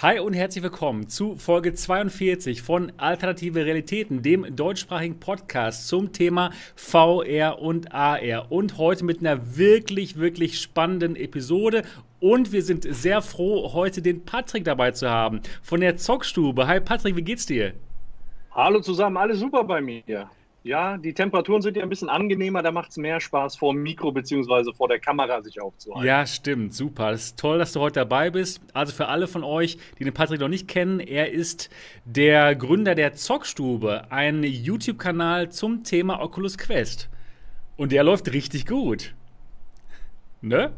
Hi und herzlich willkommen zu Folge 42 von Alternative Realitäten, dem deutschsprachigen Podcast zum Thema VR und AR. Und heute mit einer wirklich, wirklich spannenden Episode. Und wir sind sehr froh, heute den Patrick dabei zu haben von der Zockstube. Hi Patrick, wie geht's dir? Hallo zusammen, alles super bei mir. Ja, die Temperaturen sind ja ein bisschen angenehmer, da macht es mehr Spaß, vor dem Mikro bzw. vor der Kamera sich aufzuhalten. Ja, stimmt, super. Es ist toll, dass du heute dabei bist. Also für alle von euch, die den Patrick noch nicht kennen, er ist der Gründer der Zockstube, ein YouTube-Kanal zum Thema Oculus Quest. Und der läuft richtig gut. Ne?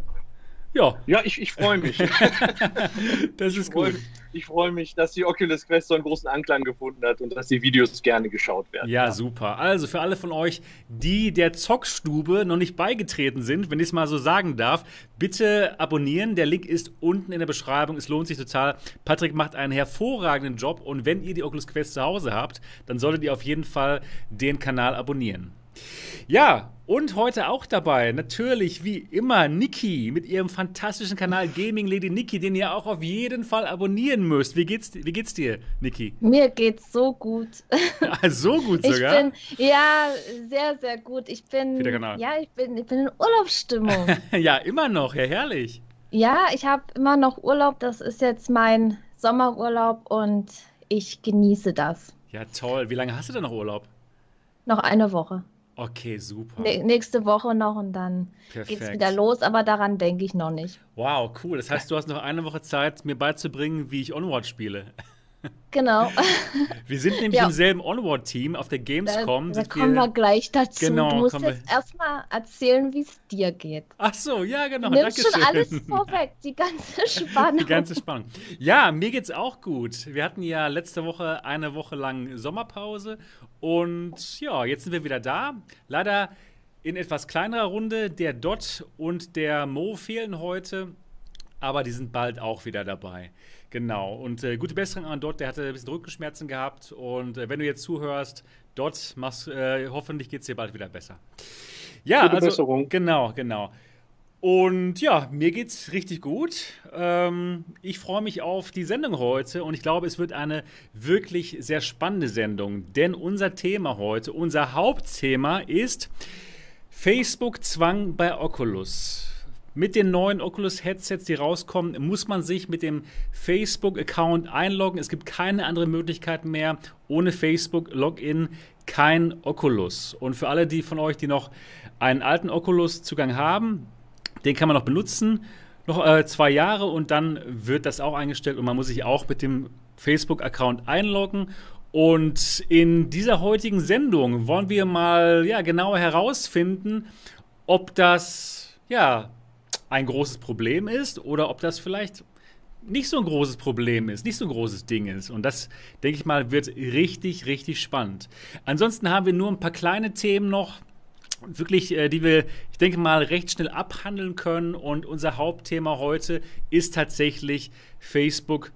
Ja. Ja, ich, ich freue mich. das ist gut. Ich freue mich, dass die Oculus Quest so einen großen Anklang gefunden hat und dass die Videos gerne geschaut werden. Ja, ja, super. Also für alle von euch, die der Zockstube noch nicht beigetreten sind, wenn ich es mal so sagen darf, bitte abonnieren. Der Link ist unten in der Beschreibung. Es lohnt sich total. Patrick macht einen hervorragenden Job und wenn ihr die Oculus Quest zu Hause habt, dann solltet ihr auf jeden Fall den Kanal abonnieren. Ja, und heute auch dabei, natürlich wie immer, Niki mit ihrem fantastischen Kanal Gaming Lady Niki, den ihr auch auf jeden Fall abonnieren müsst. Wie geht's, wie geht's dir, Niki? Mir geht's so gut. Ah, so gut sogar? Bin, ja, sehr, sehr gut. Ich bin, ja, ich bin, ich bin in Urlaubsstimmung. ja, immer noch, ja, herrlich. Ja, ich habe immer noch Urlaub. Das ist jetzt mein Sommerurlaub und ich genieße das. Ja, toll. Wie lange hast du denn noch Urlaub? Noch eine Woche. Okay, super. nächste Woche noch und dann geht es wieder los, aber daran denke ich noch nicht. Wow, cool. Das heißt, du hast noch eine Woche Zeit, mir beizubringen, wie ich Onward spiele. Genau. Wir sind nämlich ja. im selben Onward-Team auf der Gamescom. Da, da kommen wir, wir, gleich dazu. Genau, du musst jetzt erstmal erzählen, wie es dir geht. Ach so, ja, genau. Du nimmst schon alles vorweg, die ganze Spannung. Die ganze Spannung. Ja, mir geht's auch gut. Wir hatten ja letzte Woche eine Woche lang Sommerpause und ja, jetzt sind wir wieder da. Leider in etwas kleinerer Runde. Der Dot und der Mo fehlen heute, aber die sind bald auch wieder dabei. Genau. Und äh, gute Besserung an Dot, der hatte ein bisschen Rückenschmerzen gehabt. Und äh, wenn du jetzt zuhörst, Dot, machst, äh, hoffentlich geht es dir bald wieder besser. Ja, gute also, Besserung. Genau, genau. Und ja, mir geht's richtig gut. Ähm, ich freue mich auf die Sendung heute und ich glaube, es wird eine wirklich sehr spannende Sendung. Denn unser Thema heute, unser Hauptthema ist Facebook-Zwang bei Oculus. Mit den neuen Oculus-Headsets, die rauskommen, muss man sich mit dem Facebook-Account einloggen. Es gibt keine andere Möglichkeit mehr. Ohne Facebook-Login kein Oculus. Und für alle die von euch, die noch einen alten Oculus-Zugang haben, den kann man noch benutzen. Noch äh, zwei Jahre und dann wird das auch eingestellt und man muss sich auch mit dem Facebook-Account einloggen. Und in dieser heutigen Sendung wollen wir mal ja, genauer herausfinden, ob das ja, ein großes Problem ist oder ob das vielleicht nicht so ein großes Problem ist, nicht so ein großes Ding ist. Und das, denke ich mal, wird richtig, richtig spannend. Ansonsten haben wir nur ein paar kleine Themen noch, wirklich, äh, die wir, ich denke mal, recht schnell abhandeln können. Und unser Hauptthema heute ist tatsächlich Facebook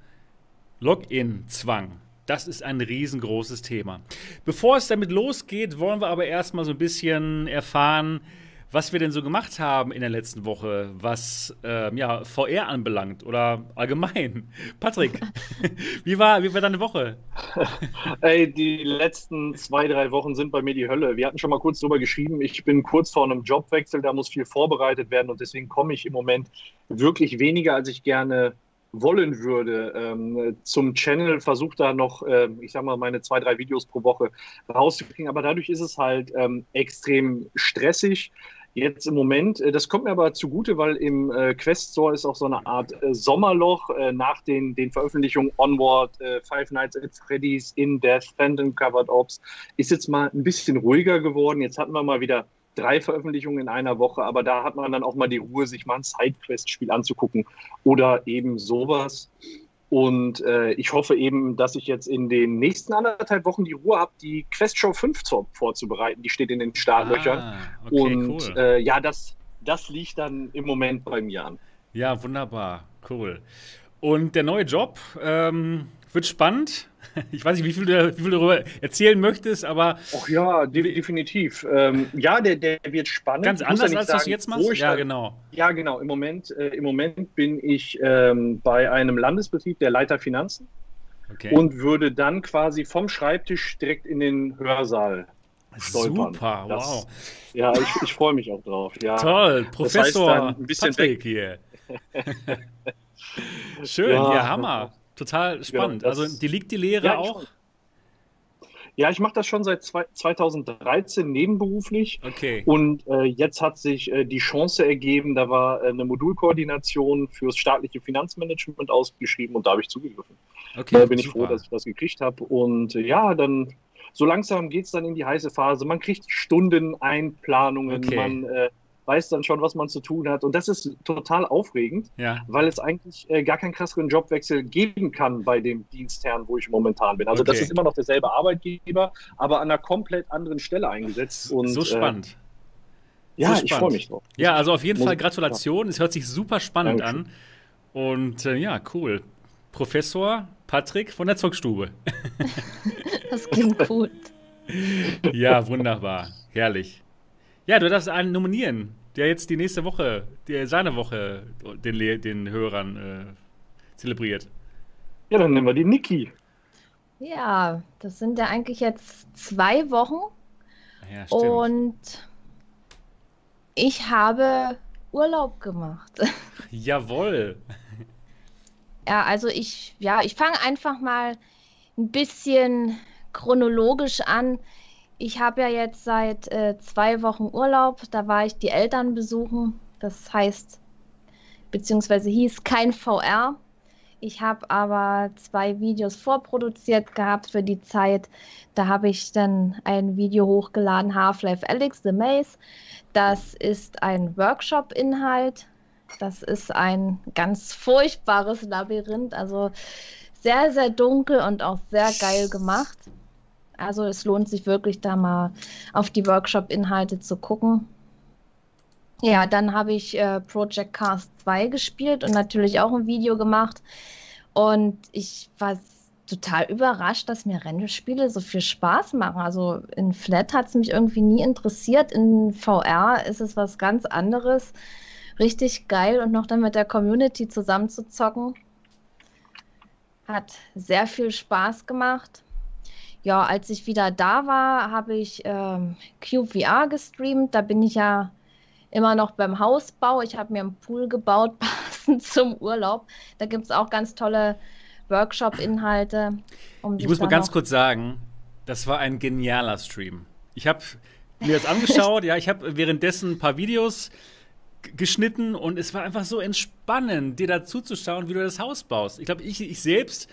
Login-Zwang. Das ist ein riesengroßes Thema. Bevor es damit losgeht, wollen wir aber erstmal so ein bisschen erfahren, was wir denn so gemacht haben in der letzten Woche, was ähm, ja, VR anbelangt oder allgemein. Patrick, wie, war, wie war deine Woche? Ey, die letzten zwei, drei Wochen sind bei mir die Hölle. Wir hatten schon mal kurz drüber geschrieben, ich bin kurz vor einem Jobwechsel, da muss viel vorbereitet werden und deswegen komme ich im Moment wirklich weniger, als ich gerne wollen würde ähm, zum Channel, versuche da noch, äh, ich sag mal, meine zwei, drei Videos pro Woche rauszukriegen. Aber dadurch ist es halt ähm, extrem stressig. Jetzt im Moment, äh, das kommt mir aber zugute, weil im äh, Quest Store ist auch so eine Art äh, Sommerloch nach den, den Veröffentlichungen Onward, Five Nights at Freddy's, In Death, Phantom Covered Ops, ist jetzt mal ein bisschen ruhiger geworden. Jetzt hatten wir mal wieder drei Veröffentlichungen in einer Woche, aber da hat man dann auch mal die Ruhe, sich mal ein Sidequest-Spiel anzugucken oder eben sowas. Und äh, ich hoffe eben, dass ich jetzt in den nächsten anderthalb Wochen die Ruhe habe, die Quest Show 5 vorzubereiten. Die steht in den Startlöchern. Ah, okay, Und cool. äh, ja, das, das liegt dann im Moment bei mir an. Ja, wunderbar. Cool. Und der neue Job, ähm, wird spannend. Ich weiß nicht, wie viel du, wie viel du darüber erzählen möchtest, aber. Ach ja, de definitiv. Ähm, ja, der, der wird spannend. Ganz anders, ja als sagen, was du jetzt machst? Ja, genau. Ja, genau. Im Moment, äh, im Moment bin ich ähm, bei einem Landesbetrieb der Leiter Finanzen okay. und würde dann quasi vom Schreibtisch direkt in den Hörsaal stolpern. Super, das, wow. Ja, ich, ich freue mich auch drauf. Ja. Toll, Professor das heißt ein bisschen Patrick weg. hier. Schön, ja, ja Hammer. Total spannend. Ja, also die liegt die Lehre ja, auch? Ja, ich mache das schon seit zwei, 2013 nebenberuflich. Okay. Und äh, jetzt hat sich äh, die Chance ergeben, da war äh, eine Modulkoordination fürs staatliche Finanzmanagement ausgeschrieben und da habe ich zugegriffen. Okay, da bin super. ich froh, dass ich das gekriegt habe. Und äh, ja, dann so langsam geht es dann in die heiße Phase. Man kriegt Stunden, Einplanungen, okay. man äh, weiß dann schon, was man zu tun hat. Und das ist total aufregend, ja. weil es eigentlich äh, gar keinen krasseren Jobwechsel geben kann bei dem Dienstherrn, wo ich momentan bin. Also okay. das ist immer noch derselbe Arbeitgeber, aber an einer komplett anderen Stelle eingesetzt. Und, so äh, spannend. Äh, ja, so ich freue mich drauf. Ja, also auf jeden Fall Gratulation. Es hört sich super spannend Dankeschön. an. Und äh, ja, cool. Professor Patrick von der Zockstube. das klingt gut. Ja, wunderbar. Herrlich. Ja, du darfst einen nominieren, der jetzt die nächste Woche, die, seine Woche den, den Hörern äh, zelebriert. Ja, dann nehmen wir die Niki. Ja, das sind ja eigentlich jetzt zwei Wochen. Ja, stimmt. Und ich habe Urlaub gemacht. Jawohl. Ja, also ich, ja, ich fange einfach mal ein bisschen chronologisch an. Ich habe ja jetzt seit äh, zwei Wochen Urlaub. Da war ich die Eltern besuchen. Das heißt, beziehungsweise hieß kein VR. Ich habe aber zwei Videos vorproduziert gehabt für die Zeit. Da habe ich dann ein Video hochgeladen, Half-Life Alyx, The Maze. Das ist ein Workshop-Inhalt. Das ist ein ganz furchtbares Labyrinth. Also sehr, sehr dunkel und auch sehr geil gemacht. Also es lohnt sich wirklich da mal auf die Workshop-Inhalte zu gucken. Ja, dann habe ich äh, Project Cast 2 gespielt und natürlich auch ein Video gemacht. Und ich war total überrascht, dass mir Rennspiele so viel Spaß machen. Also in Flat hat es mich irgendwie nie interessiert. In VR ist es was ganz anderes. Richtig geil und noch dann mit der Community zusammen zu zocken. Hat sehr viel Spaß gemacht ja, als ich wieder da war, habe ich ähm, QVR gestreamt. Da bin ich ja immer noch beim Hausbau. Ich habe mir einen Pool gebaut, passend zum Urlaub. Da gibt es auch ganz tolle Workshop-Inhalte. Um ich muss mal ganz kurz sagen, das war ein genialer Stream. Ich habe mir das angeschaut, ja, ich habe währenddessen ein paar Videos geschnitten und es war einfach so entspannend, dir da zuzuschauen, wie du das Haus baust. Ich glaube, ich, ich selbst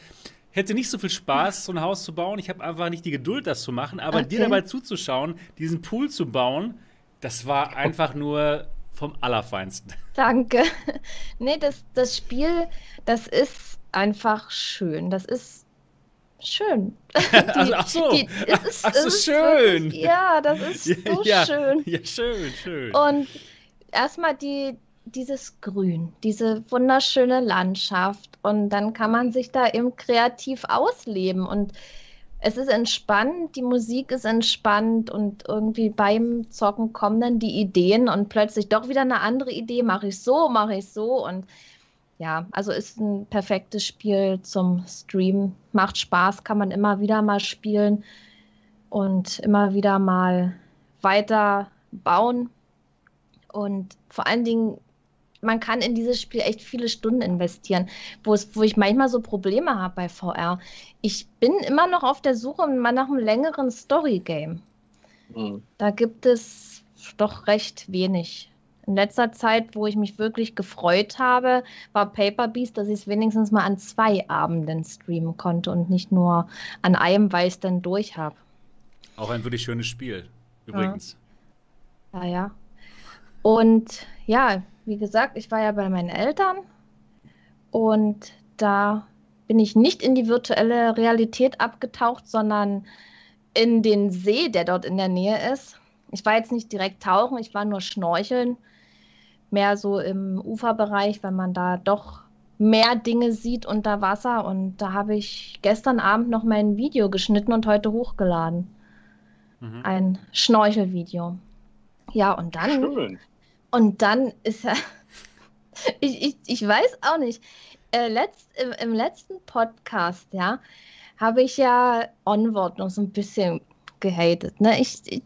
hätte nicht so viel Spaß, so ein Haus zu bauen. Ich habe einfach nicht die Geduld, das zu machen. Aber okay. dir dabei zuzuschauen, diesen Pool zu bauen, das war einfach nur vom Allerfeinsten. Danke. Nee, das, das Spiel, das ist einfach schön. Das ist schön. die, ach so, die, es ist, ach so ist schön. Ja, das ist so ja, schön. Ja, schön, schön. Und erstmal die, dieses Grün, diese wunderschöne Landschaft. Und dann kann man sich da eben kreativ ausleben. Und es ist entspannt, die Musik ist entspannt und irgendwie beim Zocken kommen dann die Ideen und plötzlich doch wieder eine andere Idee, mache ich so, mache ich so. Und ja, also ist ein perfektes Spiel zum Stream, macht Spaß, kann man immer wieder mal spielen und immer wieder mal weiter bauen. Und vor allen Dingen man kann in dieses Spiel echt viele Stunden investieren, wo, es, wo ich manchmal so Probleme habe bei VR. Ich bin immer noch auf der Suche nach einem längeren Story-Game. Mhm. Da gibt es doch recht wenig. In letzter Zeit, wo ich mich wirklich gefreut habe, war Paper Beast, dass ich es wenigstens mal an zwei Abenden streamen konnte und nicht nur an einem, weil ich es dann durch habe. Auch ein wirklich schönes Spiel, übrigens. Ja, ja. ja. Und ja, wie gesagt, ich war ja bei meinen Eltern und da bin ich nicht in die virtuelle Realität abgetaucht, sondern in den See, der dort in der Nähe ist. Ich war jetzt nicht direkt tauchen, ich war nur schnorcheln, mehr so im Uferbereich, weil man da doch mehr Dinge sieht unter Wasser. Und da habe ich gestern Abend noch mein Video geschnitten und heute hochgeladen. Mhm. Ein Schnorchelvideo. Ja, und dann. Schön. Und dann ist er. ich, ich, ich weiß auch nicht. Äh, letzt, im, Im letzten Podcast, ja, habe ich ja Onward noch so ein bisschen gehatet. Ne? Ich, ich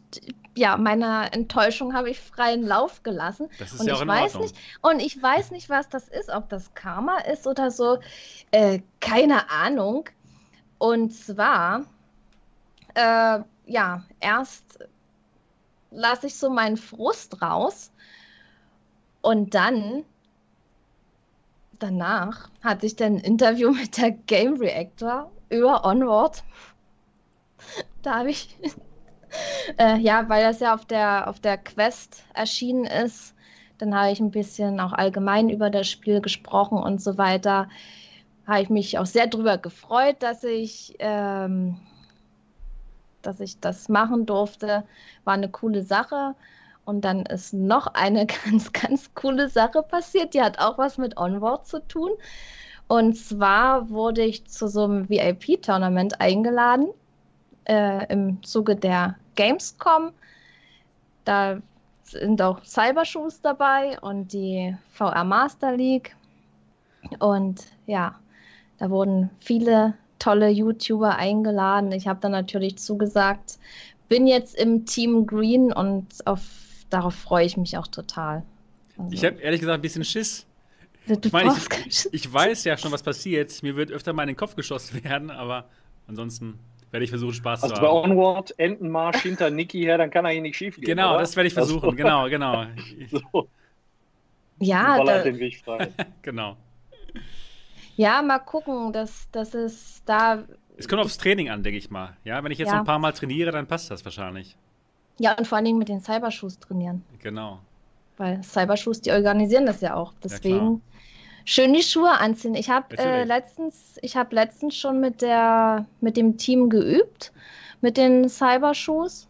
ja, meiner Enttäuschung habe ich freien Lauf gelassen. Das ist und ja ich auch in weiß Ordnung. nicht Und ich weiß nicht, was das ist, ob das Karma ist oder so. Äh, keine Ahnung. Und zwar, äh, ja, erst lasse ich so meinen Frust raus und dann danach hatte ich dann ein Interview mit der Game Reactor über Onward. Da habe ich äh, ja, weil das ja auf der, auf der Quest erschienen ist. Dann habe ich ein bisschen auch allgemein über das Spiel gesprochen und so weiter. Habe ich mich auch sehr darüber gefreut, dass ich, ähm, dass ich das machen durfte. War eine coole Sache. Und dann ist noch eine ganz, ganz coole Sache passiert. Die hat auch was mit Onward zu tun. Und zwar wurde ich zu so einem VIP-Tournament eingeladen äh, im Zuge der Gamescom. Da sind auch Cybershoes dabei und die VR Master League. Und ja, da wurden viele tolle YouTuber eingeladen. Ich habe dann natürlich zugesagt, bin jetzt im Team Green und auf, darauf freue ich mich auch total. Also, ich habe ehrlich gesagt ein bisschen Schiss. Du ich meine, ich, ich, weiß ja schon, was passiert. Mir wird öfter mal in den Kopf geschossen werden, aber ansonsten werde ich versuchen, Spaß also zu haben. Also bei Onward, Entenmarsch hinter Niki her, dann kann er hier nicht schief gehen. Genau, oder? das werde ich versuchen. Also, genau, genau. So. Ja, da, den Weg frei. genau. Ja, mal gucken, dass das ist da. Es kommt aufs Training an, denke ich mal. Ja, wenn ich jetzt Ja. ein paar Mal trainiere, dann passt das wahrscheinlich. Ja, und vor allen Dingen mit den Cybershoes trainieren. Genau. Weil Cybershoes, die organisieren das ja auch. Deswegen schön die Schuhe anziehen. Ich habe äh, letztens, ich habe letztens schon mit der, mit dem Team geübt, mit den Cybershoes.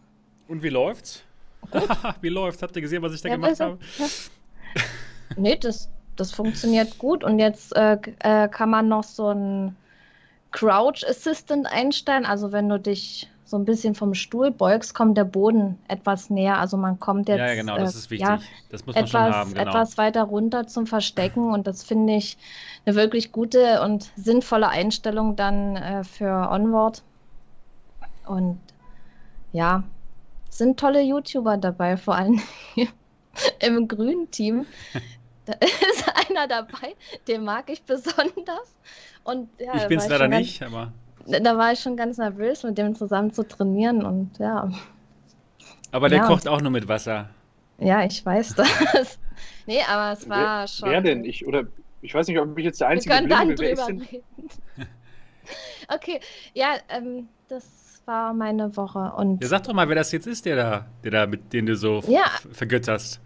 Und wie läuft's? wie läuft's? Habt ihr gesehen, was ich da Ja, gemacht also, habe? ja. Nee, das, das funktioniert gut. Und jetzt äh, äh, kann man noch so einen Crouch Assistant einstellen. Also wenn du dich so ein bisschen vom Stuhl beugst, kommt der Boden etwas näher. Also man kommt jetzt Ja, ja, genau, das äh, ist wichtig. ja, das muss man schon etwas, haben, genau. etwas weiter runter zum Verstecken. Und das finde ich eine wirklich gute und sinnvolle Einstellung dann äh, für Onward. Und ja, sind tolle YouTuber dabei, vor allem im grünen Team. Da ist einer dabei, den mag ich besonders. Und ja, ich bin's war leider schon nicht, aber. Da war ich schon ganz nervös, mit dem zusammen zu trainieren. Und ja, Aber der Ja. kocht auch nur mit Wasser. ja, ich weiß das. nee, aber es war wer, schon. wer denn? Ich, oder, ich weiß nicht, ob ich jetzt der Wir einzige können dann bin. Wer ist drüber denn? reden. okay, ja, ähm, das war meine Woche. Und Ja, sag doch mal, wer das jetzt ist, der da, der da mit den du so Ja. vergötterst.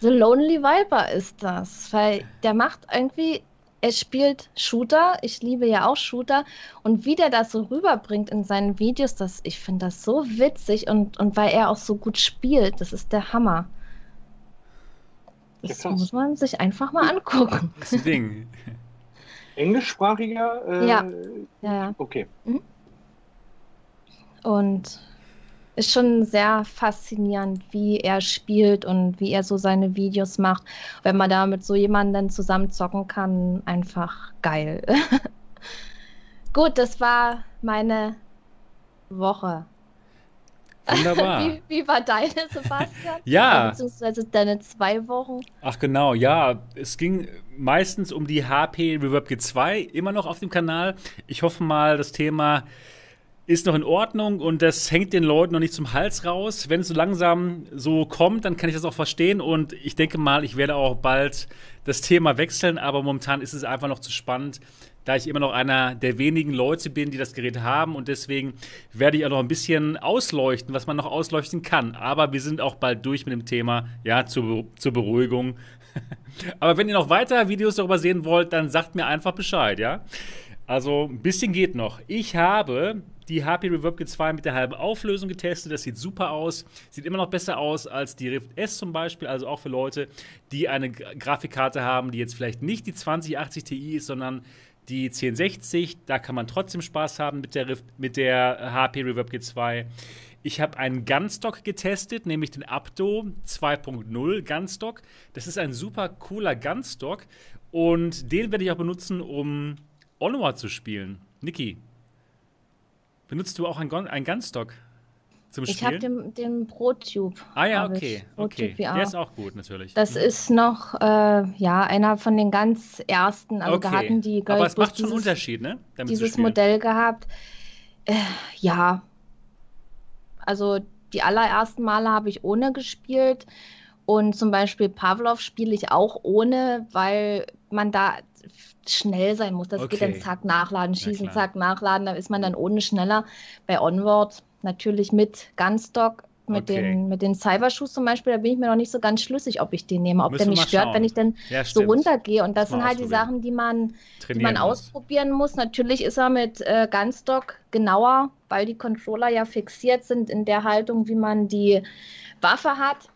The Lonely Viper ist das, weil der macht irgendwie, er spielt Shooter, ich liebe ja auch Shooter und wie der das so rüberbringt in seinen Videos, das, ich finde das so witzig und, und weil er auch so gut spielt, das ist der Hammer. Ja, Das krass. muss man sich einfach mal angucken. Das Ding. Englischsprachiger? Äh, Ja. Ja, ja. Okay. Und ist schon sehr faszinierend, wie er spielt und wie er so seine Videos macht. Wenn man da mit so jemandem zusammen zocken kann, einfach geil. Gut, das war meine Woche. Wunderbar. Wie, wie war deine, Sebastian? Ja. Beziehungsweise deine zwei Wochen? Ach genau, ja. Es ging meistens um die HP Reverb G2, immer noch auf dem Kanal. Ich hoffe mal, das Thema ist noch in Ordnung und das hängt den Leuten noch nicht zum Hals raus. Wenn es so langsam so kommt, dann kann ich das auch verstehen und ich denke mal, ich werde auch bald das Thema wechseln, aber momentan ist es einfach noch zu spannend, da ich immer noch einer der wenigen Leute bin, die das Gerät haben und deswegen werde ich auch noch ein bisschen ausleuchten, was man noch ausleuchten kann. Aber wir sind auch bald durch mit dem Thema, ja, zur, zur Beruhigung. Aber wenn ihr noch weiter Videos darüber sehen wollt, dann sagt mir einfach Bescheid, ja. Also ein bisschen geht noch. Ich habe die HP Reverb G2 mit der halben Auflösung getestet. Das sieht super aus. Sieht immer noch besser aus als die Rift S zum Beispiel. Also auch für Leute, die eine Grafikkarte haben, die jetzt vielleicht nicht die 2080 Ti ist, sondern die 1060. Da kann man trotzdem Spaß haben mit der, Rift, mit der HP Reverb G2. Ich habe einen Gunstock getestet, nämlich den Abdo 2.0 Gunstock. Das ist ein super cooler Gunstock und den werde ich auch benutzen, um Onward zu spielen. Niki, benutzt du auch einen, einen Gunstock zum Spielen? Ich habe den, den ProTube. Ah ja, okay. okay. Der ist auch gut, natürlich. Das mhm. ist noch äh, ja, einer von den ganz ersten. Also okay. da hatten die Aber es macht schon einen Unterschied, ne? Damit dieses Modell gehabt. Äh, ja. Also die allerersten Male habe ich ohne gespielt. Und zum Beispiel Pavlov spiele ich auch ohne, weil man da schnell sein muss. Das okay. geht dann zack nachladen, schießen, ja, zack nachladen, da ist man dann ohne schneller. Bei Onward natürlich mit Gunstock, mit, okay. den, mit den Cybershoes zum Beispiel, da bin ich mir noch nicht so ganz schlüssig, ob ich den nehme, ob Müssen der mich stört, schauen. wenn ich dann ja, so runtergehe. Und das sind halt die Sachen, die man, die man ausprobieren muss. Natürlich ist er mit äh, Gunstock genauer, weil die Controller ja fixiert sind in der Haltung, wie man die Waffe hat.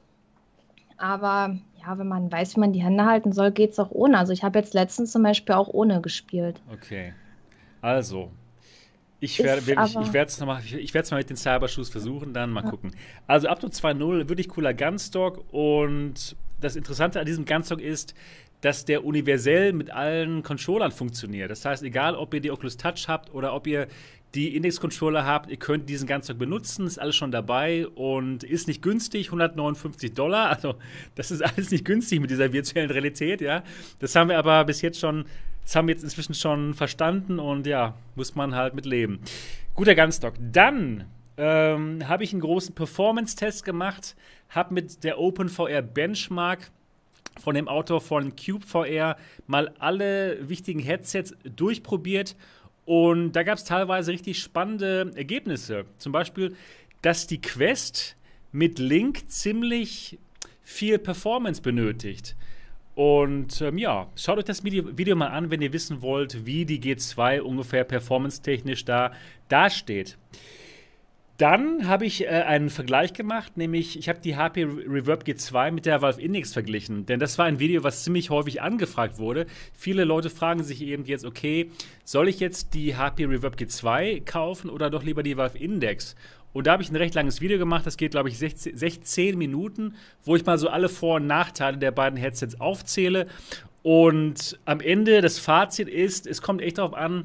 Aber ja, wenn man weiß, wie man die Hände halten soll, geht es auch ohne. Also ich habe jetzt letztens zum Beispiel auch ohne gespielt. Okay. Also, ich werde ich, ich es nochmal mal mit den Cybershoes versuchen, dann mal ja. gucken. Also Abdo 2.0, wirklich cooler Gunstock und das Interessante an diesem Gunstock ist, dass der universell mit allen Controllern funktioniert. Das heißt, egal ob ihr die Oculus Touch habt oder ob ihr die Index-Controller habt, ihr könnt diesen Ganztag benutzen, ist alles schon dabei und ist nicht günstig, 159 Dollar. Also, das ist alles nicht günstig mit dieser virtuellen Realität, ja. Das haben wir aber bis jetzt schon, das haben wir jetzt inzwischen schon verstanden und ja, muss man halt mit leben. Guter Ganzstock. Dann ähm, habe ich einen großen Performance-Test gemacht, habe mit der OpenVR Benchmark von dem Autor von CubeVR mal alle wichtigen Headsets durchprobiert und da gab es teilweise richtig spannende Ergebnisse. Zum Beispiel, dass die Quest mit Link ziemlich viel Performance benötigt. Und ähm, ja, schaut euch das Video, mal an, wenn ihr wissen wollt, wie die G2 ungefähr performance-technisch da dasteht. Dann habe ich äh, einen Vergleich gemacht, nämlich ich habe die HP Reverb G2 mit der Valve Index verglichen. Denn das war ein Video, was ziemlich häufig angefragt wurde. Viele Leute fragen sich eben jetzt, okay, soll ich jetzt die HP Reverb G2 kaufen oder doch lieber die Valve Index? Und da habe ich ein recht langes Video gemacht, das geht, glaube ich, 16, 16 Minuten, wo ich mal so alle Vor- und Nachteile der beiden Headsets aufzähle. Und am Ende das Fazit ist, es kommt echt darauf an,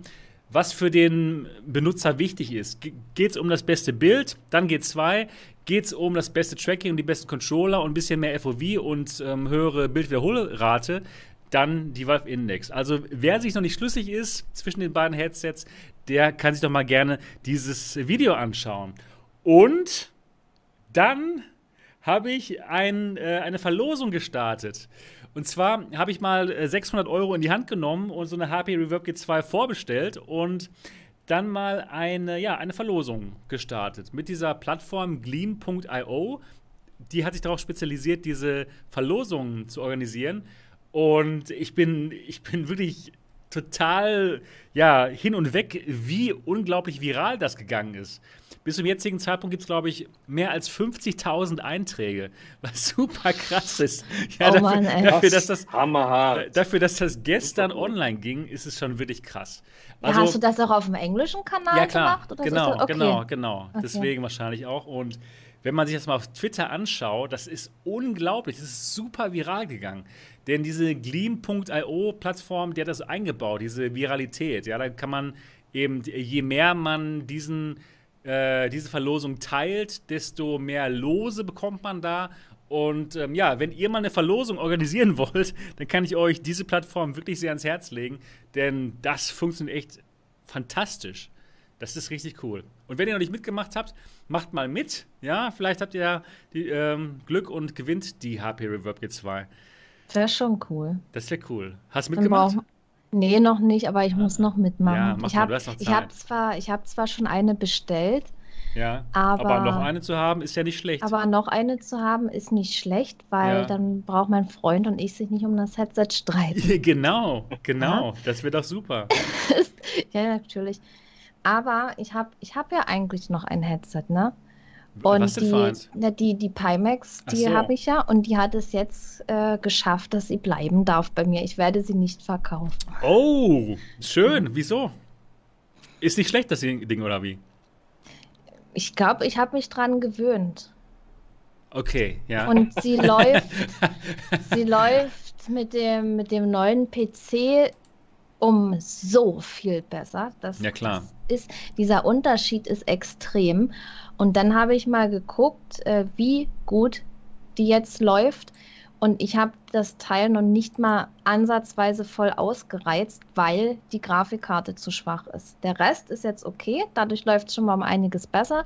was für den Benutzer wichtig ist. Geht es um das beste Bild, dann G2. Geht es um das beste Tracking und die besten Controller und ein bisschen mehr FOV und ähm, höhere Bildwiederholrate, dann die Valve Index. Also wer sich noch nicht schlüssig ist zwischen den beiden Headsets, der kann sich doch mal gerne dieses Video anschauen. Und dann habe ich ein, äh, eine Verlosung gestartet. Und zwar habe ich mal 600 äh, Euro in die Hand genommen und so eine HP Reverb G2 vorbestellt und dann mal eine, ja, eine Verlosung gestartet mit dieser Plattform gleam.io. Die hat sich darauf spezialisiert, diese Verlosungen zu organisieren. Und ich bin, ich bin wirklich total ja, hin und weg, wie unglaublich viral das gegangen ist. Bis zum jetzigen Zeitpunkt gibt es, glaube ich, mehr als 50.000 Einträge, was super krass ist. Ja, oh dafür, Mann, dafür, dass das, dafür, dass das gestern online ging, ist es schon wirklich krass. Also, ja, hast du das auch auf dem englischen Kanal ja, klar, gemacht? Oder genau, so? okay. genau, genau. Okay. Deswegen wahrscheinlich auch. Und wenn man sich das mal auf Twitter anschaut, das ist unglaublich. Das ist super viral gegangen. Denn diese Gleam.io-Plattform, die hat das eingebaut, diese Viralität. Ja, da kann man eben, je mehr man diesen, äh, diese Verlosung teilt, desto mehr Lose bekommt man da. Und ähm, ja, wenn ihr mal eine Verlosung organisieren wollt, dann kann ich euch diese Plattform wirklich sehr ans Herz legen, denn das funktioniert echt fantastisch. Das ist richtig cool. Und wenn ihr noch nicht mitgemacht habt, macht mal mit. Ja, vielleicht habt ihr ja die, ähm, Glück und gewinnt die HP Reverb G2. Wäre schon cool. Das wäre cool. Hast du mitgemacht? Nee, noch nicht, aber ich muss noch mitmachen. Ja, ich habe hab zwar, hab zwar schon eine bestellt, Ja, Aber, aber noch eine zu haben, ist ja nicht schlecht. aber noch eine zu haben, ist nicht schlecht, weil Ja. dann braucht mein Freund und ich sich nicht um das Headset streiten. genau, genau. Das wird doch super. ja, natürlich. Aber ich habe ich hab ja eigentlich noch ein Headset, ne? Was Und denn die, na, die, die Pimax, die so. habe ich ja und die hat es jetzt äh, geschafft, dass sie bleiben darf bei mir. Ich werde sie nicht verkaufen. Oh, schön. Wieso? Ist nicht schlecht, das Ding, oder wie? Ich glaube, ich habe mich dran gewöhnt. Okay, ja. Und sie läuft, sie läuft mit dem, mit dem neuen PC um so viel besser. Das, Ja, klar. das ist, dieser Unterschied ist extrem. Und dann habe ich mal geguckt, äh, wie gut die jetzt läuft. Und ich habe das Teil noch nicht mal ansatzweise voll ausgereizt, weil die Grafikkarte zu schwach ist. Der Rest ist jetzt okay, dadurch läuft es schon mal um einiges besser.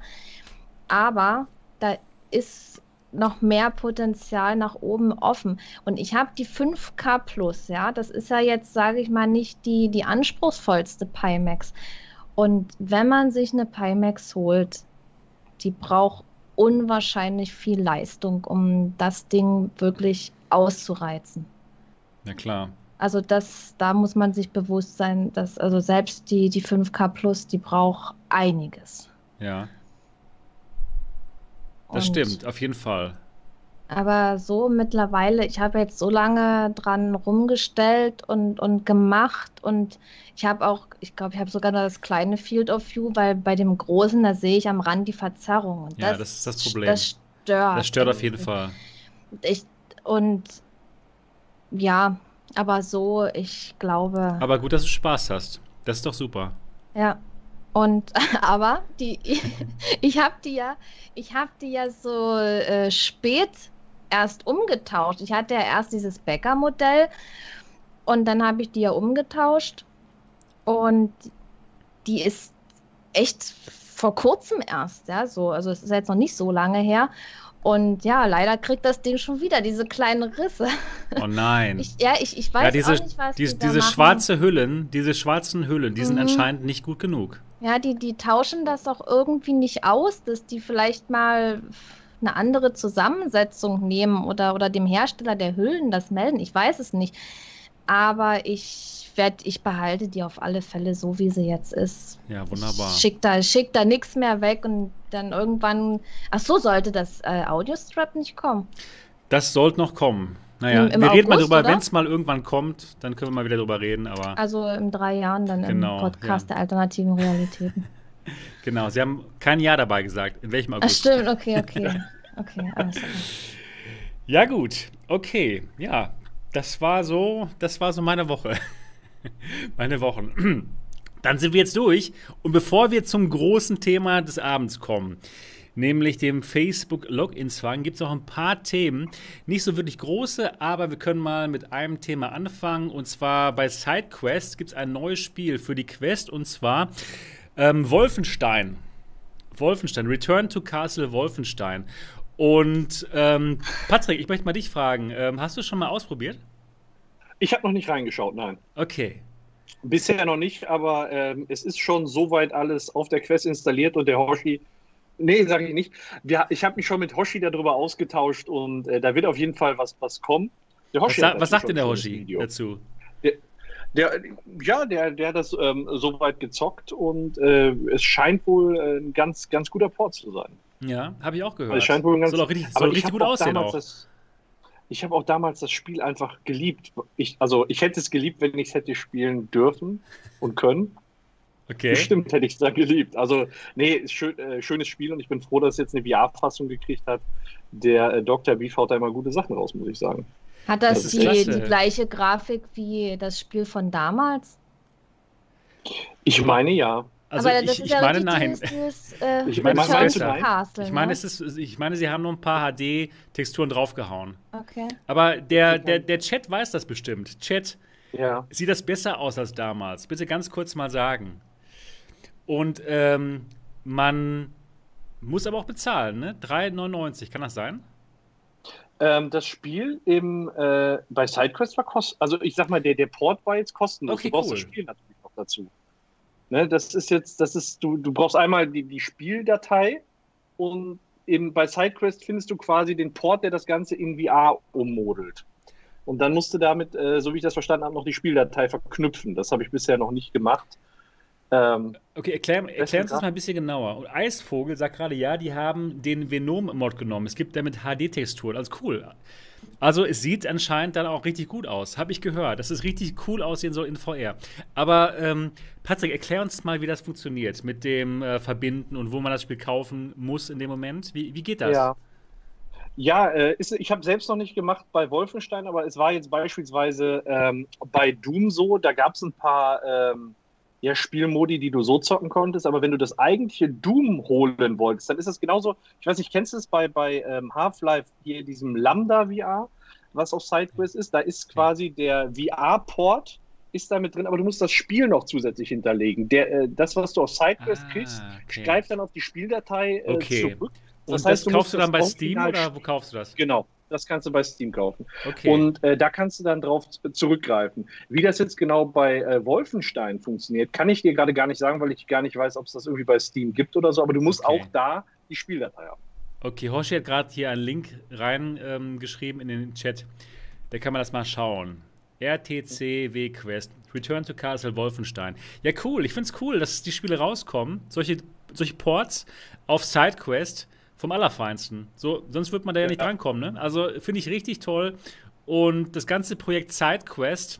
Aber da ist noch mehr Potenzial nach oben offen. Und ich habe die 5K Plus, ja, das ist ja jetzt, sage ich mal, nicht die, die anspruchsvollste Pimax. Und wenn man sich eine Pimax holt, die braucht unwahrscheinlich viel Leistung, um das Ding wirklich auszureizen. Na klar. Also das, da muss man sich bewusst sein, dass also selbst die, die 5K Plus, die braucht einiges. Ja, das Und- stimmt, auf jeden Fall. Aber so mittlerweile, ich habe jetzt so lange dran rumgestellt und, und gemacht und ich habe auch, ich glaube, ich habe sogar noch das kleine Field of View, weil bei dem großen, da sehe ich am Rand die Verzerrung. Und Ja, das ist das Problem. Das stört. Das stört auf jeden Fall. Ich, und ja, aber so, ich glaube, Aber gut, dass du Spaß hast. Das ist doch super. ja. Und aber die, ich habe die ja, ich habe die ja so äh, spät erst umgetauscht. Ich hatte ja erst dieses Bäcker-Modell und dann habe ich die ja umgetauscht und die ist echt vor kurzem erst, ja, so, also es ist jetzt noch nicht so lange her. Und ja, leider kriegt das Ding schon wieder diese kleinen Risse. Oh nein. Ich, ja, ich, ich weiß ja, diese, auch nicht, was die da diese machen. schwarze Hüllen, diese schwarzen Hüllen, die sind Mhm. anscheinend nicht gut genug. Ja, die, die tauschen das auch irgendwie nicht aus, dass die vielleicht mal eine andere Zusammensetzung nehmen oder, oder dem Hersteller der Hüllen das melden. Ich weiß es nicht. Aber ich werde, ich behalte die auf alle Fälle so, wie sie jetzt ist. Ja, wunderbar. Schick da, schick da nichts mehr weg und dann irgendwann. Ach so, sollte das äh, Audiostrap nicht kommen. Das sollte noch kommen. Naja, Im- im wir reden mal drüber, wenn es mal irgendwann kommt, dann können wir mal wieder drüber reden, aber Also in drei Jahren dann Genau, im Podcast ja. der alternativen Realitäten. genau, Sie haben kein Jahr dabei gesagt. In welchem Ach August? stimmt, okay, okay. Okay, alles klar. Ja, gut. Okay. Ja, das war so, das war so meine Woche. meine Wochen. Dann sind wir jetzt durch. Und bevor wir zum großen Thema des Abends kommen, nämlich dem Facebook-Login-Zwang, gibt es noch ein paar Themen. Nicht so wirklich große, aber wir können mal mit einem Thema anfangen. Und zwar bei SideQuest gibt es ein neues Spiel für die Quest und zwar ähm, Wolfenstein. Wolfenstein, Return to Castle Wolfenstein. Und ähm, Patrick, ich möchte mal dich fragen, ähm, hast du schon mal ausprobiert? Ich habe noch nicht reingeschaut, nein. Okay. Bisher noch nicht, aber ähm, es ist schon soweit alles auf der Quest installiert und der Hoshi. Nee, sage ich nicht. Wir, ich habe mich schon mit Hoshi darüber ausgetauscht und äh, da wird auf jeden Fall was, was kommen. Der Was, sa was sagt denn der Hoshi dazu? Der, ja, der, der hat das ähm, soweit gezockt und äh, es scheint wohl ein ganz, ganz guter Port zu sein. Ja, habe ich auch gehört. Also es scheint wohl ein ganz, soll auch richtig, soll ich richtig gut auch aussehen auch. Das, ich habe auch damals das Spiel einfach geliebt. Ich, also ich hätte es geliebt, wenn ich es hätte spielen dürfen und können. Okay. Bestimmt hätte ich es da geliebt. Also, nee, schön, äh, schönes Spiel und ich bin froh, dass es jetzt eine VR-Fassung gekriegt hat. Der äh, Dr. Beef haut da immer gute Sachen raus, muss ich sagen. Hat das, Das die, klasse. die gleiche Grafik wie das Spiel von damals? Ich meine ja. Also Aber ich, das ist ich ja meine nein. Dieses, dieses, äh, Ich meine, Castle, Ich meine, ne? es ist, ich meine, sie haben nur ein paar HD-Texturen draufgehauen. Okay. Aber der, der, der Chat weiß das bestimmt. Chat, Ja. sieht das besser aus als damals? Bitte ganz kurz mal sagen. Und ähm, man muss aber auch bezahlen, ne? 3,99, kann das sein? Ähm, das Spiel im, äh, bei SideQuest war kostenlos. Also, ich sag mal, der, der Port war jetzt kostenlos. Okay, du brauchst cool. das Spiel natürlich noch dazu. Ne, das ist jetzt, das ist, du, du brauchst einmal die, die Spieldatei und eben bei SideQuest findest du quasi den Port, der das Ganze in VR ummodelt. Und dann musst du damit, äh, so wie ich das verstanden habe, noch die Spieldatei verknüpfen. Das habe ich bisher noch nicht gemacht. Ähm, okay, erklär, erklär uns das mal ein bisschen genauer. Und Eisvogel sagt gerade, ja, die haben den Venom-Mod genommen. Es gibt damit HD-Texturen. Also cool. Also es sieht anscheinend dann auch richtig gut aus, habe ich gehört, dass es richtig cool aussehen soll in VR. Aber ähm, Patrick, erklär uns mal, wie das funktioniert mit dem äh, Verbinden und wo man das Spiel kaufen muss in dem Moment. Wie, wie geht das? Ja, ja äh, ist, ich habe selbst noch nicht gemacht bei Wolfenstein, aber es war jetzt beispielsweise ähm, bei Doom so, da gab es ein paar ähm, ja, Spielmodi, die du so zocken konntest, aber wenn du das eigentliche Doom holen wolltest, dann ist das genauso, ich weiß nicht, kennst du es bei, bei ähm, Half-Life, hier diesem Lambda VR, was auf SideQuest ist, da ist quasi der VR-Port ist da mit drin, aber du musst das Spiel noch zusätzlich hinterlegen. Der, äh, das, was du auf SideQuest ah, kriegst, okay. greift dann auf die Spieldatei äh, okay. zurück. Das Und heißt, das kaufst du dann bei Steam oder wo kaufst du das? Genau, das kannst du bei Steam kaufen. Okay. Und äh, da kannst du dann drauf zurückgreifen. Wie das jetzt genau bei äh, Wolfenstein funktioniert, kann ich dir gerade gar nicht sagen, weil ich gar nicht weiß, ob es das irgendwie bei Steam gibt oder so. Aber du musst okay. auch da die Spieldatei haben. Okay, Hoshi hat gerade hier einen Link reingeschrieben ähm, in den Chat. Da kann man das mal schauen. RTC W-Quest. Return to Castle Wolfenstein. Ja, cool. Ich finde es cool, dass die Spiele rauskommen. Solche, solche Ports auf SideQuest vom Allerfeinsten. So, sonst wird man da ja, ja nicht drankommen. Ne? Also finde ich richtig toll. Und das ganze Projekt SideQuest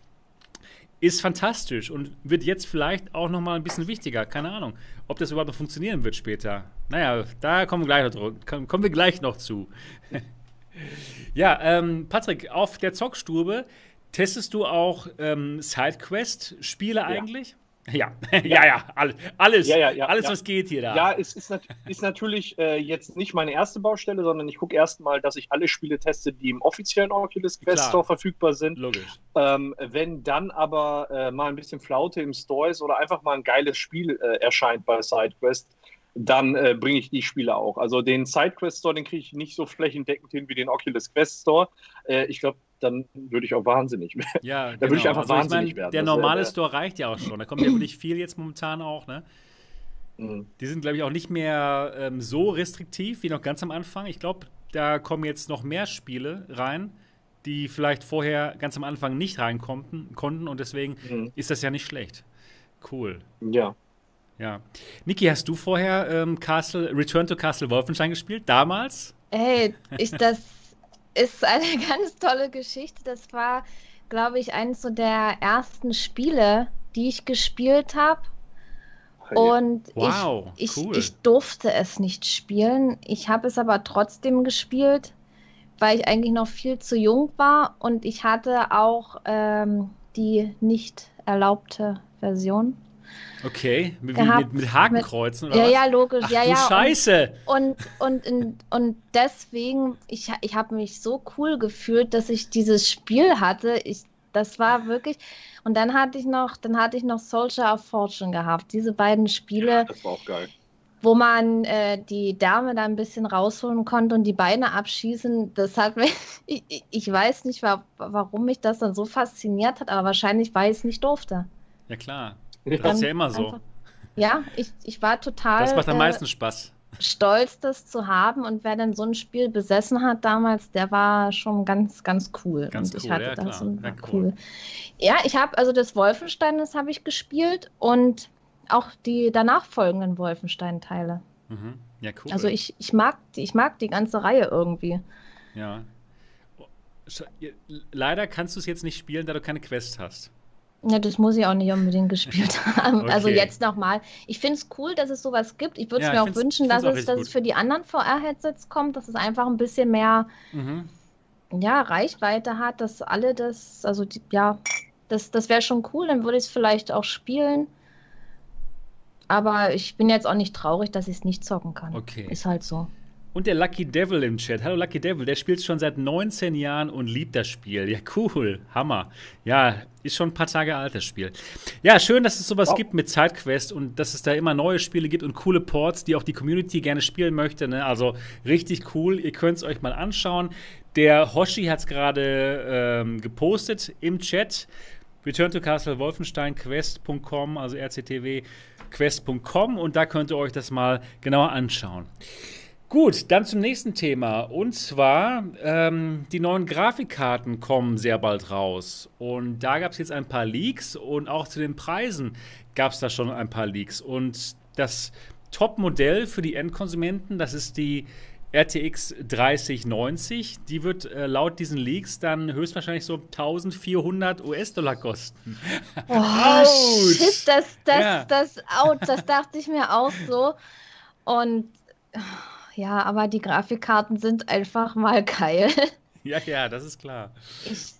ist fantastisch und wird jetzt vielleicht auch noch mal ein bisschen wichtiger. Keine Ahnung, ob das überhaupt noch funktionieren wird später. Naja, da kommen wir gleich noch, kommen wir gleich noch zu. ja, ähm, Patrick, auf der Zockstube testest du auch ähm, SideQuest-Spiele ja. eigentlich? Ja, ja, ja, alles, alles, ja, ja, alles was geht hier da. Ja, es ist, nat ist natürlich äh, jetzt nicht meine erste Baustelle, sondern ich gucke erstmal, dass ich alle Spiele teste, die im offiziellen Oculus Quest Store verfügbar sind. Logisch. Ähm, wenn dann aber äh, mal ein bisschen Flaute im Store ist oder einfach mal ein geiles Spiel äh, erscheint bei SideQuest, dann äh, bringe ich die Spiele auch. Also den SideQuest Store, den kriege ich nicht so flächendeckend hin wie den Oculus Quest Store. Äh, ich glaube, dann würde ich auch wahnsinnig werden. Ja, dann genau. würde ich genau. einfach also wahnsinnig ich mein, werden. Der normale Store reicht ja auch schon. Da kommt ja wirklich viel jetzt momentan auch, ne? Mhm. Die sind, glaube ich, auch nicht mehr ähm, so restriktiv wie noch ganz am Anfang. Ich glaube, da kommen jetzt noch mehr Spiele rein, die vielleicht vorher ganz am Anfang nicht reinkommen konnten und deswegen mhm. ist das ja nicht schlecht. Cool. Ja. Ja. Niki, hast du vorher ähm, Castle, Return to Castle Wolfenstein gespielt? Damals? Hey, ich das ist eine ganz tolle Geschichte. Das war, glaube ich, eines so der ersten Spiele, die ich gespielt habe. Und wow, ich, ich, cool. ich durfte es nicht spielen. Ich habe es aber trotzdem gespielt, weil ich eigentlich noch viel zu jung war und ich hatte auch ähm, die nicht erlaubte Version. Okay, mit, mit, mit Hakenkreuzen mit, oder Ja, was? ja, logisch. Ach, ja, du ja. Scheiße. Und, und, und, und deswegen, ich, ich habe mich so cool gefühlt, dass ich dieses Spiel hatte. Ich, das war wirklich. Und dann hatte ich noch, dann hatte ich noch Soldier of Fortune gehabt. Diese beiden Spiele. Ja, das war auch geil. Wo man äh, die Dame da ein bisschen rausholen konnte und die Beine abschießen, das hat mich, ich, ich weiß nicht, warum mich das dann so fasziniert hat, aber wahrscheinlich, weil ich es nicht durfte. Ja, klar. Das ist ja immer so. Einfach, ja, ich, ich war total. Das macht am äh, meisten Spaß. Stolz, das zu haben. Und wer denn so ein Spiel besessen hat damals, der war schon ganz, ganz cool. Ganz und ich cool, hatte ja, das klar. und war ja, cool. cool. Ja, ich habe also das Wolfenstein, das habe ich gespielt und auch die danach folgenden Wolfenstein-Teile. Mhm. Ja, cool. Also ich, ich, mag, ich mag die ganze Reihe irgendwie. Ja. Leider kannst du es jetzt nicht spielen, da du keine Quest hast. Ja, das muss ich auch nicht unbedingt gespielt haben. Also okay. Also jetzt nochmal. Ich finde es cool, dass es sowas gibt. Ich würde es ja, mir auch wünschen, dass, auch es, dass es für die anderen VR-Headsets kommt, dass es einfach ein bisschen mehr mhm. ja, Reichweite hat, dass alle das, also die, ja, das, das wäre schon cool, dann würde ich es vielleicht auch spielen. Aber ich bin jetzt auch nicht traurig, dass ich es nicht zocken kann. Okay. Ist halt so. Und der Lucky Devil im Chat. Hallo Lucky Devil, der spielt schon seit 19 Jahren und liebt das Spiel. Ja, cool. Hammer. Ja, ist schon ein paar Tage alt, das Spiel. Ja, schön, dass es sowas oh. gibt mit Sidequest und dass es da immer neue Spiele gibt und coole Ports, die auch die Community gerne spielen möchte. Ne? Also richtig cool. Ihr könnt es euch mal anschauen. Der Hoshi hat es gerade ähm, gepostet im Chat. Return to Castle Wolfenstein Quest.com, also RCTW Quest.com und da könnt ihr euch das mal genauer anschauen. Gut, dann zum nächsten Thema. Und zwar, ähm, die neuen Grafikkarten kommen sehr bald raus. Und da gab es jetzt ein paar Leaks und auch zu den Preisen gab es da schon ein paar Leaks. Und das Top-Modell für die Endkonsumenten, das ist die RTX 3090. Die wird äh, laut diesen Leaks dann höchstwahrscheinlich so 1400 US-Dollar kosten. Oh, shit, das, das, ja. das, out, das dachte ich mir auch so. Und ja, aber die Grafikkarten sind einfach mal geil. Ja, ja, das ist klar. Ich,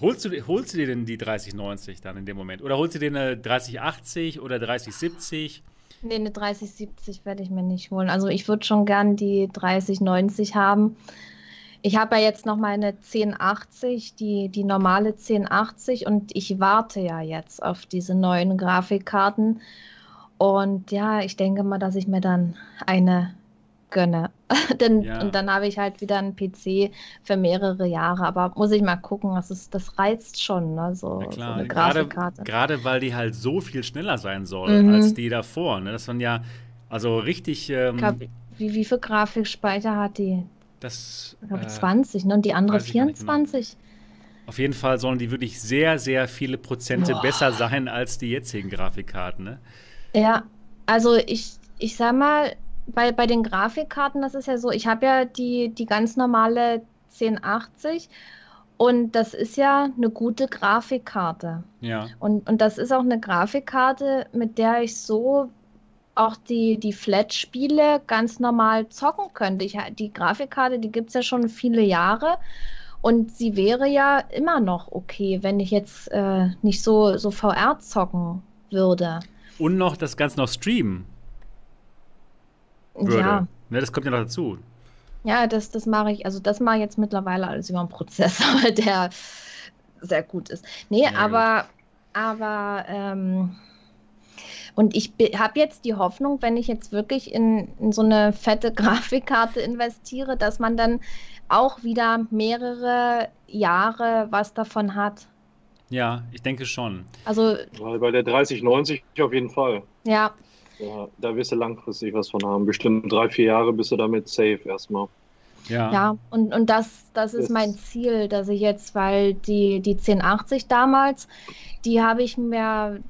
holst, du, holst du dir denn die 3090 dann in dem Moment? Oder holst du dir eine 3080 oder 3070? Nee, eine 3070 werde ich mir nicht holen. Also ich würde schon gern die 3090 haben. Ich habe ja jetzt noch meine 1080, die, die normale 1080 und ich warte ja jetzt auf diese neuen Grafikkarten. Und ja, ich denke mal, dass ich mir dann eine gönne. Denn, ja. Und dann habe ich halt wieder einen PC für mehrere Jahre. Aber muss ich mal gucken, das, ist, das reizt schon, ne? so, so eine Grafikkarte. Gerade weil die halt so viel schneller sein soll mhm. als die davor. Ne? Das waren ja also richtig. Ähm, glaub, wie, wie viel Grafikspeicher hat die? Das, ich glaube äh, 20, ne? Und die andere 24. Genau. Auf jeden Fall sollen die wirklich sehr, sehr viele Prozente Boah. besser sein als die jetzigen Grafikkarten. Ne? Ja, also ich, ich sag mal, bei, bei den Grafikkarten, das ist ja so, ich habe ja die, die ganz normale 1080 und das ist ja eine gute Grafikkarte. Ja. Und, und das ist auch eine Grafikkarte, mit der ich so auch die, die Flat-Spiele ganz normal zocken könnte. Ich, die Grafikkarte, die gibt es ja schon viele Jahre. Und sie wäre ja immer noch okay, wenn ich jetzt äh, nicht so, so VR zocken würde. Und noch das Ganze noch streamen würde. Ja. Ne, das kommt ja noch dazu. Ja, das, das mache ich, also das mache ich jetzt mittlerweile alles über einen Prozessor, der sehr gut ist. Nee, ja, aber, gut. aber, ähm, und ich habe jetzt die Hoffnung, wenn ich jetzt wirklich in, in so eine fette Grafikkarte investiere, dass man dann auch wieder mehrere Jahre was davon hat. Ja, ich denke schon. Also bei der 3090 auf jeden Fall. Ja, ja, da wirst du langfristig was von haben. Bestimmt drei, vier Jahre bist du damit safe erstmal. Ja, ja und, und das, das ist mein Ziel, dass ich jetzt, weil die, die 1080 damals, die habe ich mir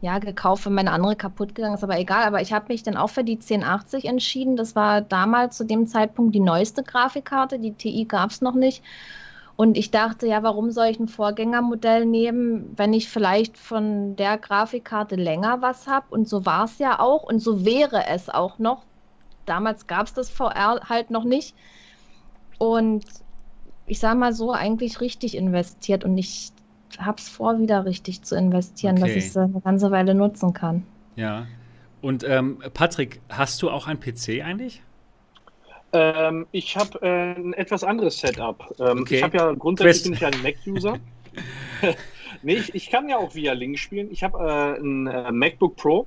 ja, gekauft, wenn meine andere kaputt gegangen ist, aber egal. Aber ich habe mich dann auch für die 1080 entschieden. Das war damals zu dem Zeitpunkt die neueste Grafikkarte. Die TI gab es noch nicht. Und ich dachte, ja, warum soll ich ein Vorgängermodell nehmen, wenn ich vielleicht von der Grafikkarte länger was habe? Und so war es ja auch und so wäre es auch noch. Damals gab es das VR halt noch nicht. Und ich sage mal so, eigentlich richtig investiert und ich habe es vor, wieder richtig zu investieren, okay. dass ich es eine ganze Weile nutzen kann. Ja. Und ähm, Patrick, hast du auch einen PC eigentlich? Ähm, ich habe äh, ein etwas anderes Setup. Ähm, okay. Ich habe ja grundsätzlich bin ich ein Mac-User. nee, ich, ich, kann ja auch via Link spielen. Ich habe äh, ein äh, MacBook Pro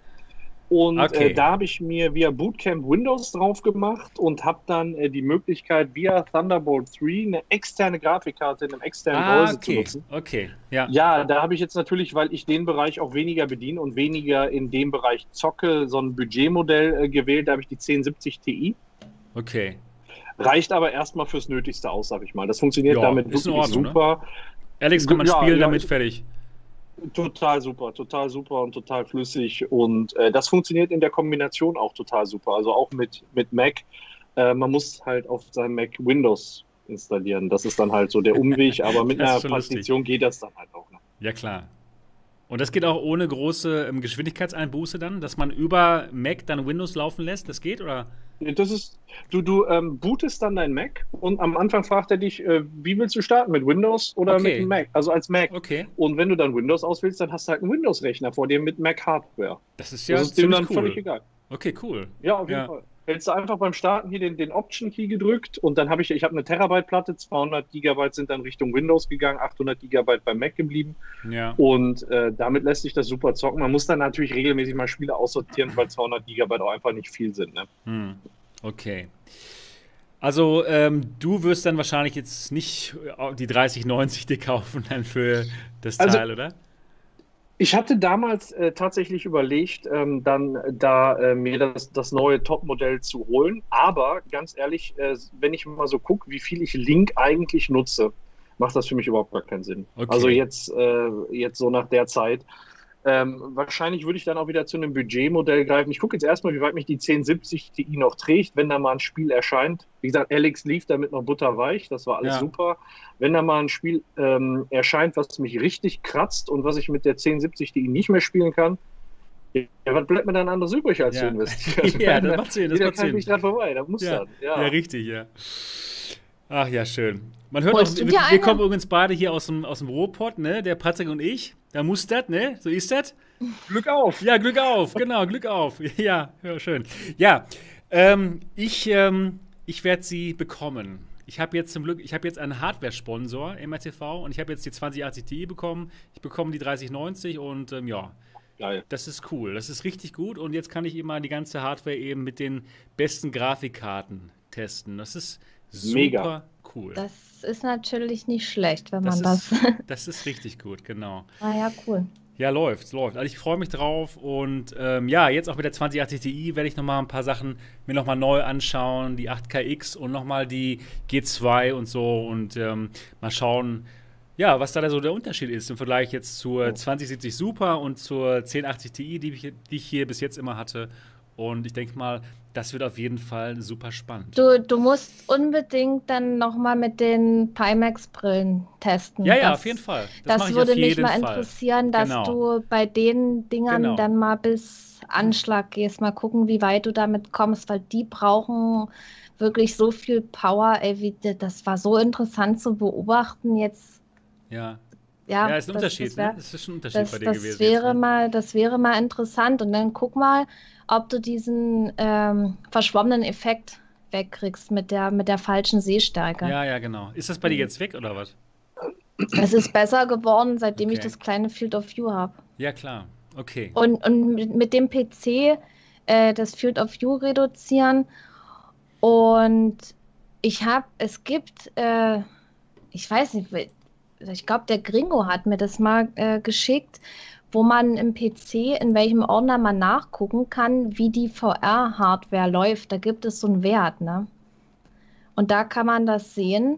und äh, okay. da habe ich mir via Bootcamp Windows drauf gemacht und habe dann äh, die Möglichkeit, via Thunderbolt 3 eine externe Grafikkarte in einem externen ah, Gehäuse okay. zu nutzen. Okay, ja. Ja, da habe ich jetzt natürlich, weil ich den Bereich auch weniger bediene und weniger in dem Bereich zocke, so ein Budgetmodell äh, gewählt. Da habe ich die 1070 Ti. Okay. Reicht aber erstmal fürs Nötigste aus, sag ich mal. Das funktioniert ja, damit wirklich Ordnung, ne? super. Ne? Alex kann man ja, spielen, ja, damit fertig. Total super, total super und total flüssig. Und äh, das funktioniert in der Kombination auch total super. Also auch mit, mit Mac. Äh, man muss halt auf seinem Mac Windows installieren. Das ist dann halt so der Umweg, aber mit einer Partition geht das dann halt auch. Ne? Ja, klar. Und das geht auch ohne große ähm, Geschwindigkeitseinbuße dann, dass man über Mac dann Windows laufen lässt? Das geht oder? Das ist, du, du ähm, bootest dann dein Mac und am Anfang fragt er dich, äh, wie willst du starten, mit Windows oder okay. mit dem Mac? Also als Mac. Okay. Und wenn du dann Windows auswählst, dann hast du halt einen Windows-Rechner vor dir mit Mac-Hardware. Das ist ja das ist dem dann cool. völlig egal. Okay, cool. Ja, auf jeden ja. Fall hältst du einfach beim Starten hier den, den Option-Key gedrückt und dann habe ich, ich habe eine Terabyte-Platte, 200 Gigabyte sind dann Richtung Windows gegangen, 800 Gigabyte beim Mac geblieben. Ja. Und äh, damit lässt sich das super zocken. Man muss dann natürlich regelmäßig mal Spiele aussortieren, weil 200 Gigabyte auch einfach nicht viel sind. Ne? Hm. Okay. Also ähm, du wirst dann wahrscheinlich jetzt nicht äh, die 3090 dir kaufen dann für das also, Teil, oder? Ich hatte damals äh, tatsächlich überlegt, ähm, dann da äh, mir das, das neue Topmodell zu holen. Aber ganz ehrlich, äh, wenn ich mal so gucke, wie viel ich Link eigentlich nutze, macht das für mich überhaupt gar keinen Sinn. Okay. Also jetzt, äh, jetzt so nach der Zeit. Ähm, wahrscheinlich würde ich dann auch wieder zu einem Budgetmodell greifen. Ich gucke jetzt erstmal, wie weit mich die 1070 Ti noch trägt, wenn da mal ein Spiel erscheint. Wie gesagt, Alex lief damit noch butterweich, das war alles ja. super. Wenn da mal ein Spiel ähm, erscheint, was mich richtig kratzt und was ich mit der 1070 Ti nicht mehr spielen kann, ja, was bleibt mir dann anderes übrig, als ja. zu investieren? ja, das macht Sinn. Das macht Sinn. nicht dran vorbei, da muss ja. dann. Ja. ja, richtig, ja. Ach ja, schön. Man hört auch, wir, wir kommen übrigens beide hier aus dem, aus dem Ruhrpott, ne? Der Patrick und ich. Da muss das, ne? So ist das. Glück auf. Ja, Glück auf, genau, Glück auf. Ja, ja schön. Ja, ähm, ich, ähm, ich werde sie bekommen. Ich habe jetzt zum Glück, ich habe jetzt einen Hardware-Sponsor im RTV und ich habe jetzt die 2080 Ti bekommen. Ich bekomme die 3090 und ähm, ja. Geil. Das ist cool, das ist richtig gut und jetzt kann ich immer die ganze Hardware eben mit den besten Grafikkarten testen. Das ist super Mega. cool. Das ist natürlich nicht schlecht, wenn das man ist, das. das ist richtig gut, genau. Ah ja, cool. Ja, läuft, läuft. Also ich freue mich drauf und ähm, ja, jetzt auch mit der 2080 Ti werde ich nochmal ein paar Sachen mir nochmal neu anschauen, die 8KX und nochmal die G2 und so und ähm, mal schauen, ja, was da so der Unterschied ist im Vergleich jetzt zur oh. 2070 Super und zur 1080 Ti, die ich, die ich hier bis jetzt immer hatte. Und ich denke mal, das wird auf jeden Fall super spannend. Du, du musst unbedingt dann nochmal mit den Pimax-Brillen testen. Ja, ja, das, auf jeden Fall. Das, das würde mich mal Fall. interessieren, dass genau. du bei den Dingern genau. dann mal bis Anschlag gehst, mal gucken, wie weit du damit kommst, weil die brauchen wirklich so viel Power. Ey, wie, das war so interessant zu beobachten. Jetzt ja. Ja, ja ist ein das, Unterschied. Das, wär, ne? das ist schon ein Unterschied das, bei dir das gewesen. Wäre jetzt, ne? mal, das wäre mal interessant. Und dann guck mal, ob du diesen ähm, verschwommenen Effekt wegkriegst mit der, mit der falschen Sehstärke. Ja, ja, genau. Ist das bei dir jetzt weg oder was? Es ist besser geworden, seitdem okay. ich das kleine Field of View habe. Ja, klar. Okay. Und, und mit, mit dem PC äh, das Field of View reduzieren. Und ich habe, es gibt, äh, ich weiß nicht, ich glaube, der Gringo hat mir das mal äh, geschickt, wo man im PC in welchem Ordner man nachgucken kann, wie die VR-Hardware läuft. Da gibt es so einen Wert, ne? Und da kann man das sehen.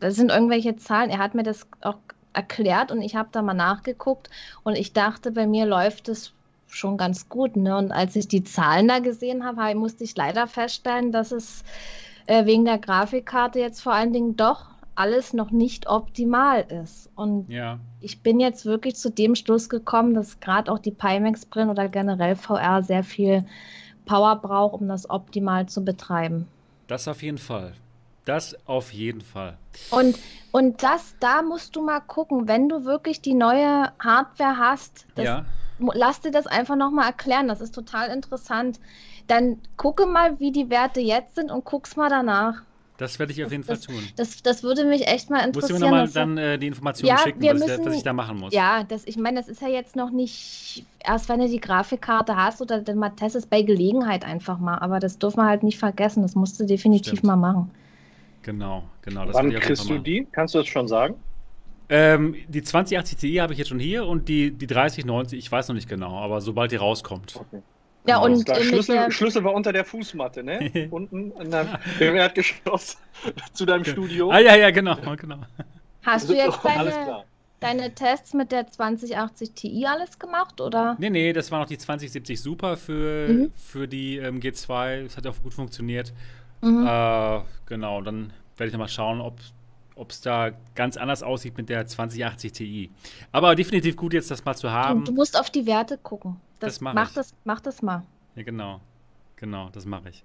Da sind irgendwelche Zahlen. Er hat mir das auch erklärt und ich habe da mal nachgeguckt und ich dachte, bei mir läuft es schon ganz gut. Ne? Und als ich die Zahlen da gesehen habe, musste ich leider feststellen, dass es äh, wegen der Grafikkarte jetzt vor allen Dingen doch alles noch nicht optimal ist. Und ja. ich bin jetzt wirklich zu dem Schluss gekommen, dass gerade auch die Pimax-Brillen oder generell VR sehr viel Power braucht, um das optimal zu betreiben. Das auf jeden Fall. Das auf jeden Fall. Und, und das, da musst du mal gucken, wenn du wirklich die neue Hardware hast, das, ja. lass dir das einfach nochmal erklären. Das ist total interessant. Dann gucke mal, wie die Werte jetzt sind und guck's mal danach. Das werde ich auf jeden das, Fall tun. Das, das würde mich echt mal interessieren. Musst du mir nochmal dann äh, die Informationen ja, schicken, was, müssen, ich, was, ich, da machen muss? Ja, das, ich meine, das ist ja jetzt noch nicht, erst wenn du die Grafikkarte hast oder dann mal testest, bei Gelegenheit einfach mal. Aber das dürfen wir halt nicht vergessen. Das musst du definitiv Stimmt. mal machen. Genau, genau. Wann kriegst du die? Kannst du das schon sagen? Ähm, die 2080 Ti habe ich jetzt schon hier und die, die 3090, ich weiß noch nicht genau, aber sobald die rauskommt. Okay. Ja, und klar. Schlüssel, der... Schlüssel war unter der Fußmatte, ne? Unten in deinem, im Erdgeschoss zu deinem Studio. Ah, ja, ja, genau. genau. Hast du jetzt deine, deine Tests mit der 2080 Ti alles gemacht, oder? Nee, nee, das war noch die 2070 Super für, mhm. für die ähm, G2. Das hat auch gut funktioniert. Mhm. Äh, genau, dann werde ich nochmal schauen, ob ob es da ganz anders aussieht mit der 2080 Ti. Aber definitiv gut, jetzt das mal zu haben. Du musst auf die Werte gucken. Das, das mach, mach ich. Das, mach das mal. Ja, genau. Genau, das mache ich.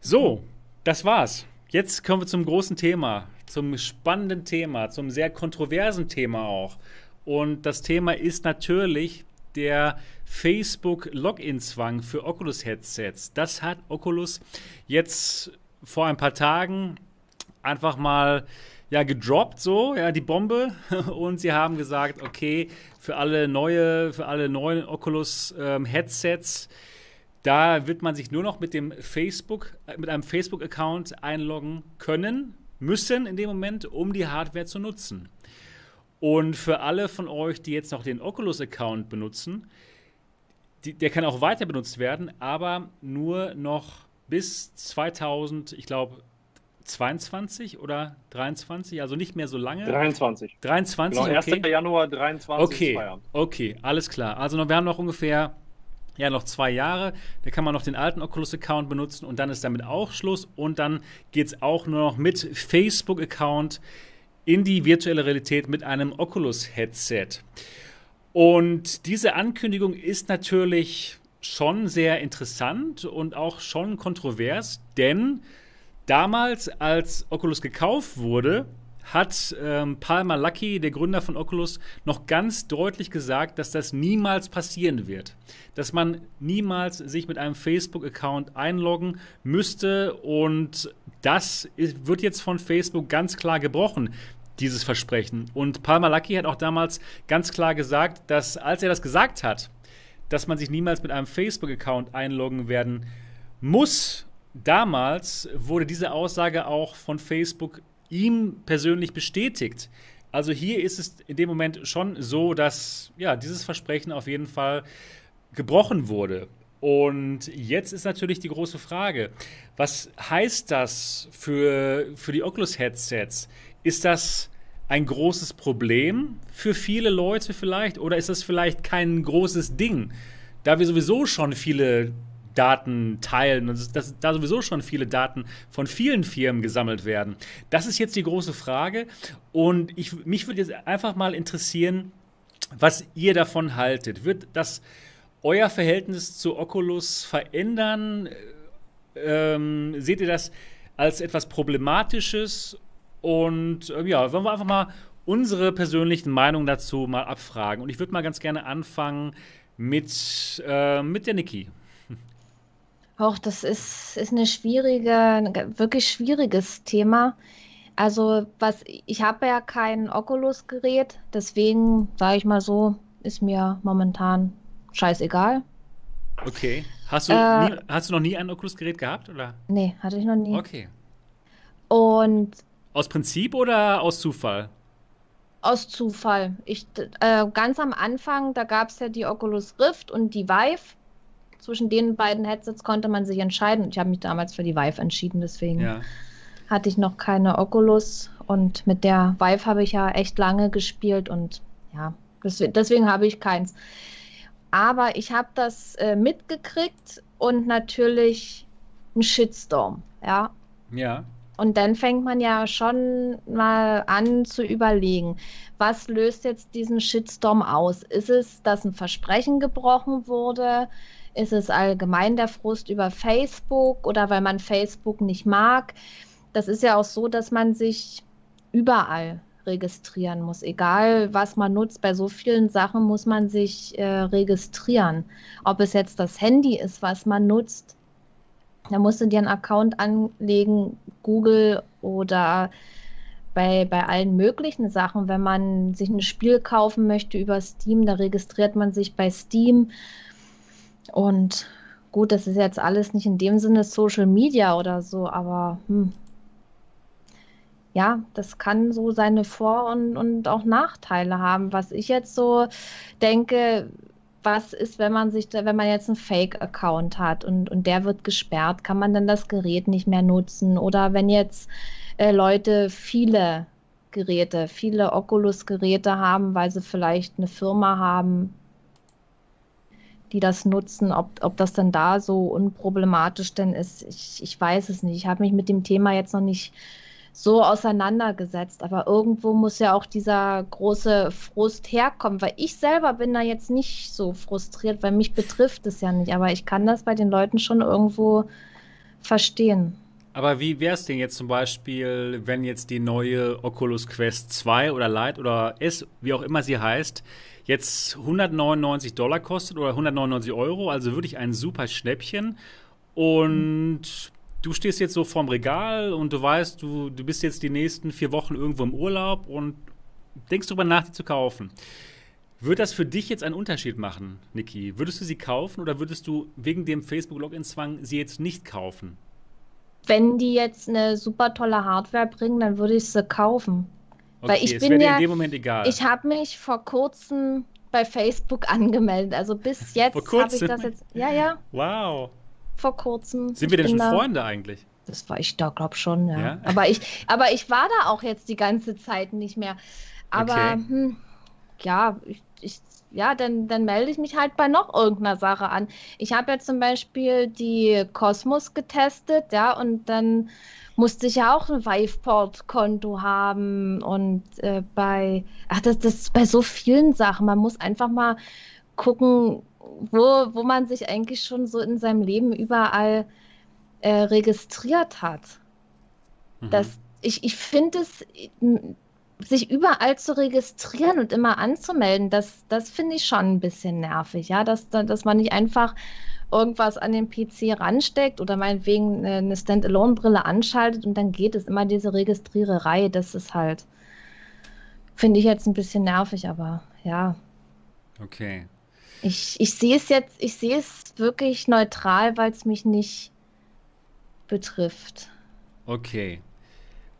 So, das war's. Jetzt kommen wir zum großen Thema, zum spannenden Thema, zum sehr kontroversen Thema auch. Und das Thema ist natürlich der Facebook-Login-Zwang für Oculus-Headsets. Das hat Oculus jetzt vor ein paar Tagen einfach mal ja gedroppt so, ja, die Bombe und sie haben gesagt, okay, für alle neue, für alle neuen Oculus ähm, da wird man sich nur noch mit dem Facebook, äh, mit einem Facebook Account einloggen können, müssen in dem Moment, um die Hardware zu nutzen. Und für alle von euch, die jetzt noch den Oculus-Account benutzen, die, der kann auch weiter benutzt werden, aber nur noch bis 2000, ich glaube, 22 oder 23, also nicht mehr so lange. 23. 23, genau, 1. Okay. Januar 23. Okay, okay, alles klar. Also wir haben noch ungefähr ja noch zwei Jahre. Da kann man noch den alten Oculus-Account benutzen und dann ist damit auch Schluss. Und dann geht es auch nur noch mit Facebook-Account in die virtuelle Realität mit einem Oculus-Headset. Und diese Ankündigung ist natürlich schon sehr interessant und auch schon kontrovers, denn damals, als Oculus gekauft wurde, hat ähm, Palmer Lucky, der Gründer von Oculus, noch ganz deutlich gesagt, dass das niemals passieren wird. Dass man niemals sich mit einem Facebook-Account einloggen müsste und das ist, wird jetzt von Facebook ganz klar gebrochen dieses Versprechen. Und Palmer Lucky hat auch damals ganz klar gesagt, dass als er das gesagt hat, dass man sich niemals mit einem Facebook-Account einloggen werden muss, damals wurde diese Aussage auch von Facebook ihm persönlich bestätigt. Also hier ist es in dem Moment schon so, dass ja, dieses Versprechen auf jeden Fall gebrochen wurde. Und jetzt ist natürlich die große Frage, was heißt das für, für die Oculus-Headsets? Ist das ein großes Problem für viele Leute vielleicht oder ist das vielleicht kein großes Ding, da wir sowieso schon viele Daten teilen und dass da sowieso schon viele Daten von vielen Firmen gesammelt werden. Das ist jetzt die große Frage und ich, mich würde jetzt einfach mal interessieren, was ihr davon haltet. Wird das euer Verhältnis zu Oculus verändern? Ähm, seht ihr das als etwas Problematisches? Und äh, ja, wollen wir einfach mal unsere persönlichen Meinungen dazu mal abfragen. Und ich würde mal ganz gerne anfangen mit, äh, mit der Niki. Auch das ist, ist eine schwierige, ein wirklich schwieriges Thema. Also, was ich habe ja kein Oculus-Gerät, deswegen sage ich mal so, ist mir momentan scheißegal. Okay. Hast du, äh, nie, hast du noch nie ein Oculus-Gerät gehabt, oder? Nee, hatte ich noch nie. Okay. Und. Aus Prinzip oder aus Zufall? Aus Zufall. Ich, äh, ganz am Anfang, da gab es ja die Oculus Rift und die Vive zwischen den beiden Headsets konnte man sich entscheiden. Ich habe mich damals für die Vive entschieden, deswegen ja. hatte ich noch keine Oculus. Und mit der Vive habe ich ja echt lange gespielt und ja, deswegen, deswegen habe ich keins. Aber ich habe das äh, mitgekriegt und natürlich ein Shitstorm, ja. Ja. Und dann fängt man ja schon mal an zu überlegen, was löst jetzt diesen Shitstorm aus? Ist es, dass ein Versprechen gebrochen wurde? Ist es allgemein der Frust über Facebook oder weil man Facebook nicht mag? Das ist ja auch so, dass man sich überall registrieren muss. Egal, was man nutzt, bei so vielen Sachen muss man sich äh, registrieren. Ob es jetzt das Handy ist, was man nutzt, da musst du dir einen Account anlegen, Google oder bei, bei allen möglichen Sachen. Wenn man sich ein Spiel kaufen möchte über Steam, da registriert man sich bei Steam. Und gut, das ist jetzt alles nicht in dem Sinne Social Media oder so, aber hm, ja, das kann so seine Vor- und, und auch Nachteile haben. Was ich jetzt so denke, was ist, wenn man sich, wenn man jetzt einen Fake-Account hat und, und der wird gesperrt, kann man dann das Gerät nicht mehr nutzen? Oder wenn jetzt äh, Leute viele Geräte, viele Oculus-Geräte haben, weil sie vielleicht eine Firma haben, die das nutzen, ob, ob das dann da so unproblematisch denn ist, ich, ich weiß es nicht. Ich habe mich mit dem Thema jetzt noch nicht so auseinandergesetzt, aber irgendwo muss ja auch dieser große Frust herkommen, weil ich selber bin da jetzt nicht so frustriert, weil mich betrifft es ja nicht, aber ich kann das bei den Leuten schon irgendwo verstehen. Aber wie wäre es denn jetzt zum Beispiel, wenn jetzt die neue Oculus Quest 2 oder Lite oder S, wie auch immer sie heißt, jetzt 199 Dollar kostet oder 199 Euro, also wirklich ein super Schnäppchen. Und du stehst jetzt so vorm Regal und du weißt, du, du bist jetzt die nächsten vier Wochen irgendwo im Urlaub und denkst darüber nach, die zu kaufen. Würde das für dich jetzt einen Unterschied machen, Niki? Würdest du sie kaufen oder würdest du wegen dem Facebook-Login-Zwang sie jetzt nicht kaufen? Wenn die jetzt eine super tolle Hardware bringen, dann würde ich sie kaufen. Okay, Weil ich es bin ja- in dem Moment egal. Ich habe mich vor kurzem bei Facebook angemeldet. Also bis jetzt habe ich das jetzt. Ja, ja, wow. vor kurzem. Sind wir denn schon da- Freunde eigentlich? Das war ich da, glaube schon, ja. Ja? Aber, ich, aber ich war da auch jetzt die ganze Zeit nicht mehr. Aber Okay. hm, ja, ich, ich, ja, dann, dann melde ich mich halt bei noch irgendeiner Sache an. Ich habe ja zum Beispiel die Cosmos getestet, ja, und dann musste ich ja auch ein Viveport-Konto haben und äh, bei, ach, das, das ist bei so vielen Sachen. Man muss einfach mal gucken, wo, wo man sich eigentlich schon so in seinem Leben überall äh, registriert hat. Mhm. Das, ich ich finde es, sich überall zu registrieren und immer anzumelden, das, das finde ich schon ein bisschen nervig, ja, dass, da- dass man nicht einfach irgendwas an den PC ransteckt oder meinetwegen eine, eine Standalone-Brille anschaltet und dann geht es immer diese Registriererei, das ist halt, finde ich jetzt ein bisschen nervig, aber ja, Okay. ich, ich sehe es jetzt, ich sehe es wirklich neutral, weil es mich nicht betrifft. Okay.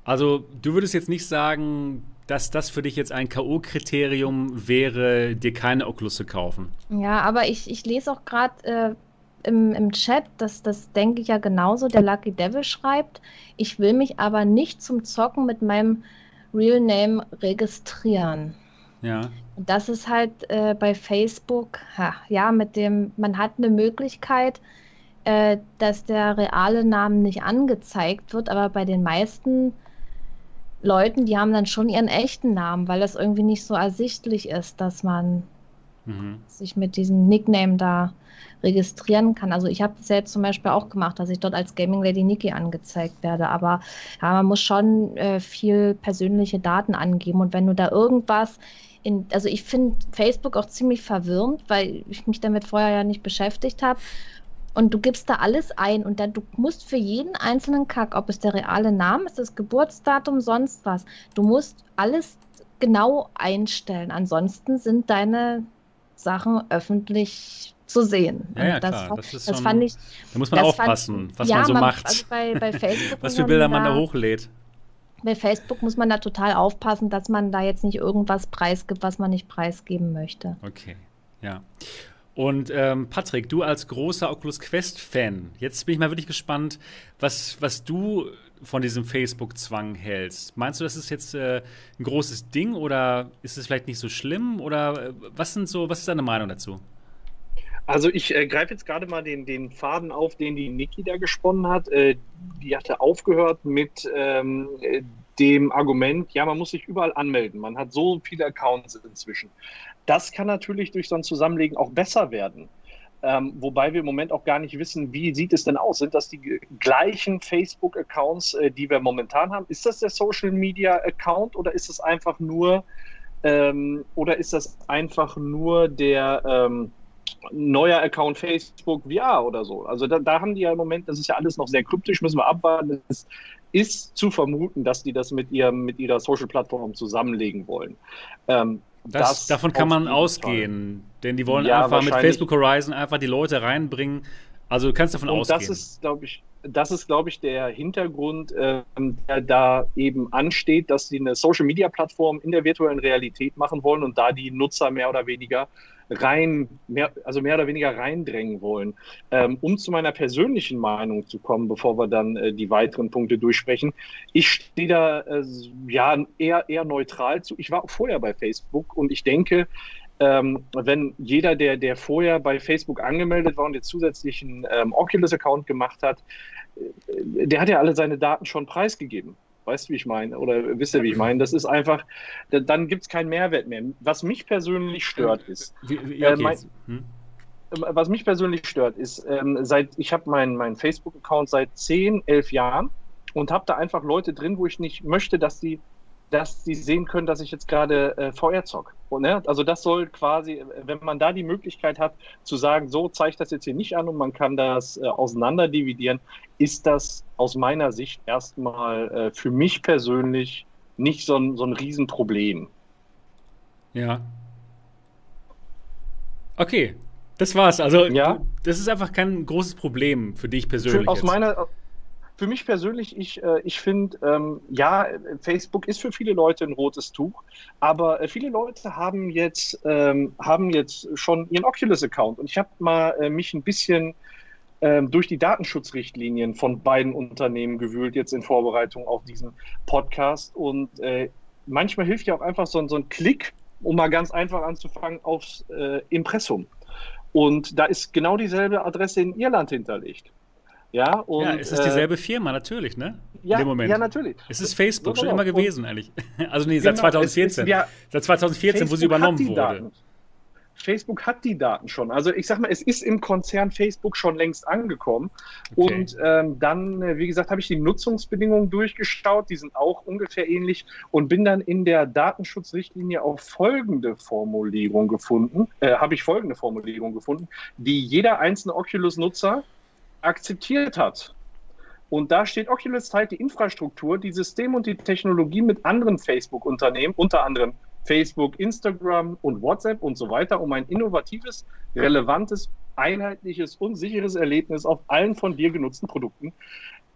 Also, du würdest jetzt nicht sagen, dass das für dich jetzt ein K.O.-Kriterium wäre, dir keine Oculus zu kaufen. Ja, aber ich, ich lese auch gerade äh, im, im Chat, dass das denke ich ja genauso, der Lucky Devil schreibt, ich will mich aber nicht zum Zocken mit meinem Real Name registrieren. Ja. Und das ist halt äh, bei Facebook, ha, ja, mit dem, man hat eine Möglichkeit, äh, dass der reale Name nicht angezeigt wird, aber bei den meisten Leuten, die haben dann schon ihren echten Namen, weil das irgendwie nicht so ersichtlich ist, dass man Mhm. sich mit diesem Nickname da registrieren kann. Also ich habe das ja jetzt zum Beispiel auch gemacht, dass ich dort als Gaming Lady Nikki angezeigt werde. Aber ja, man muss schon äh, viel persönliche Daten angeben. Und wenn du da irgendwas in, also ich finde Facebook auch ziemlich verwirrend, weil ich mich damit vorher ja nicht beschäftigt habe. Und du gibst da alles ein und dann du musst für jeden einzelnen Kack, ob es der reale Name ist, das Geburtsdatum, sonst was, du musst alles genau einstellen. Ansonsten sind deine Sachen öffentlich zu sehen. Ja, ja, das, klar, das ist das schon- fand ich. Da muss man das fand- aufpassen, was ja, man so macht. Also bei, bei Facebook was für man Bilder man da da- hochlädt. Bei Facebook muss man da total aufpassen, dass man da jetzt nicht irgendwas preisgibt, was man nicht preisgeben möchte. Okay, ja. Und ähm, Patrick, du als großer Oculus Quest-Fan, jetzt bin ich mal wirklich gespannt, was, was du von diesem Facebook-Zwang hältst. Meinst du, das ist jetzt äh, ein großes Ding oder ist es vielleicht nicht so schlimm? Oder äh, was sind so, was ist deine Meinung dazu? Also ich äh, greife jetzt gerade mal den, den Faden auf, den die Niki da gesponnen hat. Äh, die hatte aufgehört mit ähm, äh, dem Argument, ja, man muss sich überall anmelden. Man hat so viele Accounts inzwischen. Das kann natürlich durch so ein Zusammenlegen auch besser werden. Ähm, wobei wir im Moment auch gar nicht wissen, wie sieht es denn aus? Sind das die gleichen Facebook-Accounts, äh, die wir momentan haben? Ist das der Social-Media-Account oder ist es einfach nur ähm, oder ist das einfach nur der ähm, neuer Account Facebook VR oder so? Also da, da haben die ja im Moment, das ist ja alles noch sehr kryptisch, müssen wir abwarten. Es ist zu vermuten, dass die das mit ihrem mit ihrer Social-Plattform zusammenlegen wollen. Das, davon kann man ausgehen, denn die wollen Ja, einfach mit. Facebook Horizon einfach die Leute reinbringen. Also du kannst davon Und ausgehen. das ist, glaube ich, das ist, glaube ich, der Hintergrund, ähm, der da eben ansteht, dass sie eine Social Media Plattform in der virtuellen Realität machen wollen und da die Nutzer mehr oder weniger rein, mehr, also mehr oder weniger reindrängen wollen. Ähm, um zu meiner persönlichen Meinung zu kommen, bevor wir dann äh, die weiteren Punkte durchsprechen. Ich stehe da äh, ja eher, eher neutral zu. Ich war auch vorher bei Facebook und ich denke, ähm, wenn jeder, der, der vorher bei Facebook angemeldet war und jetzt zusätzlich einen ähm, Oculus-Account gemacht hat, äh, der hat ja alle seine Daten schon preisgegeben. Weißt du, wie ich meine? Oder wisst ihr, wie ich meine? Das ist einfach, da- dann gibt es keinen Mehrwert mehr. Was mich persönlich stört, ist, Wie, wie, äh, okay. mein- hm? was mich persönlich stört, ist, ähm, seit ich habe meinen mein Facebook-Account seit 10, 11 Jahren und habe da einfach Leute drin, wo ich nicht möchte, dass die, dass die sehen können, dass ich jetzt gerade äh, VR zock. Und, ne? Also das soll quasi, wenn man da die Möglichkeit hat, zu sagen, so zeige ich das jetzt hier nicht an und man kann das äh, auseinander dividieren, ist das aus meiner Sicht erstmal äh, für mich persönlich nicht so ein, so ein Riesenproblem. Ja. Okay, das war's. Also, Ja. das ist einfach kein großes Problem für dich persönlich. Für, aus jetzt. meiner für mich persönlich, ich, äh, ich finde, ähm, ja, Facebook ist für viele Leute ein rotes Tuch, aber äh, viele Leute haben jetzt, ähm, haben jetzt schon ihren Oculus-Account und ich habe mal äh, mich ein bisschen ähm, durch die Datenschutzrichtlinien von beiden Unternehmen gewühlt, jetzt in Vorbereitung auf diesen Podcast und äh, manchmal hilft ja auch einfach so, so ein Klick, um mal ganz einfach anzufangen, aufs äh, Impressum. Und da ist genau dieselbe Adresse in Irland hinterlegt. Ja, und, ja, es ist dieselbe äh, Firma, natürlich, ne? Ja, ja, natürlich. Es ist Facebook, so, schon immer gewesen, eigentlich. Also nee, seit 2014. Genau, es, ja, seit 2014, Facebook wo sie übernommen wurde. Daten. Facebook hat die Daten schon. Also ich sag mal, es ist im Konzern Facebook schon längst angekommen. Okay. Und ähm, dann, äh, wie gesagt, habe ich die Nutzungsbedingungen durchgeschaut. Die sind auch ungefähr ähnlich und bin dann in der Datenschutzrichtlinie auf folgende Formulierung gefunden, äh, habe ich folgende Formulierung gefunden, die jeder einzelne Oculus-Nutzer akzeptiert hat. Und da steht, Oculus teilt die Infrastruktur, die Systeme und die Technologie mit anderen Facebook-Unternehmen, unter anderem Facebook, Instagram und WhatsApp und so weiter, um ein innovatives, relevantes, einheitliches und sicheres Erlebnis auf allen von dir genutzten Produkten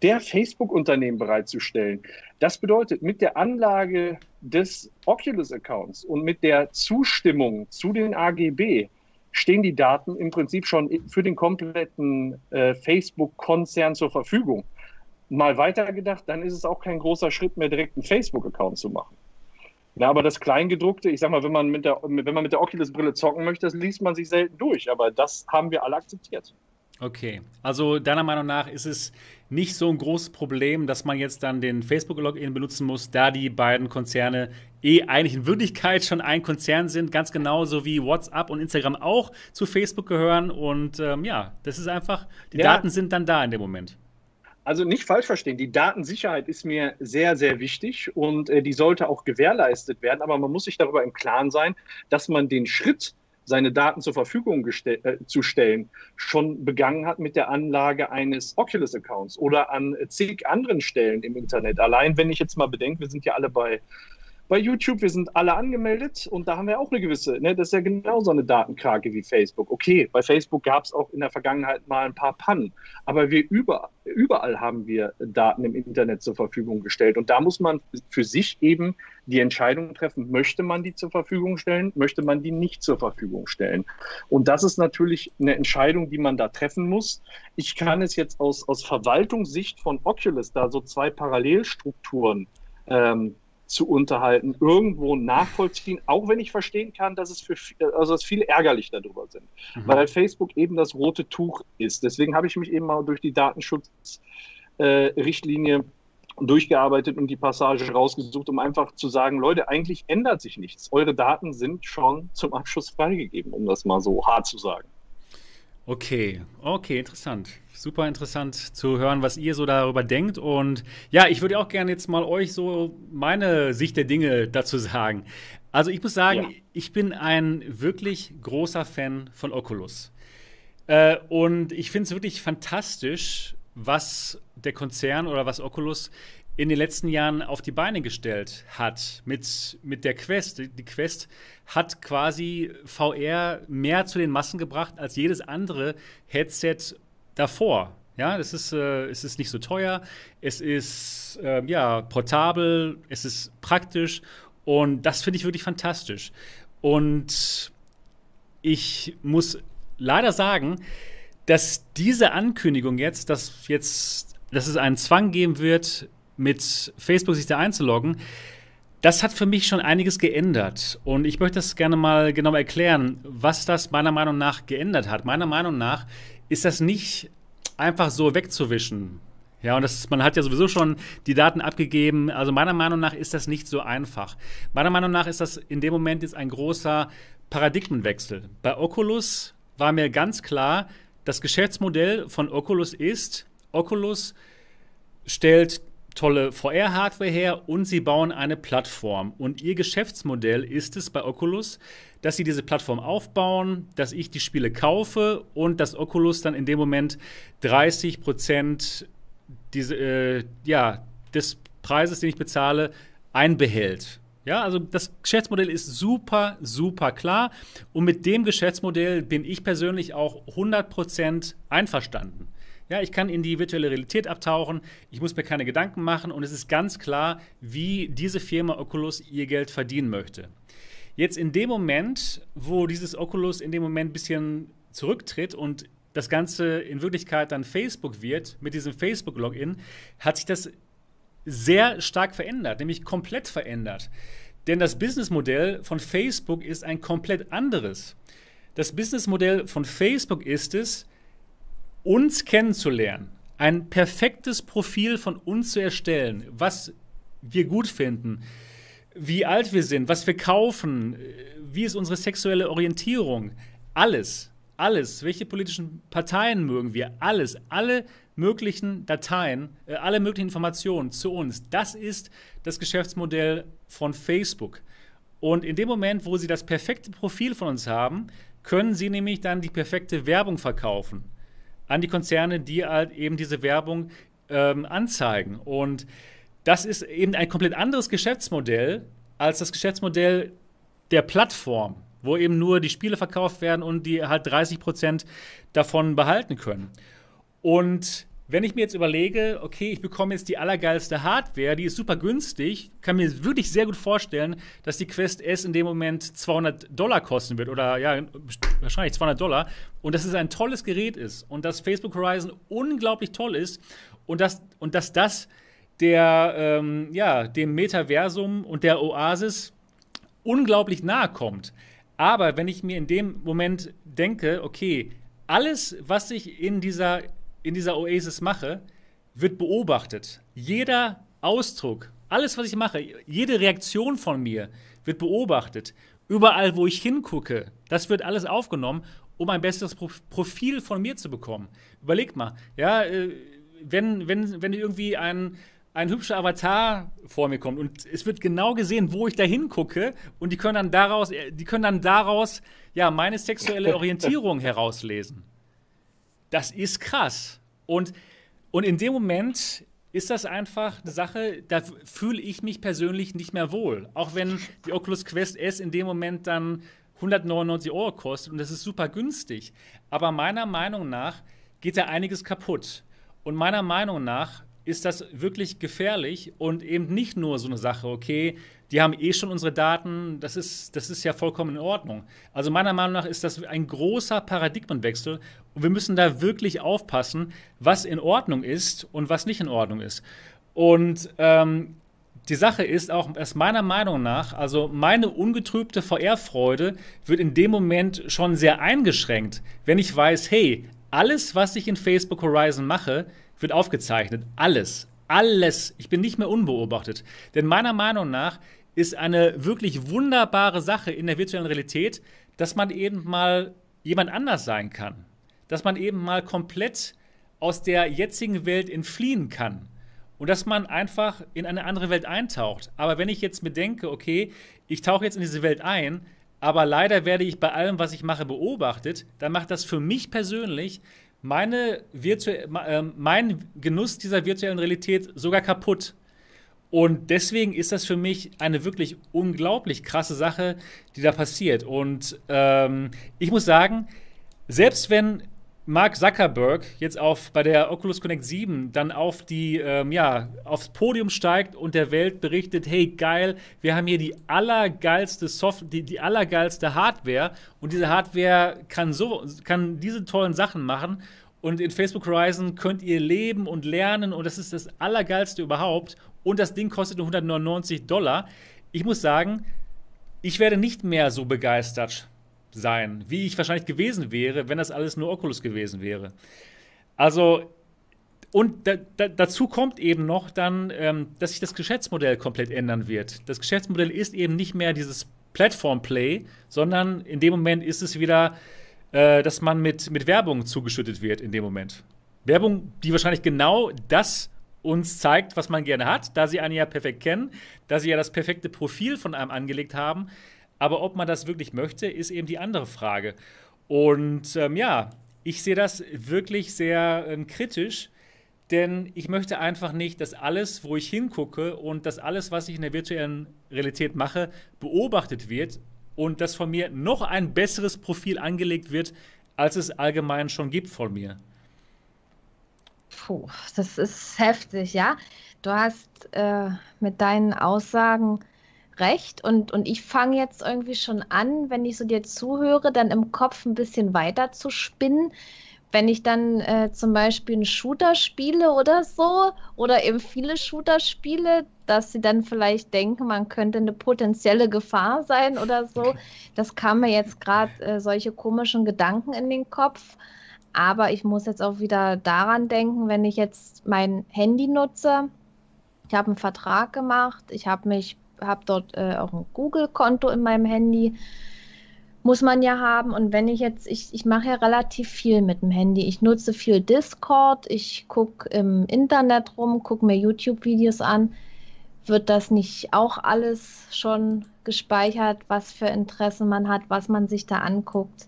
der Facebook-Unternehmen bereitzustellen. Das bedeutet, mit der Anlage des Oculus-Accounts und mit der Zustimmung zu den AGB stehen die Daten im Prinzip schon für den kompletten äh, Facebook-Konzern zur Verfügung. Mal weitergedacht, dann ist es auch kein großer Schritt mehr, direkt einen Facebook-Account zu machen. Ja, aber das Kleingedruckte, ich sag mal, wenn man mit der, wenn man mit der Oculus-Brille zocken möchte, das liest man sich selten durch. Aber das haben wir alle akzeptiert. Okay, also deiner Meinung nach ist es nicht so ein großes Problem, dass man jetzt dann den Facebook-Login benutzen muss, da die beiden Konzerne eh eigentlich in Wirklichkeit schon ein Konzern sind, ganz genauso wie WhatsApp und Instagram auch zu Facebook gehören. Und ähm, ja, das ist einfach, die ja. Daten sind dann da in dem Moment also nicht falsch verstehen, die Datensicherheit ist mir sehr, sehr wichtig und äh, die sollte auch gewährleistet werden. Aber man muss sich darüber im Klaren sein, dass man den Schritt, seine Daten zur Verfügung äh, zu stellen, schon begangen hat mit der Anlage eines Oculus-Accounts oder an zig anderen Stellen im Internet. Allein wenn ich jetzt mal bedenke, wir sind ja alle bei bei YouTube, wir sind alle angemeldet und da haben wir auch eine gewisse, ne, das ist ja genauso eine Datenkrake wie Facebook. Okay, bei Facebook gab es auch in der Vergangenheit mal ein paar Pannen, aber wir über, überall haben wir Daten im Internet zur Verfügung gestellt und da muss man für sich eben die Entscheidung treffen, möchte man die zur Verfügung stellen, möchte man die nicht zur Verfügung stellen. Und das ist natürlich eine Entscheidung, die man da treffen muss. Ich kann es jetzt aus, aus Verwaltungssicht von Oculus da so zwei Parallelstrukturen ähm, zu unterhalten, irgendwo nachvollziehen, auch wenn ich verstehen kann, dass es für also dass viele ärgerlich darüber sind, mhm. weil Facebook eben das rote Tuch ist. Deswegen habe ich mich eben mal durch die Datenschutzrichtlinie äh, durchgearbeitet und die Passage rausgesucht, um einfach zu sagen, Leute, eigentlich ändert sich nichts. Eure Daten sind schon zum Abschluss freigegeben, um das mal so hart zu sagen. Okay, okay, interessant. Super interessant zu hören, was ihr so darüber denkt. Und ja, ich würde auch gerne jetzt mal euch so meine Sicht der Dinge dazu sagen. Also ich muss sagen, ja. ich bin ein wirklich großer Fan von Oculus. Äh, und ich finde es wirklich fantastisch, was der Konzern oder was Oculus in den letzten Jahren auf die Beine gestellt hat mit, mit der Quest. Die Quest hat quasi VR mehr zu den Massen gebracht als jedes andere Headset davor. Ja, es ist, äh, es ist nicht so teuer, es ist äh, ja, portabel, es ist praktisch und das finde ich wirklich fantastisch. Und ich muss leider sagen, dass diese Ankündigung jetzt, dass jetzt, dass es einen Zwang geben wird, mit Facebook sich da einzuloggen, das hat für mich schon einiges geändert. Und ich möchte das gerne mal genau erklären, was das meiner Meinung nach geändert hat. Meiner Meinung nach ist das nicht einfach so wegzuwischen. Ja, und das, man hat ja sowieso schon die Daten abgegeben. Also meiner Meinung nach ist das nicht so einfach. Meiner Meinung nach ist das in dem Moment jetzt ein großer Paradigmenwechsel. Bei Oculus war mir ganz klar, das Geschäftsmodell von Oculus ist, Oculus stellt tolle VR-Hardware her und sie bauen eine Plattform. Und ihr Geschäftsmodell ist es bei Oculus, dass sie diese Plattform aufbauen, dass ich die Spiele kaufe und dass Oculus dann in dem Moment 30 Prozent diese, äh, ja, des Preises, den ich bezahle, einbehält. Ja, also das Geschäftsmodell ist super, super klar. Und mit dem Geschäftsmodell bin ich persönlich auch 100% einverstanden. Ja, ich kann in die virtuelle Realität abtauchen, ich muss mir keine Gedanken machen und es ist ganz klar, wie diese Firma Oculus ihr Geld verdienen möchte. Jetzt in dem Moment, wo dieses Oculus in dem Moment ein bisschen zurücktritt und das Ganze in Wirklichkeit dann Facebook wird, mit diesem Facebook-Login, hat sich das sehr stark verändert, nämlich komplett verändert. Denn das Businessmodell von Facebook ist ein komplett anderes. Das Businessmodell von Facebook ist es, uns kennenzulernen, ein perfektes Profil von uns zu erstellen, was wir gut finden, wie alt wir sind, was wir kaufen, wie ist unsere sexuelle Orientierung, alles, alles, welche politischen Parteien mögen wir, alles, alle möglichen Dateien, äh, alle möglichen Informationen zu uns. Das ist das Geschäftsmodell von Facebook. Und in dem Moment, wo sie das perfekte Profil von uns haben, können sie nämlich dann die perfekte Werbung verkaufen an die Konzerne, die halt eben diese Werbung ähm, anzeigen. Und das ist eben ein komplett anderes Geschäftsmodell als das Geschäftsmodell der Plattform, wo eben nur die Spiele verkauft werden und die halt 30 Prozent davon behalten können. Und wenn ich mir jetzt überlege, okay, ich bekomme jetzt die allergeilste Hardware, die ist super günstig, kann mir wirklich sehr gut vorstellen, dass die Quest S in dem Moment 200 Dollar kosten wird oder ja, wahrscheinlich 200 Dollar und dass es ein tolles Gerät ist und dass Facebook Horizon unglaublich toll ist und dass, und dass das der, ähm, ja, dem Metaversum und der Oasis unglaublich nahe kommt. Aber wenn ich mir in dem Moment denke, okay, alles, was ich in dieser in dieser Oasis mache, wird beobachtet. Jeder Ausdruck, alles, was ich mache, jede Reaktion von mir wird beobachtet. Überall, wo ich hingucke, das wird alles aufgenommen, um ein besseres Profil von mir zu bekommen. Überlegt mal, ja, äh, wenn, wenn, wenn irgendwie ein, ein hübscher Avatar vor mir kommt und es wird genau gesehen, wo ich da hingucke und die können dann daraus, die können dann daraus ja meine sexuelle Orientierung herauslesen das ist krass. Und, und in dem Moment ist das einfach eine Sache, da fühle ich mich persönlich nicht mehr wohl. Auch wenn die Oculus Quest S in dem Moment dann 199 Euro kostet und das ist super günstig. Aber meiner Meinung nach geht da einiges kaputt. Und meiner Meinung nach ist das wirklich gefährlich und eben nicht nur so eine Sache, okay, die haben eh schon unsere Daten, das ist, das ist ja vollkommen in Ordnung. Also meiner Meinung nach ist das ein großer Paradigmenwechsel und wir müssen da wirklich aufpassen, was in Ordnung ist und was nicht in Ordnung ist. Und ähm, die Sache ist auch, erst meiner Meinung nach, also meine ungetrübte VR-Freude wird in dem Moment schon sehr eingeschränkt, wenn ich weiß, hey, alles, was ich in Facebook Horizon mache, wird aufgezeichnet. Alles. Alles. Ich bin nicht mehr unbeobachtet. Denn meiner Meinung nach ist eine wirklich wunderbare Sache in der virtuellen Realität, dass man eben mal jemand anders sein kann. Dass man eben mal komplett aus der jetzigen Welt entfliehen kann. Und dass man einfach in eine andere Welt eintaucht. Aber wenn ich jetzt mir denke, okay, ich tauche jetzt in diese Welt ein, aber leider werde ich bei allem, was ich mache, beobachtet, dann macht das für mich persönlich meine virtu äh, mein Genuss dieser virtuellen Realität sogar kaputt. Und deswegen ist das für mich eine wirklich unglaublich krasse Sache, die da passiert. Und ähm, ich muss sagen, selbst wenn Mark Zuckerberg jetzt auf, bei der Oculus Connect 7 dann auf die, ähm, ja, aufs Podium steigt und der Welt berichtet, hey geil, wir haben hier die allergeilste Software, die, die allergeilste Hardware und diese Hardware kann so, kann diese tollen Sachen machen und in Facebook Horizon könnt ihr leben und lernen und das ist das Allergeilste überhaupt und das Ding kostet nur 199 Dollar. Ich muss sagen, ich werde nicht mehr so begeistert sein, wie ich wahrscheinlich gewesen wäre, wenn das alles nur Oculus gewesen wäre. Also, und da, da, dazu kommt eben noch dann, ähm, dass sich das Geschäftsmodell komplett ändern wird. Das Geschäftsmodell ist eben nicht mehr dieses Platform-Play, sondern in dem Moment ist es wieder, äh, dass man mit, mit Werbung zugeschüttet wird in dem Moment. Werbung, die wahrscheinlich genau das uns zeigt, was man gerne hat, da sie einen ja perfekt kennen, da sie ja das perfekte Profil von einem angelegt haben. Aber ob man das wirklich möchte, ist eben die andere Frage. Und ähm, ja, ich sehe das wirklich sehr ähm, kritisch, denn ich möchte einfach nicht, dass alles, wo ich hingucke und dass alles, was ich in der virtuellen Realität mache, beobachtet wird und dass von mir noch ein besseres Profil angelegt wird, als es allgemein schon gibt von mir. puh, das ist heftig, ja. Du hast äh, mit deinen Aussagen recht und, und ich fange jetzt irgendwie schon an, wenn ich so dir zuhöre, dann im Kopf ein bisschen weiter zu spinnen. Wenn ich dann äh, zum Beispiel einen Shooter spiele oder so, oder eben viele Shooter spiele, dass sie dann vielleicht denken, man könnte eine potenzielle Gefahr sein oder so. Das kam mir jetzt gerade äh, solche komischen Gedanken in den Kopf. Aber ich muss jetzt auch wieder daran denken, wenn ich jetzt mein Handy nutze. Ich habe einen Vertrag gemacht, ich habe mich, habe dort äh, auch ein Google-Konto in meinem Handy. Muss man ja haben. Und wenn ich jetzt, ich, ich mache ja relativ viel mit dem Handy. Ich nutze viel Discord, ich gucke im Internet rum, gucke mir YouTube-Videos an. Wird das nicht auch alles schon gespeichert, was für Interessen man hat, was man sich da anguckt?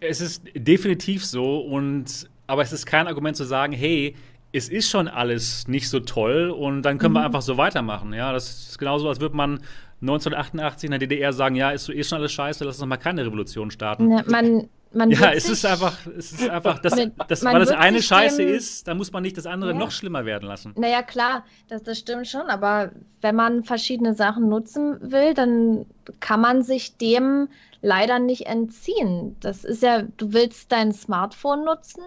Es ist definitiv so und aber es ist kein Argument zu sagen, hey, es ist schon alles nicht so toll und dann können mhm. wir einfach so weitermachen. Ja, das ist genauso, als würde man 1988 in der DDR sagen, ja, ist, ist schon alles scheiße, lass uns mal keine Revolution starten. Ne, man, man ja, es ist einfach, es ist einfach, das, das, weil das eine scheiße ist, dann muss man nicht das andere ja. noch schlimmer werden lassen. Naja, klar, das, das stimmt schon, aber wenn man verschiedene Sachen nutzen will, dann kann man sich dem leider nicht entziehen. Das ist ja, du willst dein Smartphone nutzen.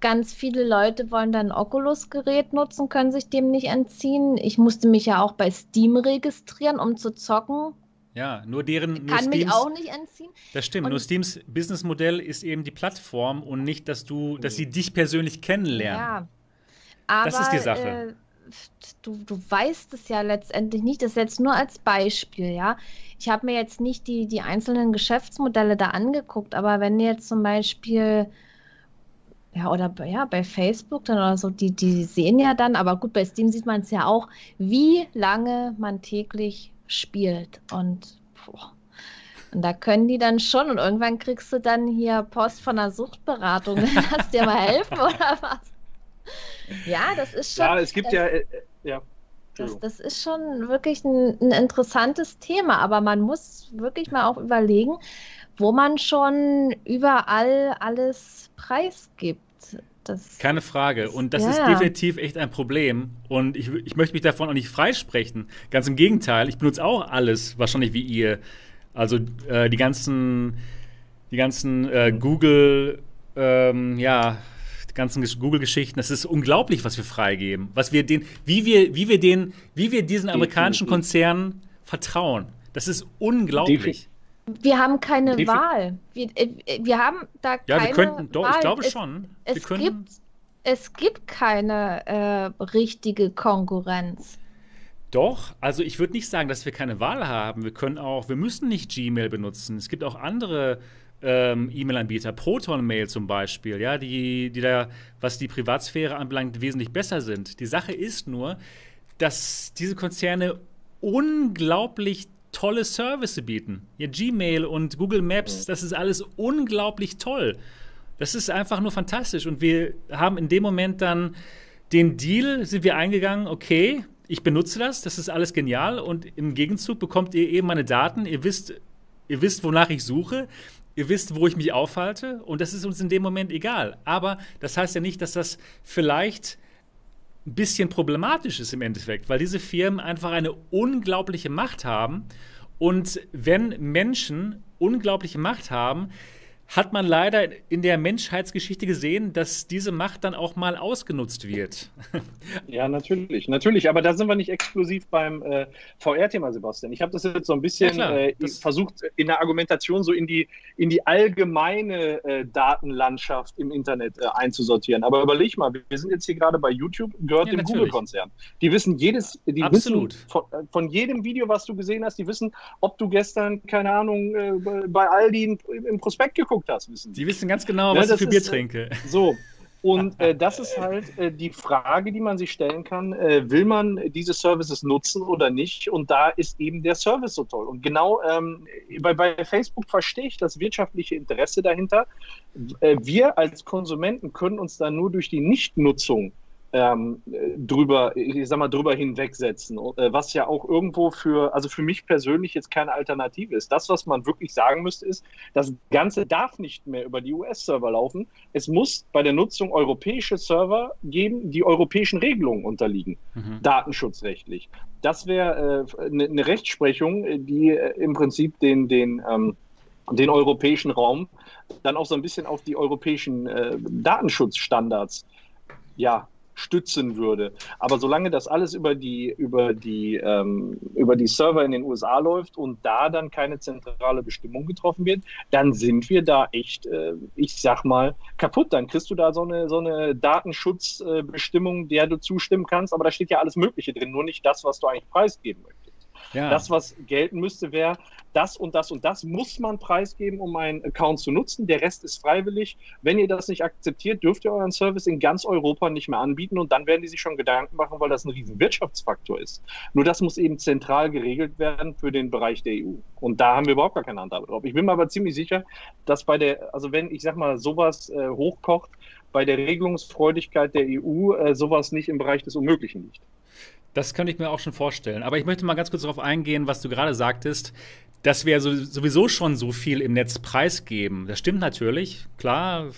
Ganz viele Leute wollen dein Oculus-Gerät nutzen, können sich dem nicht entziehen. Ich musste mich ja auch bei Steam registrieren, um zu zocken. Ja, nur deren. Kann nur mich Steams, auch nicht entziehen. Das stimmt. Und nur Steams Businessmodell ist eben die Plattform und nicht, dass du, dass sie dich persönlich kennenlernen. Ja. Aber, das ist die Sache. Äh, du, du weißt es ja letztendlich nicht. Das ist jetzt nur als Beispiel, ja. Ich habe mir jetzt nicht die, die einzelnen Geschäftsmodelle da angeguckt, aber wenn jetzt zum Beispiel ja, oder ja, bei Facebook dann oder so, die, die sehen ja dann, aber gut, bei Steam sieht man es ja auch, wie lange man täglich spielt. Und, boah, und da können die dann schon und irgendwann kriegst du dann hier Post von einer Suchtberatung. Lass dir mal helfen oder was? Ja, das ist schon. Ja, es gibt ja. Äh, ja. Das, das ist schon wirklich ein, ein, interessantes Thema, aber man muss wirklich mal auch überlegen, wo man schon überall alles preisgibt. Das Keine Frage. Und das ja. ist definitiv echt ein Problem. Und ich, ich möchte mich davon auch nicht freisprechen. Ganz im Gegenteil, ich benutze auch alles, wahrscheinlich wie ihr. Also äh, die ganzen, die ganzen äh, Google, ähm, ja, ganzen Google-Geschichten. Das ist unglaublich, was wir freigeben. Was wir den, wie wir, wie wir den, wie wir diesen amerikanischen Konzernen vertrauen. Das ist unglaublich. Wir haben keine Defin Wahl. Wir, äh, wir haben da ja, keine wir könnten, doch, Wahl. ich glaube schon. Es, es gibt, es gibt keine äh, richtige Konkurrenz. Doch, also ich würde nicht sagen, dass wir keine Wahl haben. Wir können auch, wir müssen nicht Gmail benutzen. Es gibt auch andere ähm, E-Mail-Anbieter, Proton Mail zum Beispiel, ja, die, die da, was die Privatsphäre anbelangt, wesentlich besser sind. Die Sache ist nur, dass diese Konzerne unglaublich tolle Services bieten. Ja, Gmail und Google Maps, das ist alles unglaublich toll. Das ist einfach nur fantastisch. Und wir haben in dem Moment dann den Deal, sind wir eingegangen, okay, ich benutze das, das ist alles genial und im Gegenzug bekommt ihr eben meine Daten, ihr wisst, ihr wisst, wonach ich suche ihr wisst, wo ich mich aufhalte und das ist uns in dem Moment egal. Aber das heißt ja nicht, dass das vielleicht ein bisschen problematisch ist im Endeffekt, weil diese Firmen einfach eine unglaubliche Macht haben. Und wenn Menschen unglaubliche Macht haben, hat man leider in der Menschheitsgeschichte gesehen, dass diese Macht dann auch mal ausgenutzt wird. Ja, natürlich, natürlich. Aber da sind wir nicht exklusiv beim äh, VR-Thema, Sebastian. Ich habe das jetzt so ein bisschen ja, äh, versucht, in der Argumentation so in die, in die allgemeine äh, Datenlandschaft im Internet äh, einzusortieren. Aber überleg mal, wir sind jetzt hier gerade bei YouTube, gehört ja, dem Google-Konzern. Die wissen jedes, die Absolut. wissen von, äh, von, jedem Video, was du gesehen hast, die wissen, ob du gestern, keine Ahnung, äh, bei Aldi im Prospekt geguckt geguckt hast, wissen die. Die wissen ganz genau, was ja, ich für Bier trinke. So. Und äh, das ist halt äh, die Frage, die man sich stellen kann, äh, will man diese Services nutzen oder nicht? Und da ist eben der Service so toll. Und genau ähm, bei, bei Facebook verstehe ich das wirtschaftliche Interesse dahinter. Äh, wir als Konsumenten können uns da nur durch die Nichtnutzung ähm, drüber, ich sag mal, drüber hinwegsetzen, äh, was ja auch irgendwo für, also für mich persönlich jetzt keine Alternative ist. Das, was man wirklich sagen müsste, ist, das Ganze darf nicht mehr über die US-Server laufen. Es muss bei der Nutzung europäische Server geben, die europäischen Regelungen unterliegen, mhm. datenschutzrechtlich. Das wäre äh, eine ne Rechtsprechung, die äh, im Prinzip den, den, ähm, den europäischen Raum dann auch so ein bisschen auf die europäischen äh, Datenschutzstandards ja, stützen würde. Aber solange das alles über die, über die, ähm, über die Server in den USA läuft und da dann keine zentrale Bestimmung getroffen wird, dann sind wir da echt, äh, ich sag mal, kaputt. Dann kriegst du da so eine, so eine Datenschutzbestimmung, der du zustimmen kannst, aber da steht ja alles Mögliche drin, nur nicht das, was du eigentlich preisgeben möchtest. Ja. Das, was gelten müsste, wäre, das und das und das muss man preisgeben, um einen Account zu nutzen. Der Rest ist freiwillig. Wenn ihr das nicht akzeptiert, dürft ihr euren Service in ganz Europa nicht mehr anbieten und dann werden die sich schon Gedanken machen, weil das ein riesen Wirtschaftsfaktor ist. Nur das muss eben zentral geregelt werden für den Bereich der EU. Und da haben wir überhaupt gar keine Handhabe drauf. Ich bin mir aber ziemlich sicher, dass bei der, also wenn ich sag mal sowas äh, hochkocht, bei der Regelungsfreudigkeit der EU äh, sowas nicht im Bereich des Unmöglichen liegt. Das könnte ich mir auch schon vorstellen. Aber ich möchte mal ganz kurz darauf eingehen, was du gerade sagtest, dass wir sowieso schon so viel im Netz preisgeben. Das stimmt natürlich, klar.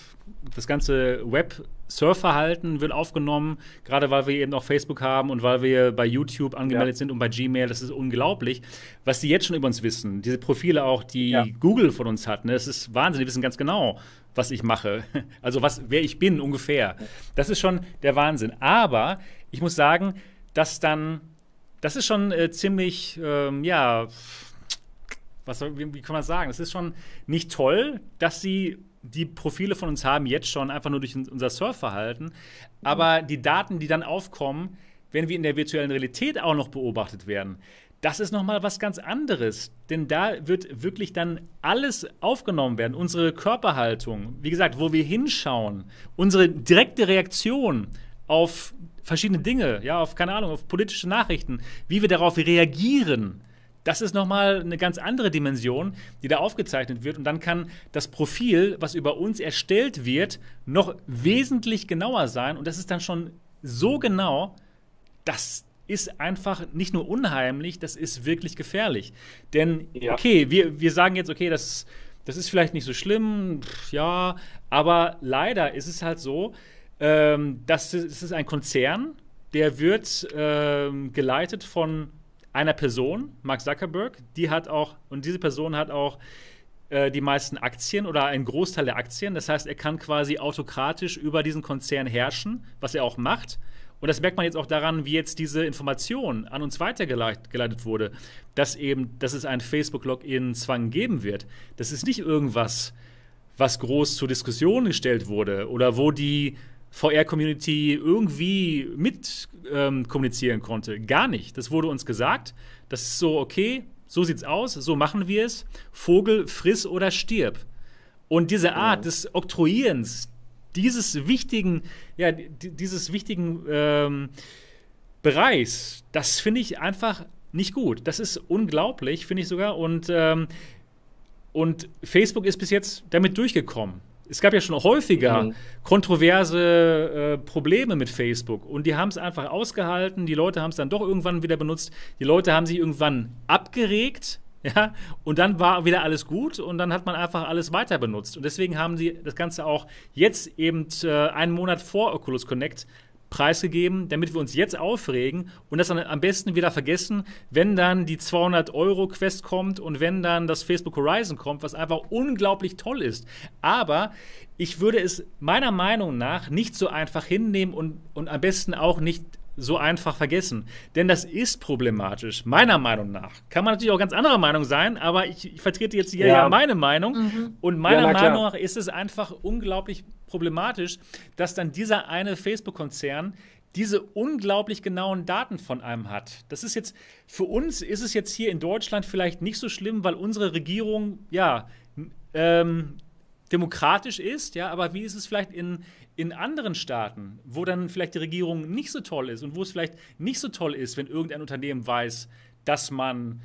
Das ganze Web-Surfverhalten wird aufgenommen, gerade weil wir eben auch Facebook haben und weil wir bei YouTube angemeldet ja. sind und bei Gmail. Das ist unglaublich, was die jetzt schon über uns wissen. Diese Profile auch, die ja. Google von uns hat. Ne? Das ist Wahnsinn. Die wissen ganz genau, was ich mache. Also was, wer ich bin ungefähr. Das ist schon der Wahnsinn. Aber ich muss sagen, dass dann, das ist schon äh, ziemlich, ähm, ja, was, wie, wie kann man sagen? Es ist schon nicht toll, dass sie die Profile von uns haben, jetzt schon einfach nur durch unser Surfverhalten. Aber die Daten, die dann aufkommen, wenn wir in der virtuellen Realität auch noch beobachtet werden, das ist nochmal was ganz anderes. Denn da wird wirklich dann alles aufgenommen werden. Unsere Körperhaltung, wie gesagt, wo wir hinschauen, unsere direkte Reaktion auf verschiedene Dinge, ja, auf, keine Ahnung, auf politische Nachrichten, wie wir darauf reagieren. Das ist nochmal eine ganz andere Dimension, die da aufgezeichnet wird. Und dann kann das Profil, was über uns erstellt wird, noch wesentlich genauer sein. Und das ist dann schon so genau, das ist einfach nicht nur unheimlich, das ist wirklich gefährlich. Denn, ja. okay, wir, wir sagen jetzt, okay, das, das ist vielleicht nicht so schlimm, ja, aber leider ist es halt so, ähm, das, ist, das ist ein Konzern, der wird ähm, geleitet von einer Person, Mark Zuckerberg, die hat auch, und diese Person hat auch äh, die meisten Aktien oder einen Großteil der Aktien. Das heißt, er kann quasi autokratisch über diesen Konzern herrschen, was er auch macht. Und das merkt man jetzt auch daran, wie jetzt diese Information an uns weitergeleitet wurde, dass eben, dass es einen Facebook-Login-Zwang geben wird. Das ist nicht irgendwas, was groß zur Diskussion gestellt wurde oder wo die VR-Community irgendwie mit ähm, kommunizieren konnte. Gar nicht. Das wurde uns gesagt. Das ist so, okay, so sieht's aus, so machen wir es. Vogel, friss oder stirb. Und diese Art ja. des Oktroyierens, dieses wichtigen, ja, dieses wichtigen ähm, Bereichs, das finde ich einfach nicht gut. Das ist unglaublich, finde ich sogar. Und, ähm, und Facebook ist bis jetzt damit durchgekommen es gab ja schon häufiger mhm. kontroverse äh, Probleme mit Facebook und die haben es einfach ausgehalten. Die Leute haben es dann doch irgendwann wieder benutzt. Die Leute haben sich irgendwann abgeregt. Ja, und dann war wieder alles gut und dann hat man einfach alles weiter benutzt. Und deswegen haben sie das Ganze auch jetzt eben äh, einen Monat vor Oculus Connect preisgegeben, damit wir uns jetzt aufregen und das dann am besten wieder vergessen, wenn dann die 200 Euro Quest kommt und wenn dann das Facebook Horizon kommt, was einfach unglaublich toll ist. Aber ich würde es meiner Meinung nach nicht so einfach hinnehmen und, und am besten auch nicht so einfach vergessen. Denn das ist problematisch, meiner Meinung nach. Kann man natürlich auch ganz anderer Meinung sein, aber ich, ich vertrete jetzt hier ja, ja meine Meinung. Mhm. Und meiner ja, Meinung nach ist es einfach unglaublich problematisch, dass dann dieser eine Facebook-Konzern diese unglaublich genauen Daten von einem hat. Das ist jetzt, für uns ist es jetzt hier in Deutschland vielleicht nicht so schlimm, weil unsere Regierung, ja, ähm, demokratisch ist, ja, aber wie ist es vielleicht in, in anderen Staaten, wo dann vielleicht die Regierung nicht so toll ist und wo es vielleicht nicht so toll ist, wenn irgendein Unternehmen weiß, dass man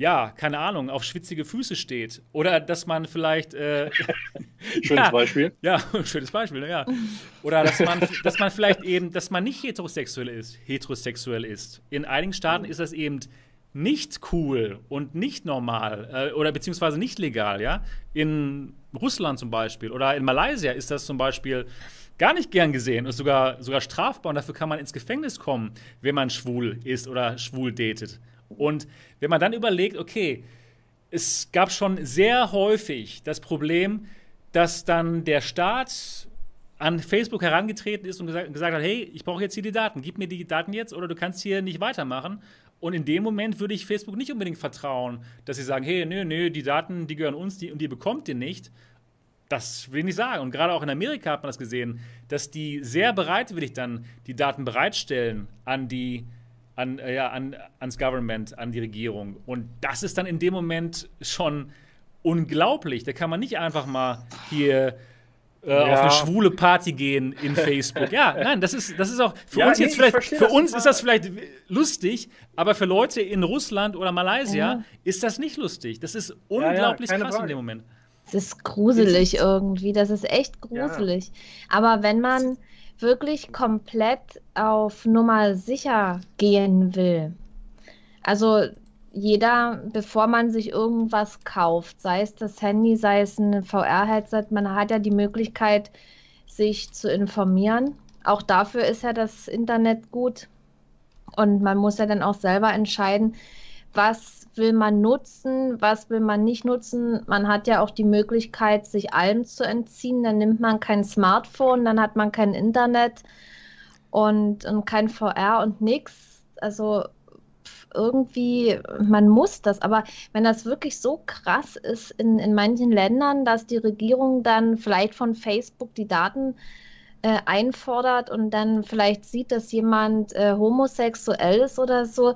ja, keine Ahnung, auf schwitzige Füße steht. Oder dass man vielleicht. Äh, schönes ja, Beispiel. Ja, schönes Beispiel, ja. Oder dass man, dass man vielleicht eben, dass man nicht heterosexuell ist, heterosexuell ist. In einigen Staaten ist das eben nicht cool und nicht normal äh, oder beziehungsweise nicht legal, ja. In Russland zum Beispiel oder in Malaysia ist das zum Beispiel gar nicht gern gesehen und sogar, sogar strafbar und dafür kann man ins Gefängnis kommen, wenn man schwul ist oder schwul datet. Und wenn man dann überlegt, okay, es gab schon sehr häufig das Problem, dass dann der Staat an Facebook herangetreten ist und gesagt, hat, hey, ich brauche jetzt hier die Daten, gib mir die Daten jetzt oder du kannst hier nicht weitermachen. Und in dem Moment würde ich Facebook nicht unbedingt vertrauen, dass sie sagen, hey, nö, nö, die Daten, die gehören uns die, und die bekommt ihr nicht. Das will ich nicht sagen. Und gerade auch in Amerika hat man das gesehen, dass die sehr bereitwillig dann die Daten bereitstellen an die an, äh, ja, an, ans Government, an die Regierung. Und das ist dann in dem Moment schon unglaublich. Da kann man nicht einfach mal hier äh, ja. auf eine schwule Party gehen in Facebook. ja, nein, das ist, das ist auch für ja, uns nee, jetzt vielleicht, für uns ist das vielleicht lustig, aber für Leute in Russland oder Malaysia ja. ist das nicht lustig. Das ist unglaublich krass Frage. in dem Moment. Das ist gruselig irgendwie, das ist echt gruselig. Aber wenn man wirklich komplett auf Nummer sicher gehen will. Also jeder, bevor man sich irgendwas kauft, sei es das Handy, sei es ein VR-Headset, man hat ja die Möglichkeit, sich zu informieren. Auch dafür ist ja das Internet gut. Und man muss ja dann auch selber entscheiden, was will man nutzen, was will man nicht nutzen. Man hat ja auch die Möglichkeit, sich allem zu entziehen. Dann nimmt man kein Smartphone, dann hat man kein Internet und, und kein VR und nichts. Also irgendwie, man muss das. Aber wenn das wirklich so krass ist in, in manchen Ländern, dass die Regierung dann vielleicht von Facebook die Daten äh, einfordert und dann vielleicht sieht, dass jemand äh, homosexuell ist oder so,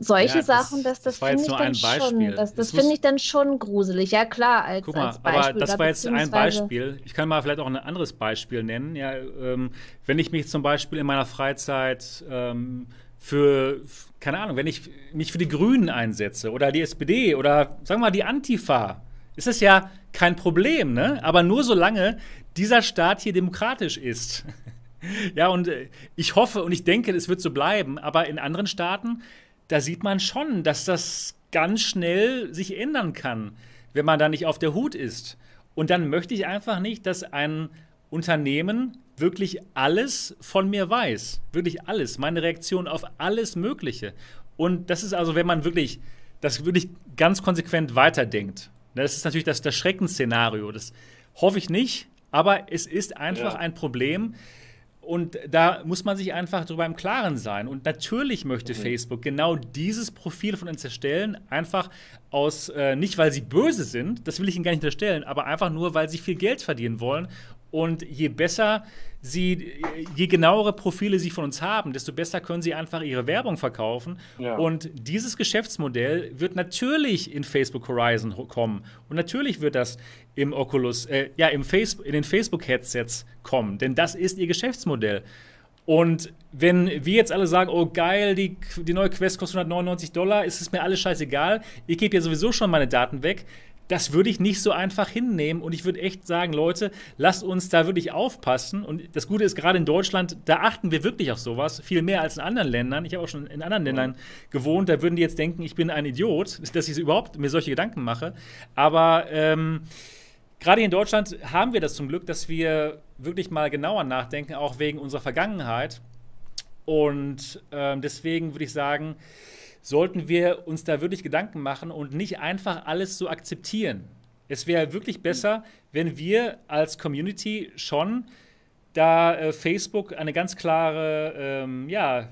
solche ja, Sachen, das, das, das finde ich dann schon, das, das finde ich dann schon gruselig. Ja klar, als, Guck mal, als Beispiel. Aber das war jetzt ein Beispiel. Ich kann mal vielleicht auch ein anderes Beispiel nennen. Ja, ähm, wenn ich mich zum Beispiel in meiner Freizeit ähm, für, keine Ahnung, wenn ich mich für die Grünen einsetze oder die SPD oder sagen wir mal die Antifa, ist das ja kein Problem, ne? Aber nur solange dieser Staat hier demokratisch ist. ja, und äh, ich hoffe und ich denke, es wird so bleiben, aber in anderen Staaten da sieht man schon, dass das ganz schnell sich ändern kann, wenn man da nicht auf der Hut ist. Und dann möchte ich einfach nicht, dass ein Unternehmen wirklich alles von mir weiß. Wirklich alles. Meine Reaktion auf alles Mögliche. Und das ist also, wenn man wirklich das wirklich ganz konsequent weiterdenkt. Das ist natürlich das, das Schreckensszenario. Das hoffe ich nicht, aber es ist einfach ja. ein Problem, und da muss man sich einfach darüber im Klaren sein. Und natürlich möchte mhm. Facebook genau dieses Profil von uns erstellen, einfach aus, äh, nicht weil sie böse sind, das will ich ihnen gar nicht unterstellen, aber einfach nur, weil sie viel Geld verdienen wollen und je besser sie, je genauere Profile sie von uns haben, desto besser können sie einfach ihre Werbung verkaufen. Ja. Und dieses Geschäftsmodell wird natürlich in Facebook Horizon kommen. Und natürlich wird das im Oculus, äh, ja, im Face in den Facebook-Headsets kommen. Denn das ist ihr Geschäftsmodell. Und wenn wir jetzt alle sagen, oh geil, die, die neue Quest kostet 199 Dollar, ist es mir alles scheißegal, ich gebe ja sowieso schon meine Daten weg, das würde ich nicht so einfach hinnehmen. Und ich würde echt sagen, Leute, lasst uns da wirklich aufpassen. Und das Gute ist, gerade in Deutschland, da achten wir wirklich auf sowas, viel mehr als in anderen Ländern. Ich habe auch schon in anderen Ländern gewohnt, da würden die jetzt denken, ich bin ein Idiot, dass ich überhaupt mir solche Gedanken mache. Aber ähm, gerade in Deutschland haben wir das zum Glück, dass wir wirklich mal genauer nachdenken, auch wegen unserer Vergangenheit. Und ähm, deswegen würde ich sagen, sollten wir uns da wirklich Gedanken machen und nicht einfach alles so akzeptieren. Es wäre wirklich besser, wenn wir als Community schon da äh, Facebook eine ganz klare, ähm, ja,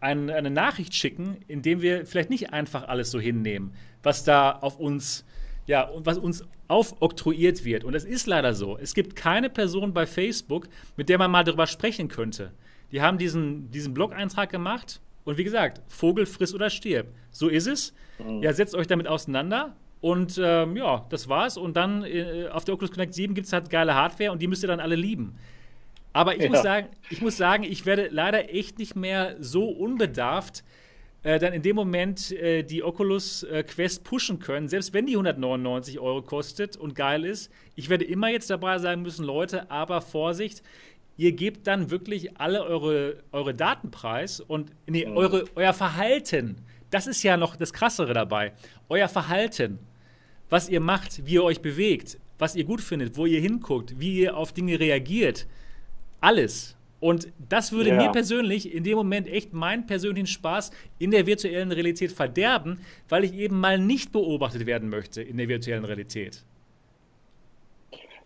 ein, eine Nachricht schicken, indem wir vielleicht nicht einfach alles so hinnehmen, was da auf uns, ja, was uns aufoktroyiert wird. Und es ist leider so. Es gibt keine Person bei Facebook, mit der man mal darüber sprechen könnte. Die haben diesen, diesen Blog-Eintrag gemacht und wie gesagt, Vogel friss oder stirb. So ist es. Mhm. Ja, setzt euch damit auseinander. Und ähm, ja, das war's. Und dann äh, auf der Oculus Connect 7 gibt es halt geile Hardware und die müsst ihr dann alle lieben. Aber ich, ja. muss sagen, ich muss sagen, ich werde leider echt nicht mehr so unbedarft äh, dann in dem Moment äh, die Oculus äh, Quest pushen können, selbst wenn die 199 Euro kostet und geil ist. Ich werde immer jetzt dabei sein müssen, Leute, aber Vorsicht, ihr gebt dann wirklich alle eure, eure Daten preis und nee, mhm. eure, euer Verhalten. Das ist ja noch das Krassere dabei. Euer Verhalten, was ihr macht, wie ihr euch bewegt, was ihr gut findet, wo ihr hinguckt, wie ihr auf Dinge reagiert. Alles. Und das würde ja. mir persönlich in dem Moment echt meinen persönlichen Spaß in der virtuellen Realität verderben, weil ich eben mal nicht beobachtet werden möchte in der virtuellen Realität.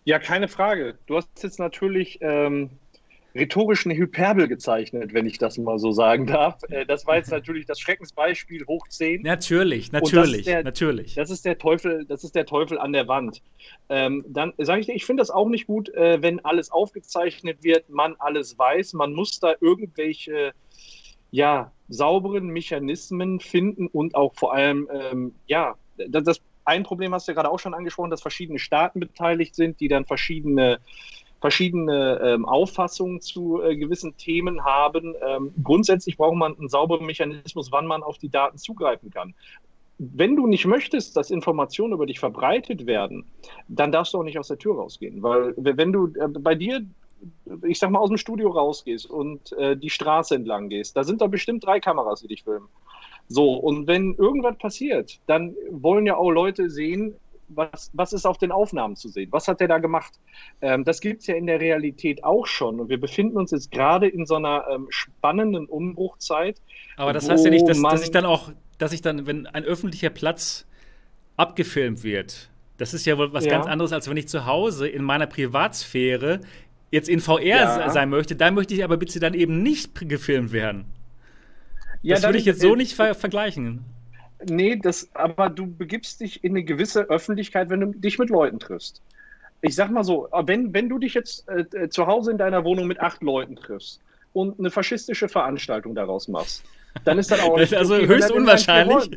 Ja, keine Frage. Du hast jetzt natürlich ähm, rhetorisch eine Hyperbel gezeichnet, wenn ich das mal so sagen darf. Äh, das war jetzt natürlich das Schreckensbeispiel hoch 10. Natürlich, natürlich, das der, natürlich. Das ist der Teufel, das ist der Teufel an der Wand. Ähm, dann sage ich dir, ich finde das auch nicht gut, äh, wenn alles aufgezeichnet wird, man alles weiß. Man muss da irgendwelche ja, sauberen Mechanismen finden und auch vor allem, ähm, ja, das, das ein Problem hast du ja gerade auch schon angesprochen, dass verschiedene Staaten beteiligt sind, die dann verschiedene verschiedene ähm, Auffassungen zu äh, gewissen Themen haben. Ähm, grundsätzlich braucht man einen sauberen Mechanismus, wann man auf die Daten zugreifen kann. Wenn du nicht möchtest, dass Informationen über dich verbreitet werden, dann darfst du auch nicht aus der Tür rausgehen. Weil wenn du äh, bei dir, ich sag mal, aus dem Studio rausgehst und äh, die Straße entlang gehst, da sind da bestimmt drei Kameras, die dich filmen. So, und wenn irgendwas passiert, dann wollen ja auch Leute sehen, was, was ist auf den Aufnahmen zu sehen? Was hat er da gemacht? Ähm, das gibt es ja in der Realität auch schon. Und wir befinden uns jetzt gerade in so einer ähm, spannenden Umbruchzeit. Aber das heißt ja nicht, dass, dass ich dann auch, dass ich dann, wenn ein öffentlicher Platz abgefilmt wird, das ist ja wohl was ja. ganz anderes, als wenn ich zu Hause in meiner Privatsphäre jetzt in VR ja. sein möchte. Da möchte ich aber bitte dann eben nicht gefilmt werden. Ja, das würde ich jetzt so äh, nicht ver vergleichen. Nee, das, aber du begibst dich in eine gewisse Öffentlichkeit, wenn du dich mit Leuten triffst. Ich sag mal so, wenn, wenn du dich jetzt äh, äh zu Hause in deiner Wohnung mit acht Leuten triffst und eine faschistische Veranstaltung daraus machst, dann ist das auch das ist also okay, höchst unwahrscheinlich.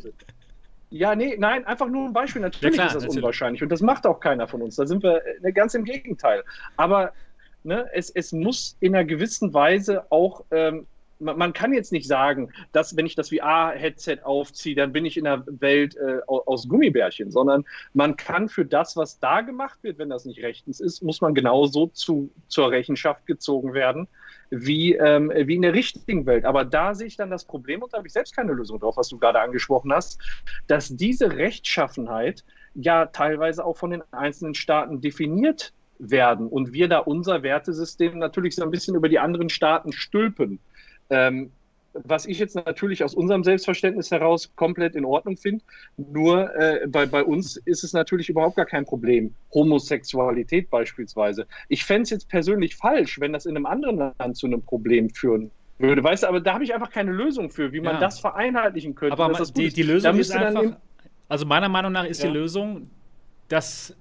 Ja, nee, nein, einfach nur ein Beispiel. Natürlich ja, klar, ist das natürlich. unwahrscheinlich und das macht auch keiner von uns. Da sind wir äh, ganz im Gegenteil. Aber ne, es, es muss in einer gewissen Weise auch ähm, man, kann jetzt nicht sagen, dass wenn ich das VR-Headset aufziehe, dann bin ich in der Welt äh, aus Gummibärchen, sondern man kann für das, was da gemacht wird, wenn das nicht rechtens ist, muss man genauso zu, zur Rechenschaft gezogen werden, wie, ähm, wie in der richtigen Welt. Aber da sehe ich dann das Problem, und da habe ich selbst keine Lösung drauf, was du gerade angesprochen hast, dass diese Rechtschaffenheit ja teilweise auch von den einzelnen Staaten definiert werden und wir da unser Wertesystem natürlich so ein bisschen über die anderen Staaten stülpen. Ähm, was ich jetzt natürlich aus unserem Selbstverständnis heraus komplett in Ordnung finde. Nur äh, bei, bei uns ist es natürlich überhaupt gar kein Problem. Homosexualität beispielsweise. Ich fände es jetzt persönlich falsch, wenn das in einem anderen Land zu einem Problem führen würde. Weißt du, aber da habe ich einfach keine Lösung für, wie man ja. das vereinheitlichen könnte. Aber die, die, Lösung ist einfach, also meiner Meinung nach ist ja. die Lösung, dass,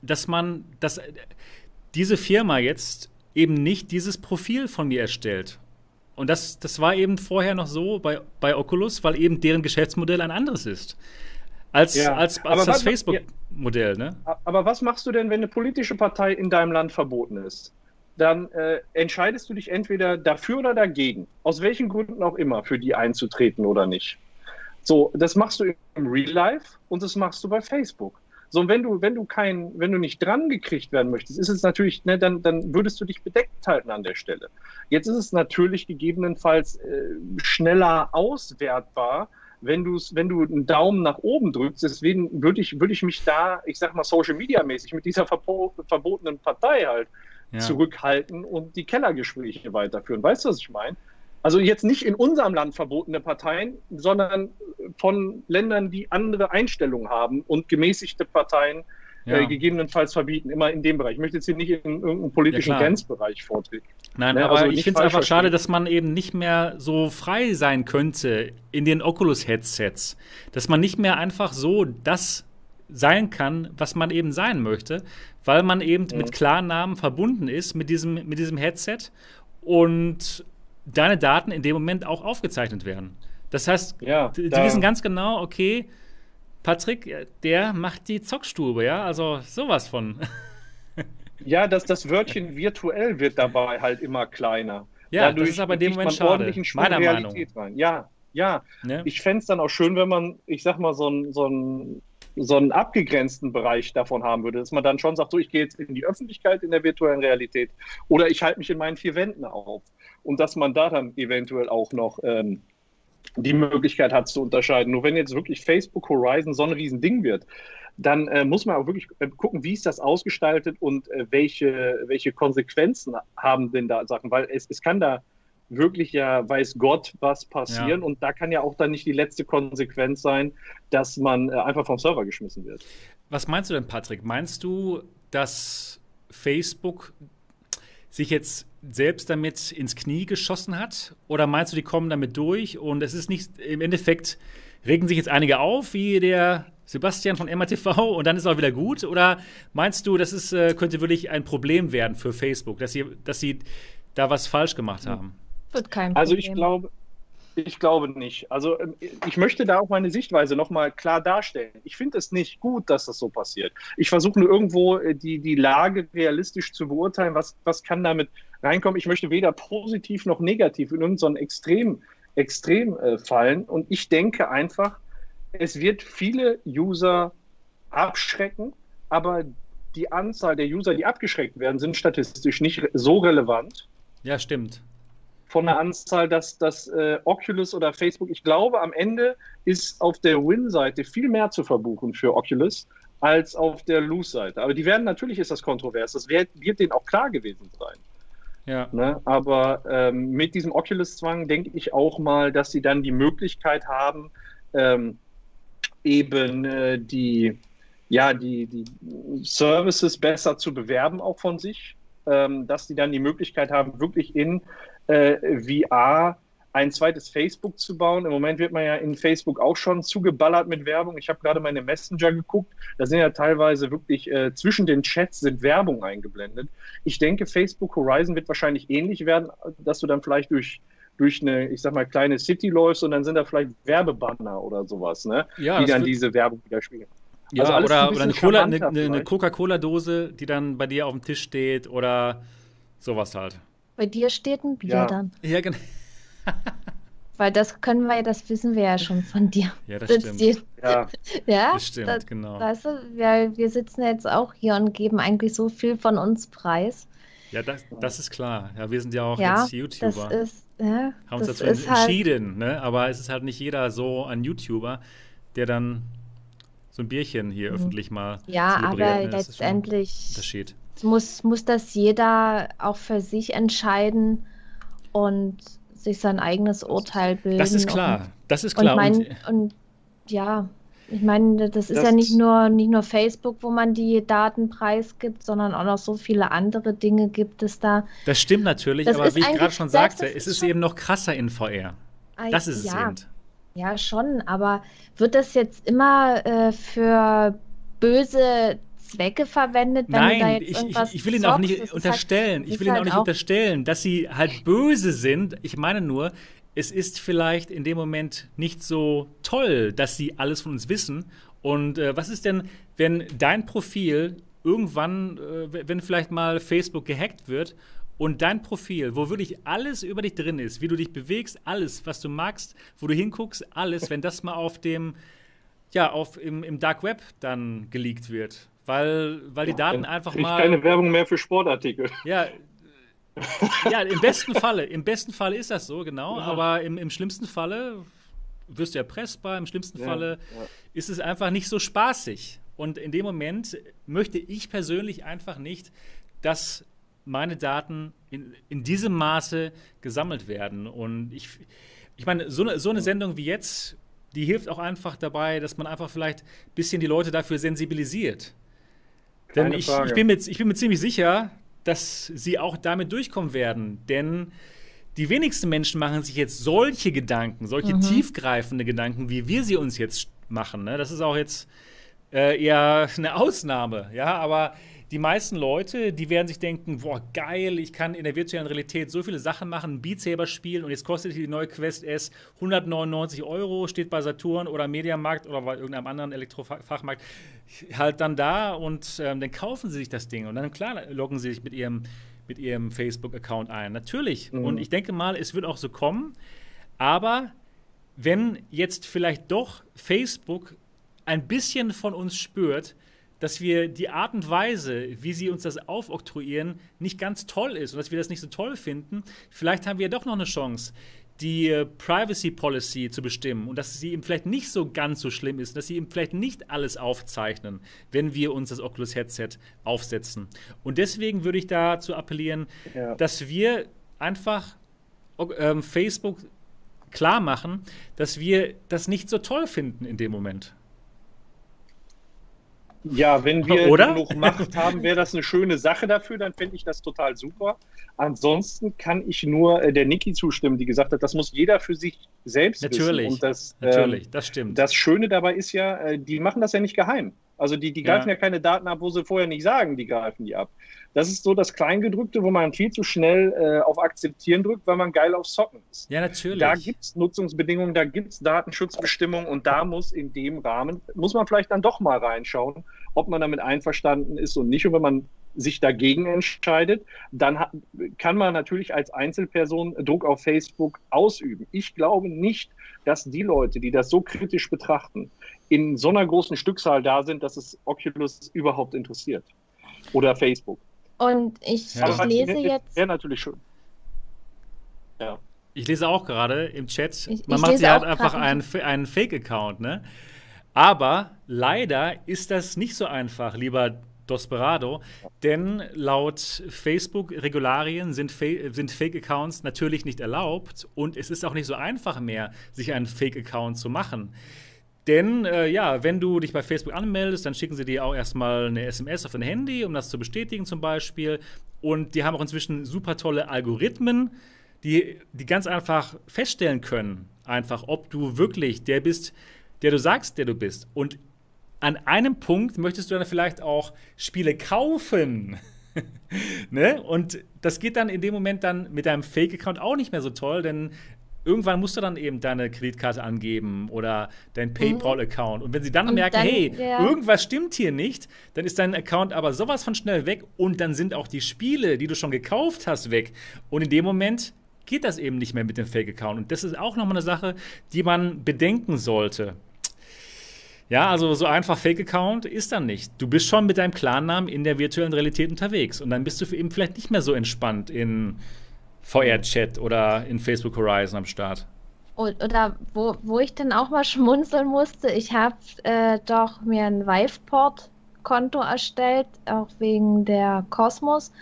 dass man, dass diese Firma jetzt eben nicht dieses Profil von mir erstellt und das, das war eben vorher noch so bei, bei Oculus, weil eben deren Geschäftsmodell ein anderes ist. Als, ja. als, als das Facebook-Modell, ne? Aber was machst du denn, wenn eine politische Partei in deinem Land verboten ist? Dann äh, entscheidest du dich entweder dafür oder dagegen, aus welchen Gründen auch immer, für die einzutreten oder nicht. So, das machst du im Real Life und das machst du bei Facebook. So, und wenn du, wenn du kein, wenn du nicht dran gekriegt werden möchtest, ist es natürlich, ne, dann, dann würdest du dich bedeckt halten an der Stelle. Jetzt ist es natürlich gegebenenfalls äh, schneller auswertbar, wenn du wenn du einen Daumen nach oben drückst. Deswegen würde ich, würde ich mich da, ich sag mal, Social Media mäßig mit dieser verbotenen Partei halt ja. zurückhalten und die Kellergespräche weiterführen. Weißt du, was ich meine? Also jetzt nicht in unserem Land verbotene Parteien, sondern von Ländern, die andere Einstellungen haben und gemäßigte Parteien äh, ja. äh, gegebenenfalls verbieten, immer in dem Bereich. Ich möchte jetzt hier nicht in irgendeinem politischen ja, Grenzbereich vortreten. Nein, ne? aber also ich finde es einfach schade, dass man eben nicht mehr so frei sein könnte in den Oculus-Headsets. Dass man nicht mehr einfach so das sein kann, was man eben sein möchte, weil man eben mhm. mit Klarnamen verbunden ist mit diesem, mit diesem Headset und deine Daten in dem Moment auch aufgezeichnet werden. Das heißt, ja, die, die wissen ganz genau, okay, Patrick, der macht die Zockstube, ja, also sowas von. ja, das, das Wörtchen virtuell wird dabei halt immer kleiner. Ja, Dadurch das ist aber in dem Moment schade, meiner Meinung. Rein. Ja, Ja, ne? ich fände es dann auch schön, wenn man, ich sag mal, so ein, so ein so einen abgegrenzten Bereich davon haben würde, dass man dann schon sagt, so ich gehe jetzt in die Öffentlichkeit in der virtuellen Realität oder ich halte mich in meinen vier Wänden auf und dass man da dann eventuell auch noch ähm, die Möglichkeit hat zu unterscheiden. Nur wenn jetzt wirklich Facebook Horizon so ein Riesending wird, dann äh, muss man auch wirklich äh, gucken, wie ist das ausgestaltet und äh, welche, welche Konsequenzen haben denn da Sachen, weil es, es kann da wirklich ja, weiß Gott, was passieren. Ja. Und da kann ja auch dann nicht die letzte Konsequenz sein, dass man äh, einfach vom Server geschmissen wird. Was meinst du denn, Patrick? Meinst du, dass Facebook sich jetzt selbst damit ins Knie geschossen hat? Oder meinst du, die kommen damit durch und es ist nicht, im Endeffekt regen sich jetzt einige auf, wie der Sebastian von MATV und dann ist auch wieder gut? Oder meinst du, das ist, äh, könnte wirklich ein Problem werden für Facebook, dass sie, dass sie da was falsch gemacht haben? Wird kein Problem. Also ich glaube, ich glaube nicht. Also ähm, ich möchte da auch meine Sichtweise nochmal klar darstellen. Ich finde es nicht gut, dass das so passiert. Ich versuche nur irgendwo äh, die, die Lage realistisch zu beurteilen, was, was kann damit reinkommen. Ich möchte weder positiv noch negativ in irgendein Extrem, Extrem äh, fallen. Und ich denke einfach, es wird viele User abschrecken, aber die Anzahl der User, die abgeschreckt werden, sind statistisch nicht so relevant. Ja, stimmt von der Anzahl, dass das äh, Oculus oder Facebook, ich glaube, am Ende ist auf der Win-Seite viel mehr zu verbuchen für Oculus als auf der Lose-Seite. Aber die werden, natürlich ist das kontrovers, das wird, wird denen auch klar gewesen sein. Ja. Ne? Aber ähm, mit diesem Oculus-Zwang denke ich auch mal, dass sie dann die Möglichkeit haben, ähm, eben äh, die, ja, die, die Services besser zu bewerben, auch von sich. Ähm, dass die dann die Möglichkeit haben, wirklich in äh, VR ein zweites Facebook zu bauen. Im Moment wird man ja in Facebook auch schon zugeballert mit Werbung. Ich habe gerade meine Messenger geguckt. Da sind ja teilweise wirklich äh, zwischen den Chats sind Werbung eingeblendet. Ich denke, Facebook Horizon wird wahrscheinlich ähnlich werden, dass du dann vielleicht durch durch eine, ich sag mal, kleine City läufst und dann sind da vielleicht Werbebanner oder sowas, ne? Ja, die dann diese Werbung wieder spielen. Ja, also oder, ein oder eine, Cola, eine, eine Coca-Cola-Dose, die dann bei dir auf dem Tisch steht oder sowas halt. Bei dir steht ein Bier ja. dann. Ja, genau. Weil das können wir ja, das wissen wir ja schon von dir. Ja, das stimmt. Die, ja. ja, das stimmt, das, genau. Weißt du, wir, wir sitzen jetzt auch hier und geben eigentlich so viel von uns preis. Ja, das, das ist klar. Ja, wir sind ja auch ja, jetzt YouTuber. Das ist, ja, haben uns dazu halt entschieden, halt ne? aber es ist halt nicht jeder so ein YouTuber, der dann so ein Bierchen hier mhm. öffentlich mal Ja, aber ne? letztendlich Unterschied muss, muss das jeder auch für sich entscheiden und sich sein eigenes Urteil bilden. Das ist klar, und, das ist klar. Und, mein, und ja, ich meine, das ist das ja nicht nur, nicht nur Facebook, wo man die Daten preisgibt, sondern auch noch so viele andere Dinge gibt es da. Das stimmt natürlich, das aber wie ich gerade schon sagte, es ist eben noch krasser in VR. Das ist ja, es eben. Ja, schon, aber wird das jetzt immer äh, für böse Zwecke verwendet, wenn Nein, du da jetzt ich, irgendwas ich will Ihnen auch nicht unterstellen, halt, ich will Ihnen halt auch nicht auch unterstellen, dass Sie halt böse sind. Ich meine nur, es ist vielleicht in dem Moment nicht so toll, dass Sie alles von uns wissen. Und äh, was ist denn, wenn dein Profil irgendwann, äh, wenn vielleicht mal Facebook gehackt wird und dein Profil, wo wirklich alles über dich drin ist, wie du dich bewegst, alles, was du magst, wo du hinguckst, alles, wenn das mal auf dem, ja, auf, im, im Dark Web dann geleakt wird, weil, weil die Daten einfach mal. keine Werbung mehr für Sportartikel. Ja, ja, im besten Falle, im besten Falle ist das so, genau. Ja. Aber im, im schlimmsten Falle wirst du erpressbar, im schlimmsten ja, Falle ja. ist es einfach nicht so spaßig. Und in dem Moment möchte ich persönlich einfach nicht, dass meine Daten in, in diesem Maße gesammelt werden. Und ich, ich meine, so eine, so eine Sendung wie jetzt, die hilft auch einfach dabei, dass man einfach vielleicht ein bisschen die Leute dafür sensibilisiert. Denn ich, ich, bin mir, ich bin mir ziemlich sicher, dass sie auch damit durchkommen werden. Denn die wenigsten Menschen machen sich jetzt solche Gedanken, solche mhm. tiefgreifende Gedanken, wie wir sie uns jetzt machen. Ne? Das ist auch jetzt äh, eher eine Ausnahme. Ja, aber die meisten Leute, die werden sich denken, boah, geil, ich kann in der virtuellen Realität so viele Sachen machen, Beat Saber spielen und jetzt kostet die neue Quest S 199 Euro, steht bei Saturn oder Mediamarkt oder bei irgendeinem anderen Elektrofachmarkt halt dann da und ähm, dann kaufen sie sich das Ding und dann, klar, loggen sie sich mit ihrem, mit ihrem Facebook-Account ein. Natürlich. Mhm. Und ich denke mal, es wird auch so kommen, aber wenn jetzt vielleicht doch Facebook ein bisschen von uns spürt, dass wir die Art und Weise, wie sie uns das aufoktroyieren, nicht ganz toll ist und dass wir das nicht so toll finden, vielleicht haben wir doch noch eine Chance, die äh, Privacy Policy zu bestimmen und dass sie eben vielleicht nicht so ganz so schlimm ist, dass sie eben vielleicht nicht alles aufzeichnen, wenn wir uns das Oculus Headset aufsetzen. Und deswegen würde ich dazu appellieren, ja. dass wir einfach ähm, Facebook klar machen, dass wir das nicht so toll finden in dem Moment. Ja, wenn wir Oder? genug Macht haben, wäre das eine schöne Sache dafür, dann fände ich das total super. Ansonsten kann ich nur äh, der Niki zustimmen, die gesagt hat, das muss jeder für sich selbst natürlich, wissen. Und das, natürlich, ähm, das stimmt. Das Schöne dabei ist ja, äh, die machen das ja nicht geheim. Also die, die greifen ja. ja keine Daten ab, wo sie vorher nicht sagen, die greifen die ab. Das ist so das Kleingedrückte, wo man viel zu schnell äh, auf Akzeptieren drückt, weil man geil auf Socken ist. Ja, natürlich. Da gibt es Nutzungsbedingungen, da gibt es Datenschutzbestimmungen und da muss in dem Rahmen, muss man vielleicht dann doch mal reinschauen, ob man damit einverstanden ist und nicht. Und wenn man sich dagegen entscheidet, dann hat, kann man natürlich als Einzelperson Druck auf Facebook ausüben. Ich glaube nicht, dass die Leute, die das so kritisch betrachten, in so einer großen Stückzahl da sind, dass es Oculus überhaupt interessiert. Oder Facebook. Und ich, ja. ich lese jetzt. Wäre natürlich schön. Ja. Ich lese auch gerade im Chat, ich, man ich macht sich halt einfach einen, einen Fake-Account, ne? Aber leider ist das nicht so einfach, lieber Dosperado, denn laut Facebook-Regularien sind, Fa sind Fake-Accounts natürlich nicht erlaubt und es ist auch nicht so einfach mehr, sich einen Fake-Account zu machen. Denn äh, ja, wenn du dich bei Facebook anmeldest, dann schicken sie dir auch erstmal eine SMS auf dein Handy, um das zu bestätigen zum Beispiel. Und die haben auch inzwischen super tolle Algorithmen, die, die ganz einfach feststellen können, einfach, ob du wirklich der bist, der du sagst, der du bist. Und an einem Punkt möchtest du dann vielleicht auch Spiele kaufen. ne? Und das geht dann in dem Moment dann mit deinem Fake-Account auch nicht mehr so toll, denn irgendwann musst du dann eben deine Kreditkarte angeben oder dein mhm. PayPal-Account. Und wenn sie dann und merken, dann, hey, ja. irgendwas stimmt hier nicht, dann ist dein Account aber sowas von schnell weg und dann sind auch die Spiele, die du schon gekauft hast, weg. Und in dem Moment geht das eben nicht mehr mit dem Fake-Account. Und das ist auch nochmal eine Sache, die man bedenken sollte. Ja, also so einfach Fake-Account ist dann nicht. Du bist schon mit deinem Klarnamen in der virtuellen Realität unterwegs und dann bist du eben vielleicht nicht mehr so entspannt in VR-Chat oder in Facebook Horizon am Start. Oder wo, wo ich dann auch mal schmunzeln musste, ich habe äh, doch mir ein Viveport-Konto erstellt, auch wegen der Kosmos.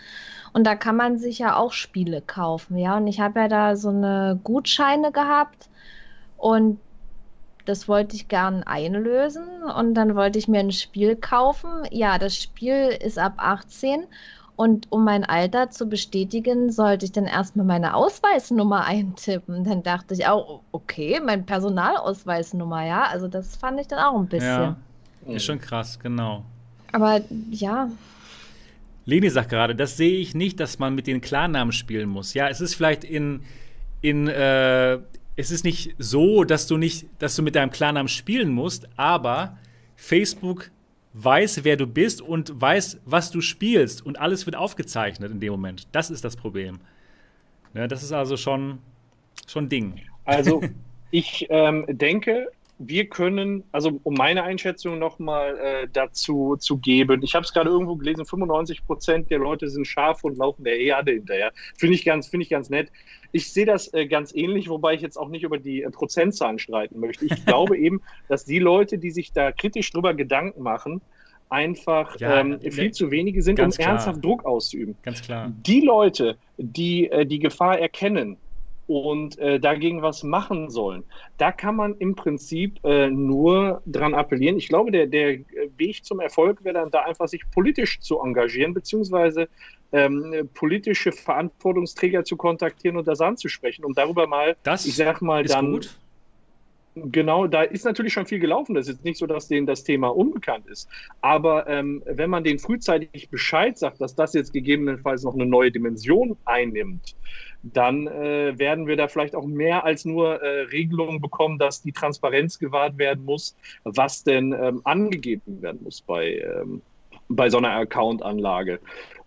Und da kann man sich ja auch Spiele kaufen, ja. Und ich habe ja da so eine Gutscheine gehabt und das wollte ich gern einlösen und dann wollte ich mir ein Spiel kaufen. Ja, das Spiel ist ab 18 und um mein Alter zu bestätigen, sollte ich dann erstmal meine Ausweisnummer eintippen. Dann dachte ich auch, okay, mein Personalausweisnummer, ja. Also das fand ich dann auch ein bisschen. Ja, ist schon krass, genau. Aber ja. Leni sagt gerade, das sehe ich nicht, dass man mit den Klarnamen spielen muss. Ja, es ist vielleicht in, in, äh, es ist nicht so, dass du nicht, dass du mit deinem Klarnamen spielen musst, aber Facebook weiß, wer du bist und weiß, was du spielst und alles wird aufgezeichnet in dem Moment. Das ist das Problem. Ja, das ist also schon schon Ding. Also ich ähm, denke, wir können, also um meine Einschätzung nochmal äh, dazu zu geben, ich habe es gerade irgendwo gelesen, 95 Prozent der Leute sind scharf und laufen der Erde hinterher. Finde ich, ganz, find ich ganz nett. Ich sehe das äh, ganz ähnlich, wobei ich jetzt auch nicht über die äh, Prozentzahlen streiten möchte. Ich glaube eben, dass die Leute, die sich da kritisch drüber Gedanken machen, einfach ja, ähm, viel zu wenige sind, um klar. ernsthaft Druck auszuüben. Ganz klar. Die Leute, die äh, die Gefahr erkennen, und äh, dagegen was machen sollen. Da kann man im Prinzip äh, nur dran appellieren. Ich glaube, der, der Weg zum Erfolg wäre dann da einfach, sich politisch zu engagieren, beziehungsweise ähm, politische Verantwortungsträger zu kontaktieren und das anzusprechen, um darüber mal, das ich sag mal, dann. Gut. Genau, da ist natürlich schon viel gelaufen. Das ist jetzt nicht so, dass denen das Thema unbekannt ist. Aber ähm, wenn man denen frühzeitig Bescheid sagt, dass das jetzt gegebenenfalls noch eine neue Dimension einnimmt, dann äh, werden wir da vielleicht auch mehr als nur äh, Regelungen bekommen, dass die Transparenz gewahrt werden muss, was denn ähm, angegeben werden muss bei, ähm, bei so einer Account-Anlage.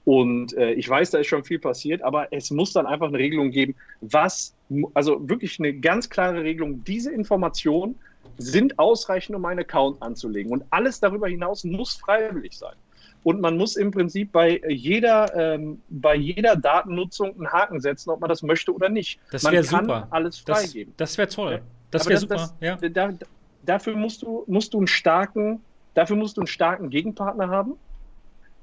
Und äh, ich weiß, da ist schon viel passiert, aber es muss dann einfach eine Regelung geben, was also wirklich eine ganz klare Regelung, diese Informationen sind ausreichend, um einen Account anzulegen. Und alles darüber hinaus muss freiwillig sein. Und man muss im Prinzip bei jeder, ähm, bei jeder Datennutzung einen Haken setzen, ob man das möchte oder nicht. Das wäre super. Alles freigeben. Das, das wäre toll. Das wäre super. Das, ja. da, dafür musst du, musst du einen starken, dafür musst du einen starken Gegenpartner haben.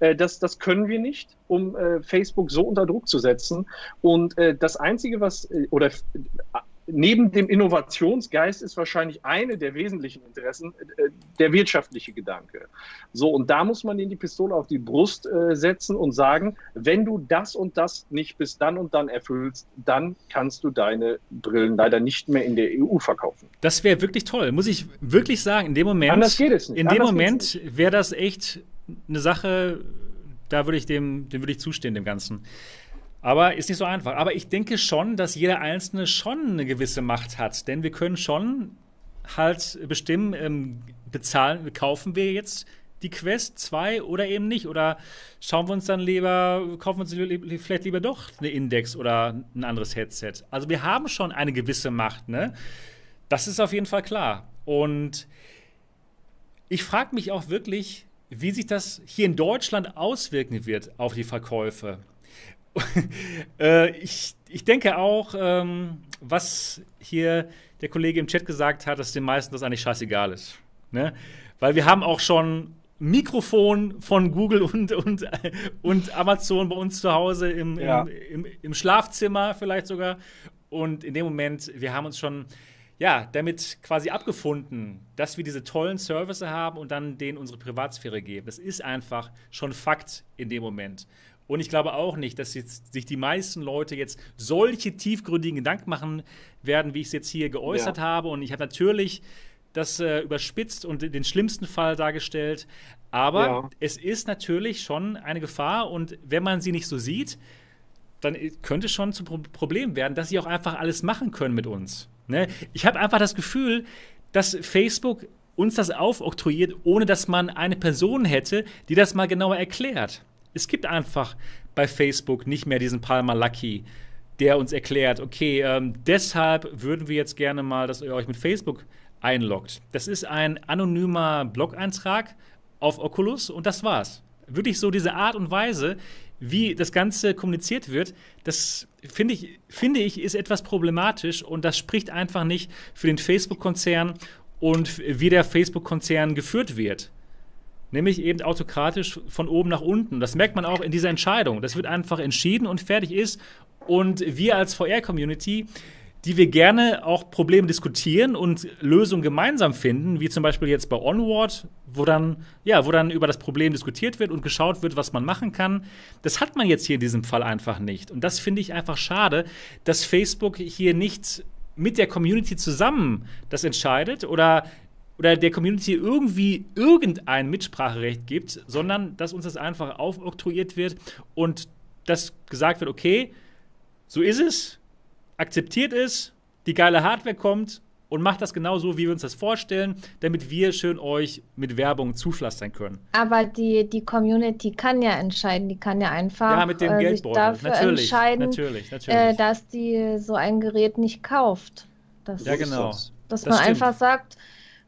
Äh, das, das können wir nicht, um äh, Facebook so unter Druck zu setzen. Und äh, das Einzige, was, äh, oder neben dem Innovationsgeist ist wahrscheinlich eine der wesentlichen Interessen äh, der wirtschaftliche Gedanke. So, und da muss man ihnen die Pistole auf die Brust äh, setzen und sagen, wenn du das und das nicht bis dann und dann erfüllst, dann kannst du deine Brillen leider nicht mehr in der EU verkaufen. Das wäre wirklich toll, muss ich wirklich sagen. In dem Moment, Anders geht es nicht. In dem Moment wäre das echt eine Sache, da würde ich dem, dem würde ich zustimmen, dem Ganzen. Aber ist nicht so einfach. Aber ich denke schon, dass jeder Einzelne schon eine gewisse Macht hat. Denn wir können schon halt bestimmen, ähm, bezahlen, kaufen wir jetzt die Quest 2 oder eben nicht? Oder schauen wir uns dann lieber, kaufen wir uns vielleicht lieber doch eine Index oder ein anderes Headset? Also wir haben schon eine gewisse Macht, ne? Das ist auf jeden Fall klar. Und ich frage mich auch wirklich, wie sich das hier in Deutschland auswirken wird auf die Verkäufe. äh, ich, ich denke auch, ähm, was hier der Kollege im Chat gesagt hat, dass den meisten das eigentlich scheißegal ist. Ne? Weil wir haben auch schon Mikrofon von Google und, und, und Amazon bei uns zu Hause im, ja. im, im, im, Schlafzimmer vielleicht sogar. Und in dem Moment, wir haben uns schon ja, damit quasi abgefunden, dass wir diese tollen Services haben und dann denen unsere Privatsphäre geben. Das ist einfach schon Fakt in dem Moment. Und ich glaube auch nicht, dass jetzt sich die meisten Leute jetzt solche tiefgründigen Gedanken machen werden, wie ich es jetzt hier geäußert ja. habe. Und ich habe natürlich das äh, überspitzt und den schlimmsten Fall dargestellt. Aber ja. es ist natürlich schon eine Gefahr. Und wenn man sie nicht so sieht, dann könnte es schon zum Problem werden, dass sie auch einfach alles machen können mit uns. Ne? Ich habe einfach das Gefühl, dass Facebook uns das aufoktroyiert, ohne dass man eine Person hätte, die das mal genauer erklärt. Es gibt einfach bei Facebook nicht mehr diesen Palmer Lucky, der uns erklärt, okay, ähm, deshalb würden wir jetzt gerne mal, dass ihr euch mit Facebook einloggt. Das ist ein anonymer Blog-Eintrag auf Oculus und das war's. Wirklich so diese Art und Weise, wie das Ganze kommuniziert wird, das finde ich, finde ich, ist etwas problematisch und das spricht einfach nicht für den Facebook-Konzern und wie der Facebook-Konzern geführt wird nämlich eben autokratisch von oben nach unten. Das merkt man auch in dieser Entscheidung. Das wird einfach entschieden und fertig ist. Und wir als VR-Community, die wir gerne auch Probleme diskutieren und Lösungen gemeinsam finden, wie zum Beispiel jetzt bei Onward, wo dann, ja, wo dann über das Problem diskutiert wird und geschaut wird, was man machen kann. Das hat man jetzt hier in diesem Fall einfach nicht. Und das finde ich einfach schade, dass Facebook hier nicht mit der Community zusammen das entscheidet oder oder der Community irgendwie irgendein Mitspracherecht gibt, sondern dass uns das einfach aufoktroyiert wird und dass gesagt wird, okay, so ist es, akzeptiert es, die geile Hardware kommt und macht das genau so, wie wir uns das vorstellen, damit wir schön euch mit Werbung zupflastern können. Aber die, die Community kann ja entscheiden, die kann ja einfach ja, mit dem äh, sich dafür natürlich, entscheiden, natürlich, natürlich. Äh, dass die so ein Gerät nicht kauft. Das ja, genau. Das. Dass das man stimmt. einfach sagt,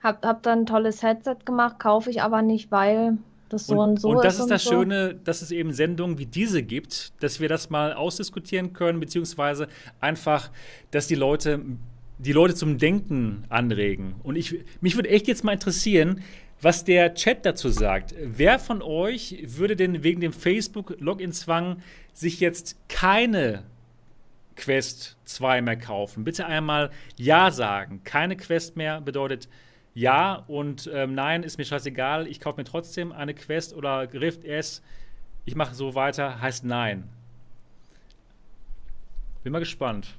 hab, hab dann ein tolles Headset gemacht, kaufe ich aber nicht, weil das so und, und so. Und das ist, und das so. Schöne, dass es eben Sendungen wie diese gibt, dass wir das mal ausdiskutieren können, beziehungsweise einfach, dass die Leute die Leute zum Denken anregen. Und ich, mich würde echt jetzt mal interessieren, was der Chat dazu sagt. Wer von euch würde denn wegen dem Facebook-Login-Zwang sich jetzt keine Quest 2 mehr kaufen? Bitte einmal Ja sagen. Keine Quest mehr bedeutet ja und ähm, nein, ist mir scheißegal, ich kaufe mir trotzdem eine Quest oder Rift S, ich mache so weiter, heißt nein. Bin mal gespannt.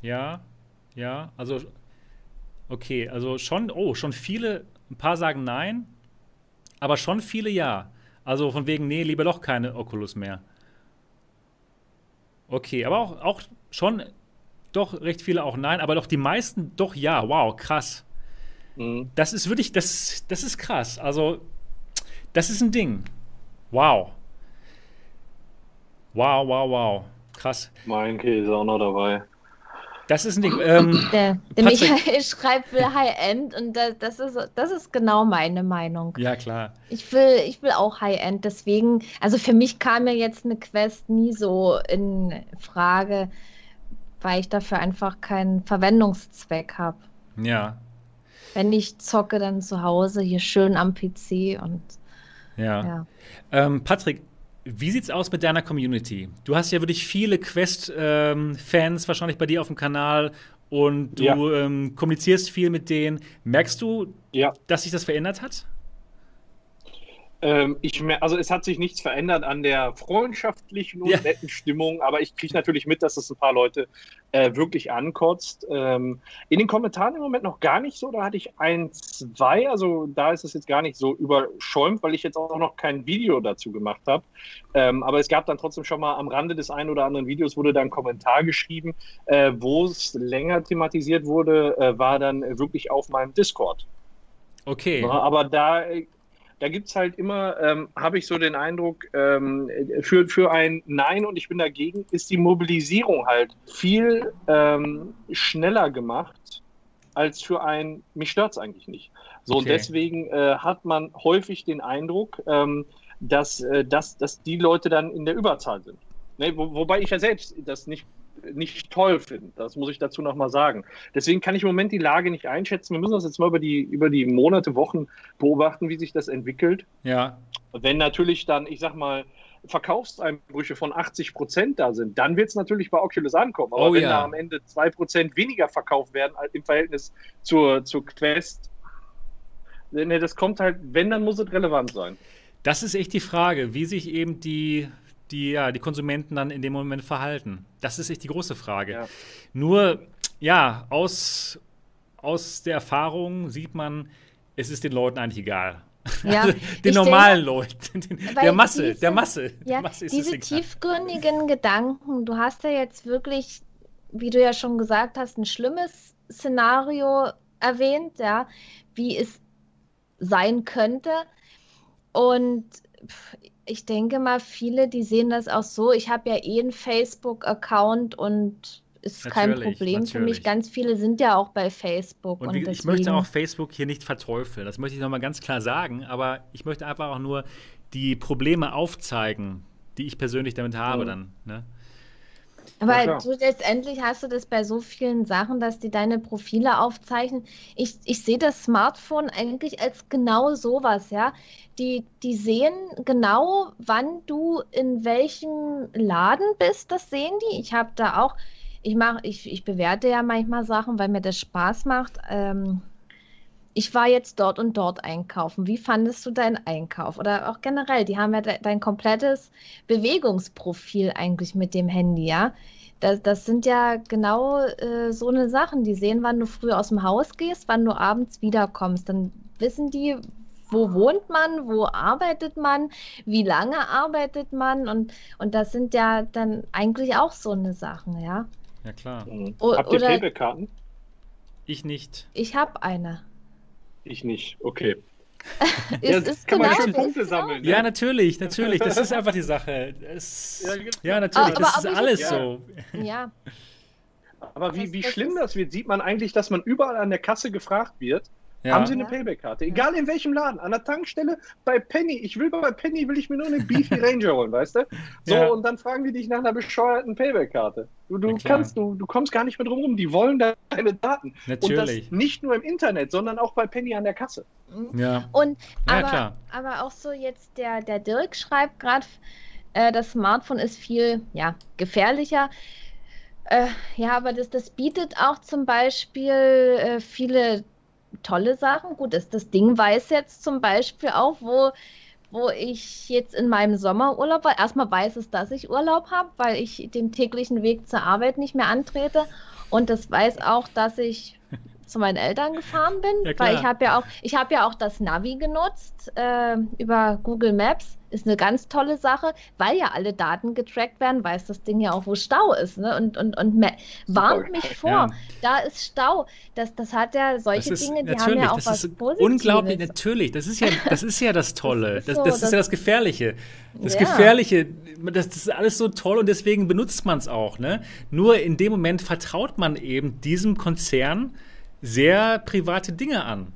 Ja, ja, also, okay, also schon, oh, schon viele, ein paar sagen nein, aber schon viele ja. Also von wegen, nee, lieber doch keine Oculus mehr. Okay, aber auch, auch schon doch recht viele auch nein, aber doch die meisten doch ja. Wow, krass. Mhm. Das ist wirklich, das, das ist krass. Also, das ist ein Ding. Wow. Wow, wow, wow. Krass. Mein Käse auch noch dabei. Das ist nicht. Ähm, der, der Michael schreibt will High-End und das, das, ist, das ist genau meine Meinung. Ja, klar. Ich will, ich will auch High-End, deswegen, also für mich kam ja jetzt eine Quest nie so in Frage, weil ich dafür einfach keinen Verwendungszweck habe. Ja. Wenn ich zocke, dann zu Hause hier schön am PC und. Ja. ja. Ähm, Patrick, wie sieht's aus mit deiner Community? Du hast ja wirklich viele Quest-Fans ähm, wahrscheinlich bei dir auf dem Kanal und du ja. ähm, kommunizierst viel mit denen. Merkst du, ja. dass sich das verändert hat? Ähm, ich, also es hat sich nichts verändert an der freundschaftlichen und ja. netten Stimmung, aber ich kriege natürlich mit, dass es ein paar Leute äh, wirklich ankotzt. Ähm, in den Kommentaren im Moment noch gar nicht so, da hatte ich ein, zwei, also da ist es jetzt gar nicht so überschäumt, weil ich jetzt auch noch kein Video dazu gemacht habe. Ähm, aber es gab dann trotzdem schon mal am Rande des einen oder anderen Videos wurde dann ein Kommentar geschrieben, äh, wo es länger thematisiert wurde, äh, war dann wirklich auf meinem Discord. Okay. Aber da da gibt es halt immer, ähm, habe ich so den Eindruck, ähm, für, für ein Nein und ich bin dagegen, ist die Mobilisierung halt viel ähm, schneller gemacht als für ein, mich stört es eigentlich nicht. So, okay. und deswegen äh, hat man häufig den Eindruck, ähm, dass, äh, dass, dass die Leute dann in der Überzahl sind. Ne, wo, wobei ich ja selbst das nicht nicht toll finde. Das muss ich dazu nochmal sagen. Deswegen kann ich im Moment die Lage nicht einschätzen. Wir müssen das jetzt mal über die, über die Monate, Wochen beobachten, wie sich das entwickelt. Ja. Wenn natürlich dann, ich sag mal, Verkaufseinbrüche von 80 Prozent da sind, dann wird es natürlich bei Oculus ankommen. Aber oh, wenn ja. da am Ende 2 Prozent weniger verkauft werden im Verhältnis zur, zur Quest, ne, das kommt halt, wenn, dann muss es relevant sein. Das ist echt die Frage, wie sich eben die die, ja, die Konsumenten dann in dem Moment verhalten? Das ist echt die große Frage. Ja. Nur, ja, aus, aus der Erfahrung sieht man, es ist den Leuten eigentlich egal. Ja, also den normalen denke, Leuten, den, der Masse, diese, der Masse. Ja, der Masse diese tiefgründigen Gedanken, du hast ja jetzt wirklich, wie du ja schon gesagt hast, ein schlimmes Szenario erwähnt, ja, wie es sein könnte. Und ich denke mal, viele, die sehen das auch so. Ich habe ja eh einen Facebook-Account und ist natürlich, kein Problem natürlich. für mich. Ganz viele sind ja auch bei Facebook. Und, und ich möchte auch Facebook hier nicht verteufeln. Das möchte ich nochmal ganz klar sagen. Aber ich möchte einfach auch nur die Probleme aufzeigen, die ich persönlich damit habe. Mhm. Dann, ne? Aber ja, du letztendlich hast du das bei so vielen Sachen, dass die deine Profile aufzeichnen. Ich, ich sehe das Smartphone eigentlich als genau sowas, ja. Die, die sehen genau, wann du in welchem Laden bist, das sehen die. Ich habe da auch, ich mache, ich, ich bewerte ja manchmal Sachen, weil mir das Spaß macht. Ähm, ich war jetzt dort und dort einkaufen. Wie fandest du deinen Einkauf? Oder auch generell, die haben ja de dein komplettes Bewegungsprofil eigentlich mit dem Handy, ja. Das, das sind ja genau äh, so eine Sachen. Die sehen, wann du früh aus dem Haus gehst, wann du abends wiederkommst. Dann wissen die, wo wohnt man, wo arbeitet man, wie lange arbeitet man und, und das sind ja dann eigentlich auch so eine Sachen, ja. Ja, klar. Mhm. Habt ihr Payback-Karten? Ich nicht. Ich habe eine. Ich nicht, okay. ja, ist kann genau man schön Punkte sammeln. Ne? Ja, natürlich, natürlich. Das ist einfach die Sache. Es, ja, genau. ja, natürlich, aber, das aber ist alles so. Ja. Aber wie, wie schlimm das wird, sieht man eigentlich, dass man überall an der Kasse gefragt wird, ja. Haben Sie eine Payback-Karte? Egal in welchem Laden, an der Tankstelle, bei Penny. Ich will bei Penny, will ich mir nur eine Beefy Ranger holen, weißt du? So, ja. und dann fragen die dich nach einer bescheuerten Payback-Karte. Du, du kannst, du, du kommst gar nicht mehr drum rum. Die wollen deine Daten. Natürlich. Und das nicht nur im Internet, sondern auch bei Penny an der Kasse. Ja. Und, aber, klar. aber auch so jetzt, der, der Dirk schreibt gerade, äh, das Smartphone ist viel, ja, gefährlicher. Äh, ja, aber das, das bietet auch zum Beispiel äh, viele tolle Sachen. Gut, das, das Ding weiß jetzt zum Beispiel auch, wo, wo ich jetzt in meinem Sommerurlaub war. Erstmal weiß es, dass ich Urlaub habe, weil ich den täglichen Weg zur Arbeit nicht mehr antrete. Und das weiß auch, dass ich zu meinen Eltern gefahren bin, ja, weil ich habe ja auch, ich habe ja auch das Navi genutzt äh, über Google Maps. Ist eine ganz tolle Sache, weil ja alle Daten getrackt werden, weiß das Ding ja auch, wo Stau ist. Ne? Und, und, und warnt mich vor, ja. da ist Stau. Das, das hat ja solche Dinge, die haben ja auch was Positives. Unglaublich, natürlich. Das ist ja das, ist ja das Tolle. Das, ist, so, das, das ist ja das Gefährliche. Das ja. Gefährliche, das, das, ist alles so toll und deswegen benutzt man es auch. Ne? Nur in dem Moment vertraut man eben diesem Konzern sehr private Dinge an.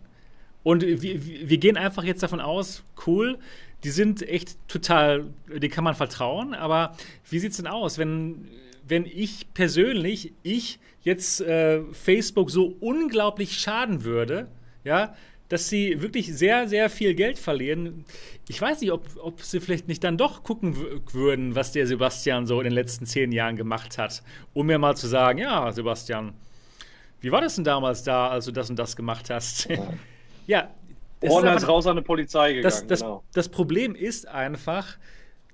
Und wir, wir gehen einfach jetzt davon aus, cool, die sind echt total, die kann man vertrauen, aber wie sieht es denn aus, wenn, wenn ich persönlich, ich jetzt äh, Facebook so unglaublich schaden würde, ja, dass sie wirklich sehr, sehr viel Geld verlieren. Ich weiß nicht, ob, ob sie vielleicht nicht dann doch gucken würden, was der Sebastian so in den letzten zehn Jahren gemacht hat, um mir mal zu sagen, ja, Sebastian, wie war das denn damals da, als du das und das gemacht hast? ja, Horner ist raus an die Polizei gegangen. Das, das, genau. das Problem ist einfach,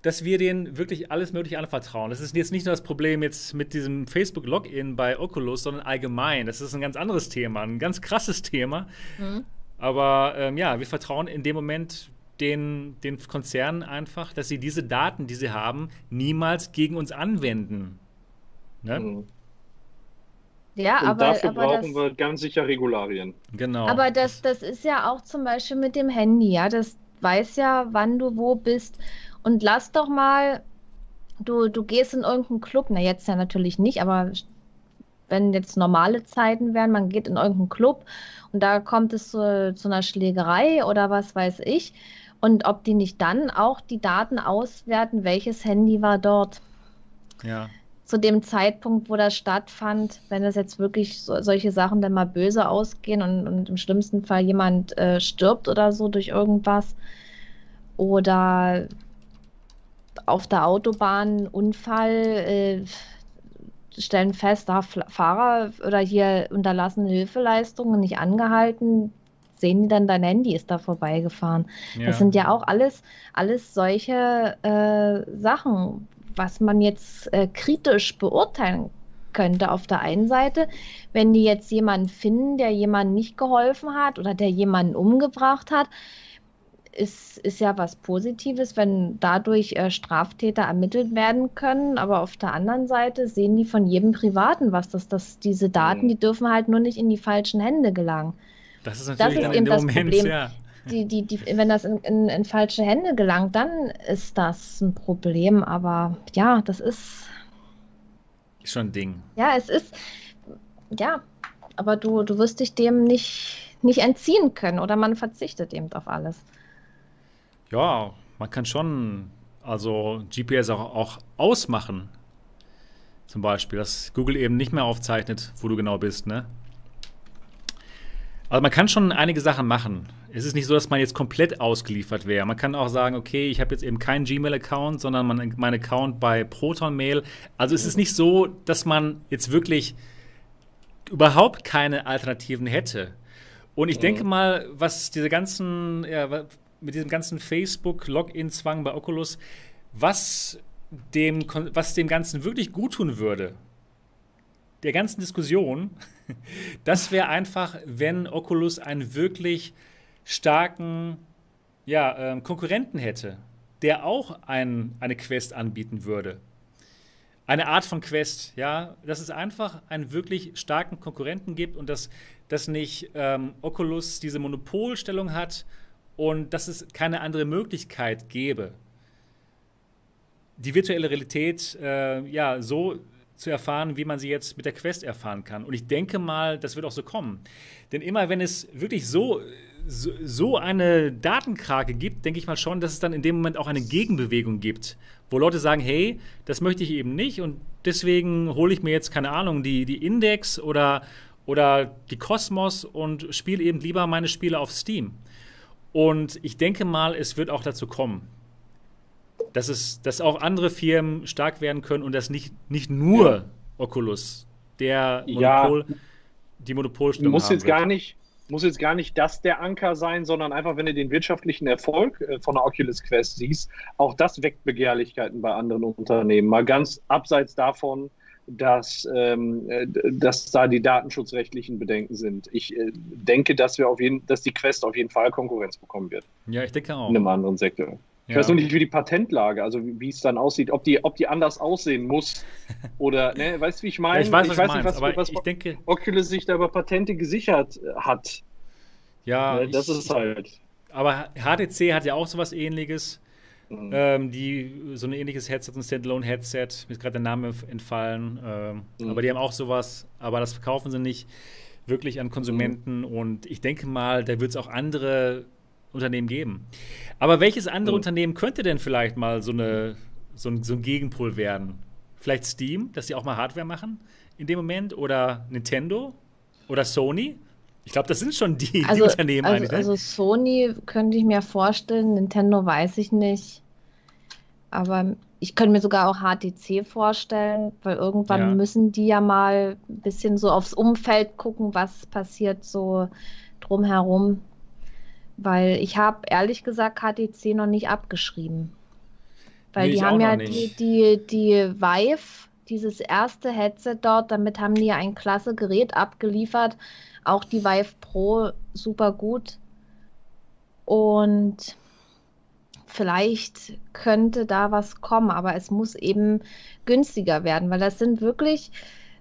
dass wir denen wirklich alles Mögliche anvertrauen. Das ist jetzt nicht nur das Problem jetzt mit diesem Facebook-Login bei Oculus, sondern allgemein. Das ist ein ganz anderes Thema, ein ganz krasses Thema. Mhm. Aber ähm, ja, wir vertrauen in dem Moment den, den Konzernen einfach, dass sie diese Daten, die sie haben, niemals gegen uns anwenden. Ne? Mhm. Ja, Und aber, dafür aber brauchen das, wir ganz sicher Regularien. Genau. Aber das, das ist ja auch zum Beispiel mit dem Handy, ja. Das weiß ja, wann du wo bist. Und lass doch mal, du, du gehst in irgendeinen Club, na jetzt ja natürlich nicht, aber wenn jetzt normale Zeiten wären, man geht in irgendeinen Club und da kommt es zu, zu einer Schlägerei oder was weiß ich. Und ob die nicht dann auch die Daten auswerten, welches Handy war dort. Ja zu dem Zeitpunkt, wo das stattfand, wenn es jetzt wirklich so, solche Sachen dann mal böse ausgehen und, und im schlimmsten Fall jemand äh, stirbt oder so durch irgendwas oder auf der Autobahn Unfall, äh, stellen fest, da Fahrer oder hier unterlassene Hilfeleistungen nicht angehalten, sehen die dann, dein Handy ist da vorbeigefahren. Ja. Das sind ja auch alles, alles solche äh, Sachen, was man jetzt äh, kritisch beurteilen könnte. Auf der einen Seite, wenn die jetzt jemanden finden, der jemandem nicht geholfen hat oder der jemanden umgebracht hat, ist, ist ja was Positives, wenn dadurch äh, Straftäter ermittelt werden können. Aber auf der anderen Seite sehen die von jedem Privaten was, dass das, diese Daten, mhm. die dürfen halt nur nicht in die falschen Hände gelangen. Das ist natürlich das ist eben das Moment, Problem. Ja die, die, die, wenn das in, in, in, falsche Hände gelangt, dann ist das ein Problem. Aber ja, das ist. Ist schon ein Ding. Ja, es ist. Ja, aber du, du wirst dich dem nicht, nicht entziehen können oder man verzichtet eben auf alles. Ja, man kann schon also GPS auch, auch ausmachen. Zum Beispiel, dass Google eben nicht mehr aufzeichnet, wo du genau bist, ne? Also man kann schon einige Sachen machen. Es ist nicht so, dass man jetzt komplett ausgeliefert wäre. Man kann auch sagen, okay, ich habe jetzt eben keinen Gmail-Account, sondern mein, mein Account bei Proton-Mail. Also es ist nicht so, dass man jetzt wirklich überhaupt keine Alternativen hätte. Und ich mhm. denke mal, was diese ganzen, ja, mit diesem ganzen Facebook-Login-Zwang bei Oculus, was dem, was dem Ganzen wirklich gut tun würde, der ganzen Diskussion, das wäre einfach, wenn Oculus einen wirklich starken ja, äh, Konkurrenten hätte, der auch ein, eine Quest anbieten würde. Eine Art von Quest, ja, dass es einfach einen wirklich starken Konkurrenten gibt und dass, dass nicht ähm, Oculus diese Monopolstellung hat und dass es keine andere Möglichkeit gäbe, die virtuelle Realität äh, ja, so zu erfahren, wie man sie jetzt mit der Quest erfahren kann. Und ich denke mal, das wird auch so kommen. Denn immer wenn es wirklich so, so, so eine Datenkrake gibt, denke ich mal schon, dass es dann in dem Moment auch eine Gegenbewegung gibt, wo Leute sagen, hey, das möchte ich eben nicht und deswegen hole ich mir jetzt, keine Ahnung, die, die Index oder, oder die Cosmos und spiele eben lieber meine Spiele auf Steam. Und ich denke mal, es wird auch dazu kommen dass, es, dass auch andere Firmen stark werden können und dass nicht, nicht nur ja. Oculus der Monopol, ja. die Monopolstellung muss jetzt wird. gar nicht muss jetzt gar nicht das der Anker sein, sondern einfach, wenn du den wirtschaftlichen Erfolg äh, von der Oculus Quest siehst, auch das weckt Begehrlichkeiten bei anderen Unternehmen. Mal ganz abseits davon, dass, ähm, äh, dass da die datenschutzrechtlichen Bedenken sind. Ich äh, denke, dass wir auf jeden, dass die Quest auf jeden Fall Konkurrenz bekommen wird. Ja, ich denke auch. In einem anderen Sektor. Ich ja. weiß nur nicht, wie die Patentlage, also wie, es dann aussieht, ob die, ob die anders aussehen muss. Oder, ne, weißt du, wie ich meine? Ja, ich weiß, was ich weiß nicht, was, aber was ich denke, Oculus sich da über Patente gesichert äh, hat. Ja, ne, das ich, ist halt. Aber HTC hat ja auch sowas ähnliches. Mhm. Ähm, die so ein ähnliches Headset, ein Standalone-Headset, mir ist gerade der Name entfallen. Ähm, mhm. Aber die haben auch sowas, aber das verkaufen sie nicht wirklich an Konsumenten. Mhm. Und ich denke mal, da wird es auch andere Unternehmen geben. Aber welches andere mhm. Unternehmen könnte denn vielleicht mal so, eine, so, ein, so ein Gegenpol werden? Vielleicht Steam, dass sie auch mal Hardware machen in dem Moment? Oder Nintendo? Oder Sony? Ich glaube, das sind schon die, also, die Unternehmen also, eigentlich. Ne? Also Sony könnte ich mir vorstellen, Nintendo weiß ich nicht. Aber ich könnte mir sogar auch HTC vorstellen, weil irgendwann ja. müssen die ja mal ein bisschen so aufs Umfeld gucken, was passiert so drumherum. Weil ich habe ehrlich gesagt HTC noch nicht abgeschrieben. Weil nee, die haben ja die, die, die Vive, dieses erste Headset dort, damit haben die ja ein klasse Gerät abgeliefert. Auch die Vive Pro super gut. Und vielleicht könnte da was kommen, aber es muss eben günstiger werden, weil das sind wirklich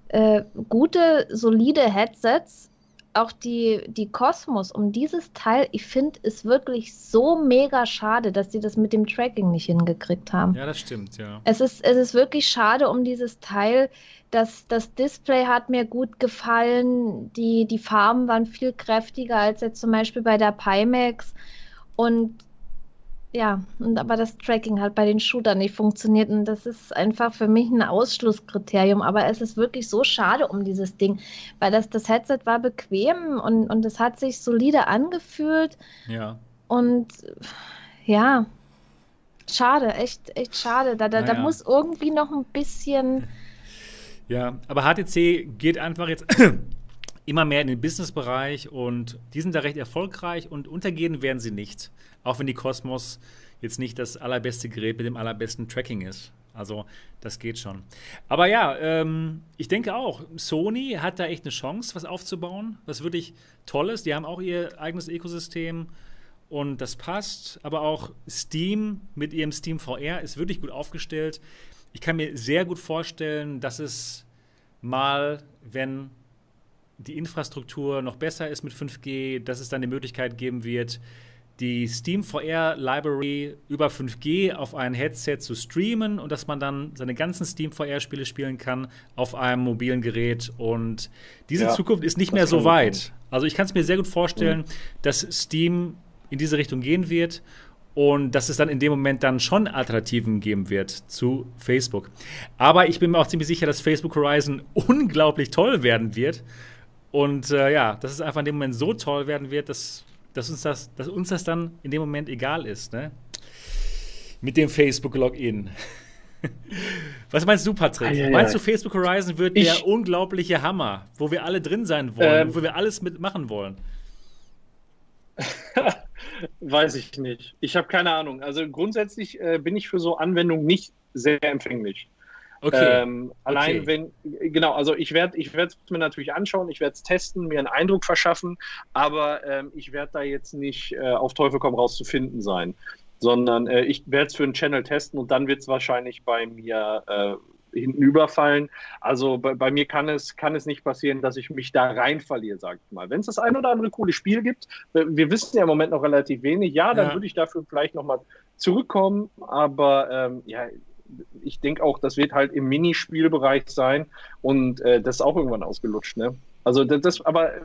äh, gute, solide Headsets. Auch die, die Cosmos um dieses Teil, ich finde es wirklich so mega schade, dass sie das mit dem Tracking nicht hingekriegt haben. Ja, das stimmt, ja. Es ist, es ist wirklich schade um dieses Teil. Das, das Display hat mir gut gefallen. Die, die Farben waren viel kräftiger als jetzt zum Beispiel bei der Pimax. Und ja, und aber das Tracking hat bei den Shootern nicht funktioniert und das ist einfach für mich ein Ausschlusskriterium. Aber es ist wirklich so schade um dieses Ding, weil das, das Headset war bequem und, und es hat sich solide angefühlt. Ja. Und ja, schade, echt, echt schade. Da, da, naja. da muss irgendwie noch ein bisschen. Ja, aber HTC geht einfach jetzt immer mehr in den Businessbereich und die sind da recht erfolgreich und untergehen werden sie nicht. Auch wenn die Cosmos jetzt nicht das allerbeste Gerät mit dem allerbesten Tracking ist. Also das geht schon. Aber ja, ähm, ich denke auch, Sony hat da echt eine Chance, was aufzubauen, was wirklich toll ist. Die haben auch ihr eigenes Ökosystem und das passt. Aber auch Steam mit ihrem Steam VR ist wirklich gut aufgestellt. Ich kann mir sehr gut vorstellen, dass es mal, wenn die Infrastruktur noch besser ist mit 5G, dass es dann die Möglichkeit geben wird, die Steam VR Library über 5G auf ein Headset zu streamen und dass man dann seine ganzen Steam VR Spiele spielen kann auf einem mobilen Gerät. Und diese ja, Zukunft ist nicht mehr so weit. Also ich kann es mir sehr gut vorstellen, mhm. dass Steam in diese Richtung gehen wird und dass es dann in dem Moment dann schon Alternativen geben wird zu Facebook. Aber ich bin mir auch ziemlich sicher, dass Facebook Horizon unglaublich toll werden wird und äh, ja, dass es einfach in dem Moment so toll werden wird, dass, dass, uns, das, dass uns das dann in dem Moment egal ist, ne? Mit dem Facebook-Login. Was meinst du, Patrick? Ah, ja, meinst du, Facebook Horizon wird ich, der unglaubliche Hammer, wo wir alle drin sein wollen, ähm, wo wir alles mitmachen wollen? Weiß ich nicht. Ich habe keine Ahnung. Also grundsätzlich äh, bin ich für so Anwendungen nicht sehr empfänglich. Okay. Ähm, allein okay. wenn, genau, also ich werde ich es mir natürlich anschauen, ich werde es testen, mir einen Eindruck verschaffen, aber ähm, ich werde da jetzt nicht äh, auf Teufel komm raus zu finden sein, sondern äh, ich werde es für einen Channel testen und dann wird es wahrscheinlich bei mir äh, hinten überfallen. Also bei, bei, mir kann es, kann es nicht passieren, dass ich mich da rein verliere, sag ich mal. Wenn es das ein oder andere coole Spiel gibt, wir wissen ja im Moment noch relativ wenig, ja, dann ja. würde ich dafür vielleicht nochmal zurückkommen, aber ähm, ja, ich denke auch, das wird halt im Minispielbereich sein und äh, das ist auch irgendwann ausgelutscht. Ne? Also das, aber äh,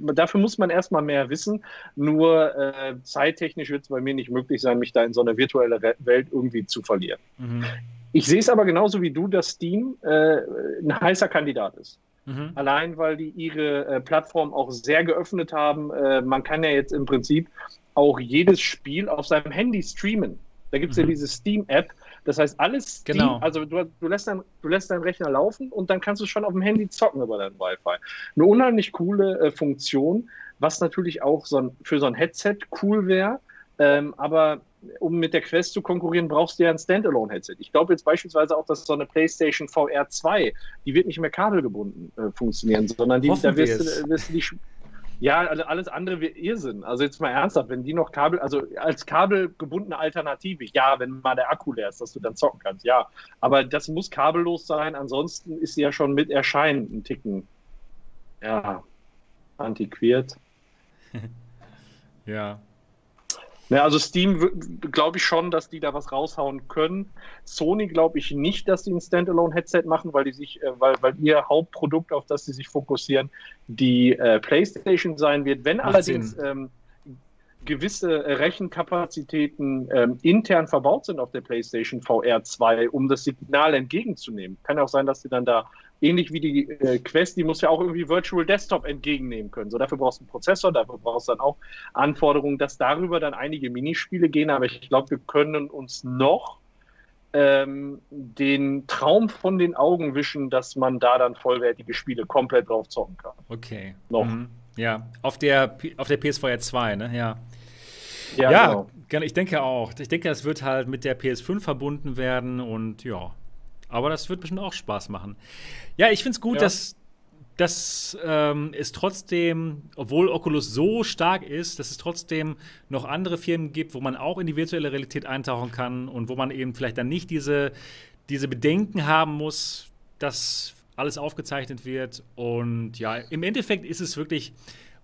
dafür muss man erstmal mehr wissen. Nur äh, zeittechnisch wird es bei mir nicht möglich sein, mich da in so eine virtuelle Welt irgendwie zu verlieren. Mhm. Ich sehe es aber genauso wie du, dass Steam äh, ein heißer Kandidat ist. Mhm. Allein weil die ihre äh, Plattform auch sehr geöffnet haben. Äh, man kann ja jetzt im Prinzip auch jedes Spiel auf seinem Handy streamen. Da gibt es mhm. ja diese Steam-App, das heißt, alles, Steam, genau. also du, du, lässt dein, du lässt deinen Rechner laufen und dann kannst du schon auf dem Handy zocken über dein Wi-Fi. Eine unheimlich coole äh, Funktion, was natürlich auch so ein, für so ein Headset cool wäre. Ähm, aber um mit der Quest zu konkurrieren, brauchst du ja ein Standalone-Headset. Ich glaube jetzt beispielsweise auch, dass so eine PlayStation VR 2, die wird nicht mehr kabelgebunden äh, funktionieren, sondern die, da wirst du, wirst du die Ja, also alles andere wäre Irrsinn. Also jetzt mal ernsthaft, wenn die noch Kabel, also als kabelgebundene Alternative, ja, wenn mal der Akku leer ist, dass du dann zocken kannst, ja. Aber das muss kabellos sein, ansonsten ist sie ja schon mit Erscheinen ein Ticken, ja, antiquiert. ja. Ja, also Steam glaube ich schon, dass die da was raushauen können. Sony glaube ich nicht, dass die ein Standalone-Headset machen, weil die sich, äh, weil, weil ihr Hauptprodukt, auf das sie sich fokussieren, die äh, PlayStation sein wird. Wenn Macht allerdings ähm, gewisse Rechenkapazitäten ähm, intern verbaut sind auf der PlayStation VR 2, um das Signal entgegenzunehmen. Kann ja auch sein, dass sie dann da ähnlich wie die äh, Quest, die muss ja auch irgendwie Virtual Desktop entgegennehmen können. So, dafür brauchst du einen Prozessor, dafür brauchst du dann auch Anforderungen, dass darüber dann einige Minispiele gehen. Aber ich glaube, wir können uns noch ähm, den Traum von den Augen wischen, dass man da dann vollwertige Spiele komplett drauf zocken kann. Okay. Noch. Mhm. Ja, auf der, auf der PS4 2, ne? Ja. Ja, ja genau. ich denke auch. Ich denke, das wird halt mit der PS5 verbunden werden und ja. Aber das wird bestimmt auch Spaß machen. Ja, ich finde es gut, ja. dass, dass ähm, es trotzdem, obwohl Oculus so stark ist, dass es trotzdem noch andere Firmen gibt, wo man auch in die virtuelle Realität eintauchen kann und wo man eben vielleicht dann nicht diese, diese Bedenken haben muss, dass alles aufgezeichnet wird. Und ja, im Endeffekt ist es wirklich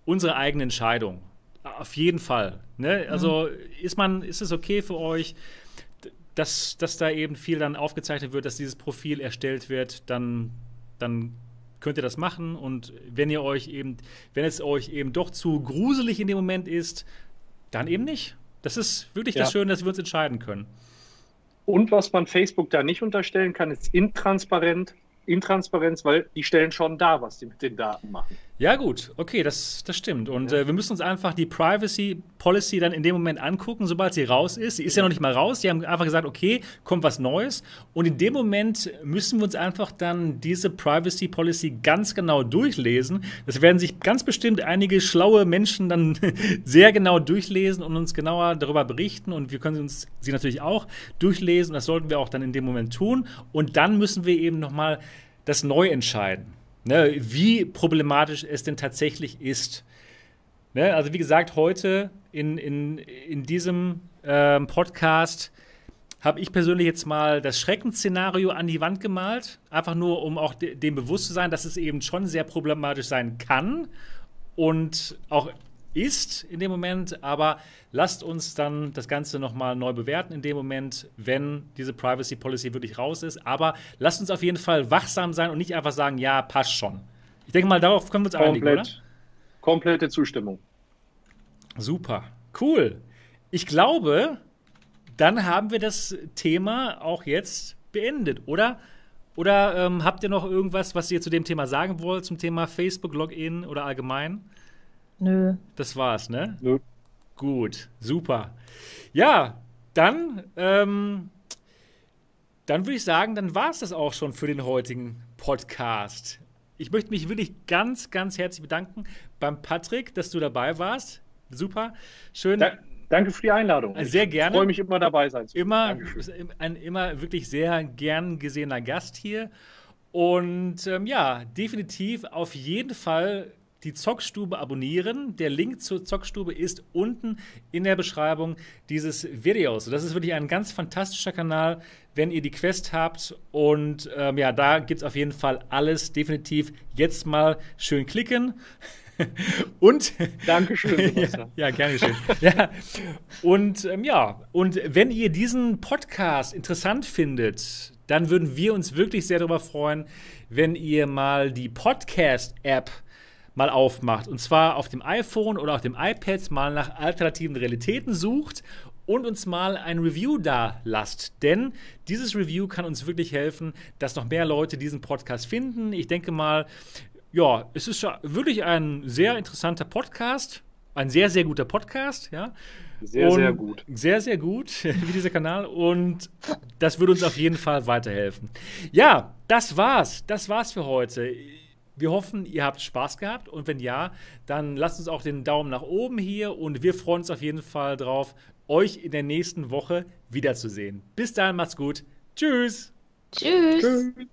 unsere eigene Entscheidung. Auf jeden Fall. Ne? Also mhm. ist man, ist es okay für euch, dass, dass da eben viel dann aufgezeichnet wird, dass dieses Profil erstellt wird, dann, dann könnt ihr das machen. Und wenn ihr euch eben, wenn es euch eben doch zu gruselig in dem Moment ist, dann eben nicht. Das ist wirklich ja. das Schöne, dass wir uns entscheiden können. Und was man Facebook da nicht unterstellen kann, ist intransparent Intransparenz, weil die stellen schon dar, was die mit den Daten machen. Ja, gut, okay, das, das stimmt. Und ja. äh, wir müssen uns einfach die Privacy Policy dann in dem Moment angucken, sobald sie raus ist. Sie ist ja noch nicht mal raus. Die haben einfach gesagt, okay, kommt was Neues. Und in dem Moment müssen wir uns einfach dann diese Privacy Policy ganz genau durchlesen. Das werden sich ganz bestimmt einige schlaue Menschen dann sehr genau durchlesen und uns genauer darüber berichten. Und wir können uns sie natürlich auch durchlesen. Das sollten wir auch dann in dem Moment tun. Und dann müssen wir eben nochmal das neu entscheiden ne, wie problematisch es denn tatsächlich ist. Ne, also wie gesagt, heute in, in, in diesem ähm, Podcast habe ich persönlich jetzt mal das Schreckensszenario an die Wand gemalt, einfach nur, um auch de dem bewusst zu sein, dass es eben schon sehr problematisch sein kann und auch ist in dem Moment, aber lasst uns dann das Ganze nochmal neu bewerten in dem Moment, wenn diese Privacy Policy wirklich raus ist. Aber lasst uns auf jeden Fall wachsam sein und nicht einfach sagen, ja, passt schon. Ich denke mal, darauf können wir uns Komplett. einigen, oder? Komplette Zustimmung. Super, cool. Ich glaube, dann haben wir das Thema auch jetzt beendet, oder? Oder ähm, habt ihr noch irgendwas, was ihr zu dem Thema sagen wollt, zum Thema Facebook-Login oder allgemein? Nö. Das war's, ne? Nö. Gut, super. Ja, dann, ähm, dann würde ich sagen, dann war es das auch schon für den heutigen Podcast. Ich möchte mich wirklich ganz, ganz herzlich bedanken beim Patrick, dass du dabei warst. Super. Schön. Da, danke für die Einladung. Sehr gerne. Ich freue mich immer dabei sein zu Immer, ein immer wirklich sehr gern gesehener Gast hier. Und ähm, ja, definitiv auf jeden Fall die Zockstube abonnieren. Der Link zur Zockstube ist unten in der Beschreibung dieses Videos. Das ist wirklich ein ganz fantastischer Kanal, wenn ihr die Quest habt. Und ähm, ja, da gibt es auf jeden Fall alles. Definitiv jetzt mal schön klicken. und Dankeschön. ja, ja, gerne schön. ja. Und ähm, ja, und wenn ihr diesen Podcast interessant findet, dann würden wir uns wirklich sehr darüber freuen, wenn ihr mal die Podcast-App mal aufmacht. Und zwar auf dem iPhone oder auf dem iPad mal nach alternativen Realitäten sucht und uns mal ein Review da lasst. Denn dieses Review kann uns wirklich helfen, dass noch mehr Leute diesen Podcast finden. Ich denke mal, ja, es ist wirklich ein sehr interessanter Podcast. Ein sehr, sehr guter Podcast, ja. Sehr, und sehr gut. Sehr, sehr gut, wie dieser Kanal. Und das würde uns auf jeden Fall weiterhelfen. Ja, das war's. Das war's für heute. Wir hoffen, ihr habt Spaß gehabt und wenn ja, dann lasst uns auch den Daumen nach oben hier und wir freuen uns auf jeden Fall drauf, euch in der nächsten Woche wiederzusehen. Bis dahin, macht's gut. Tschüss. Tschüss. Tschüss.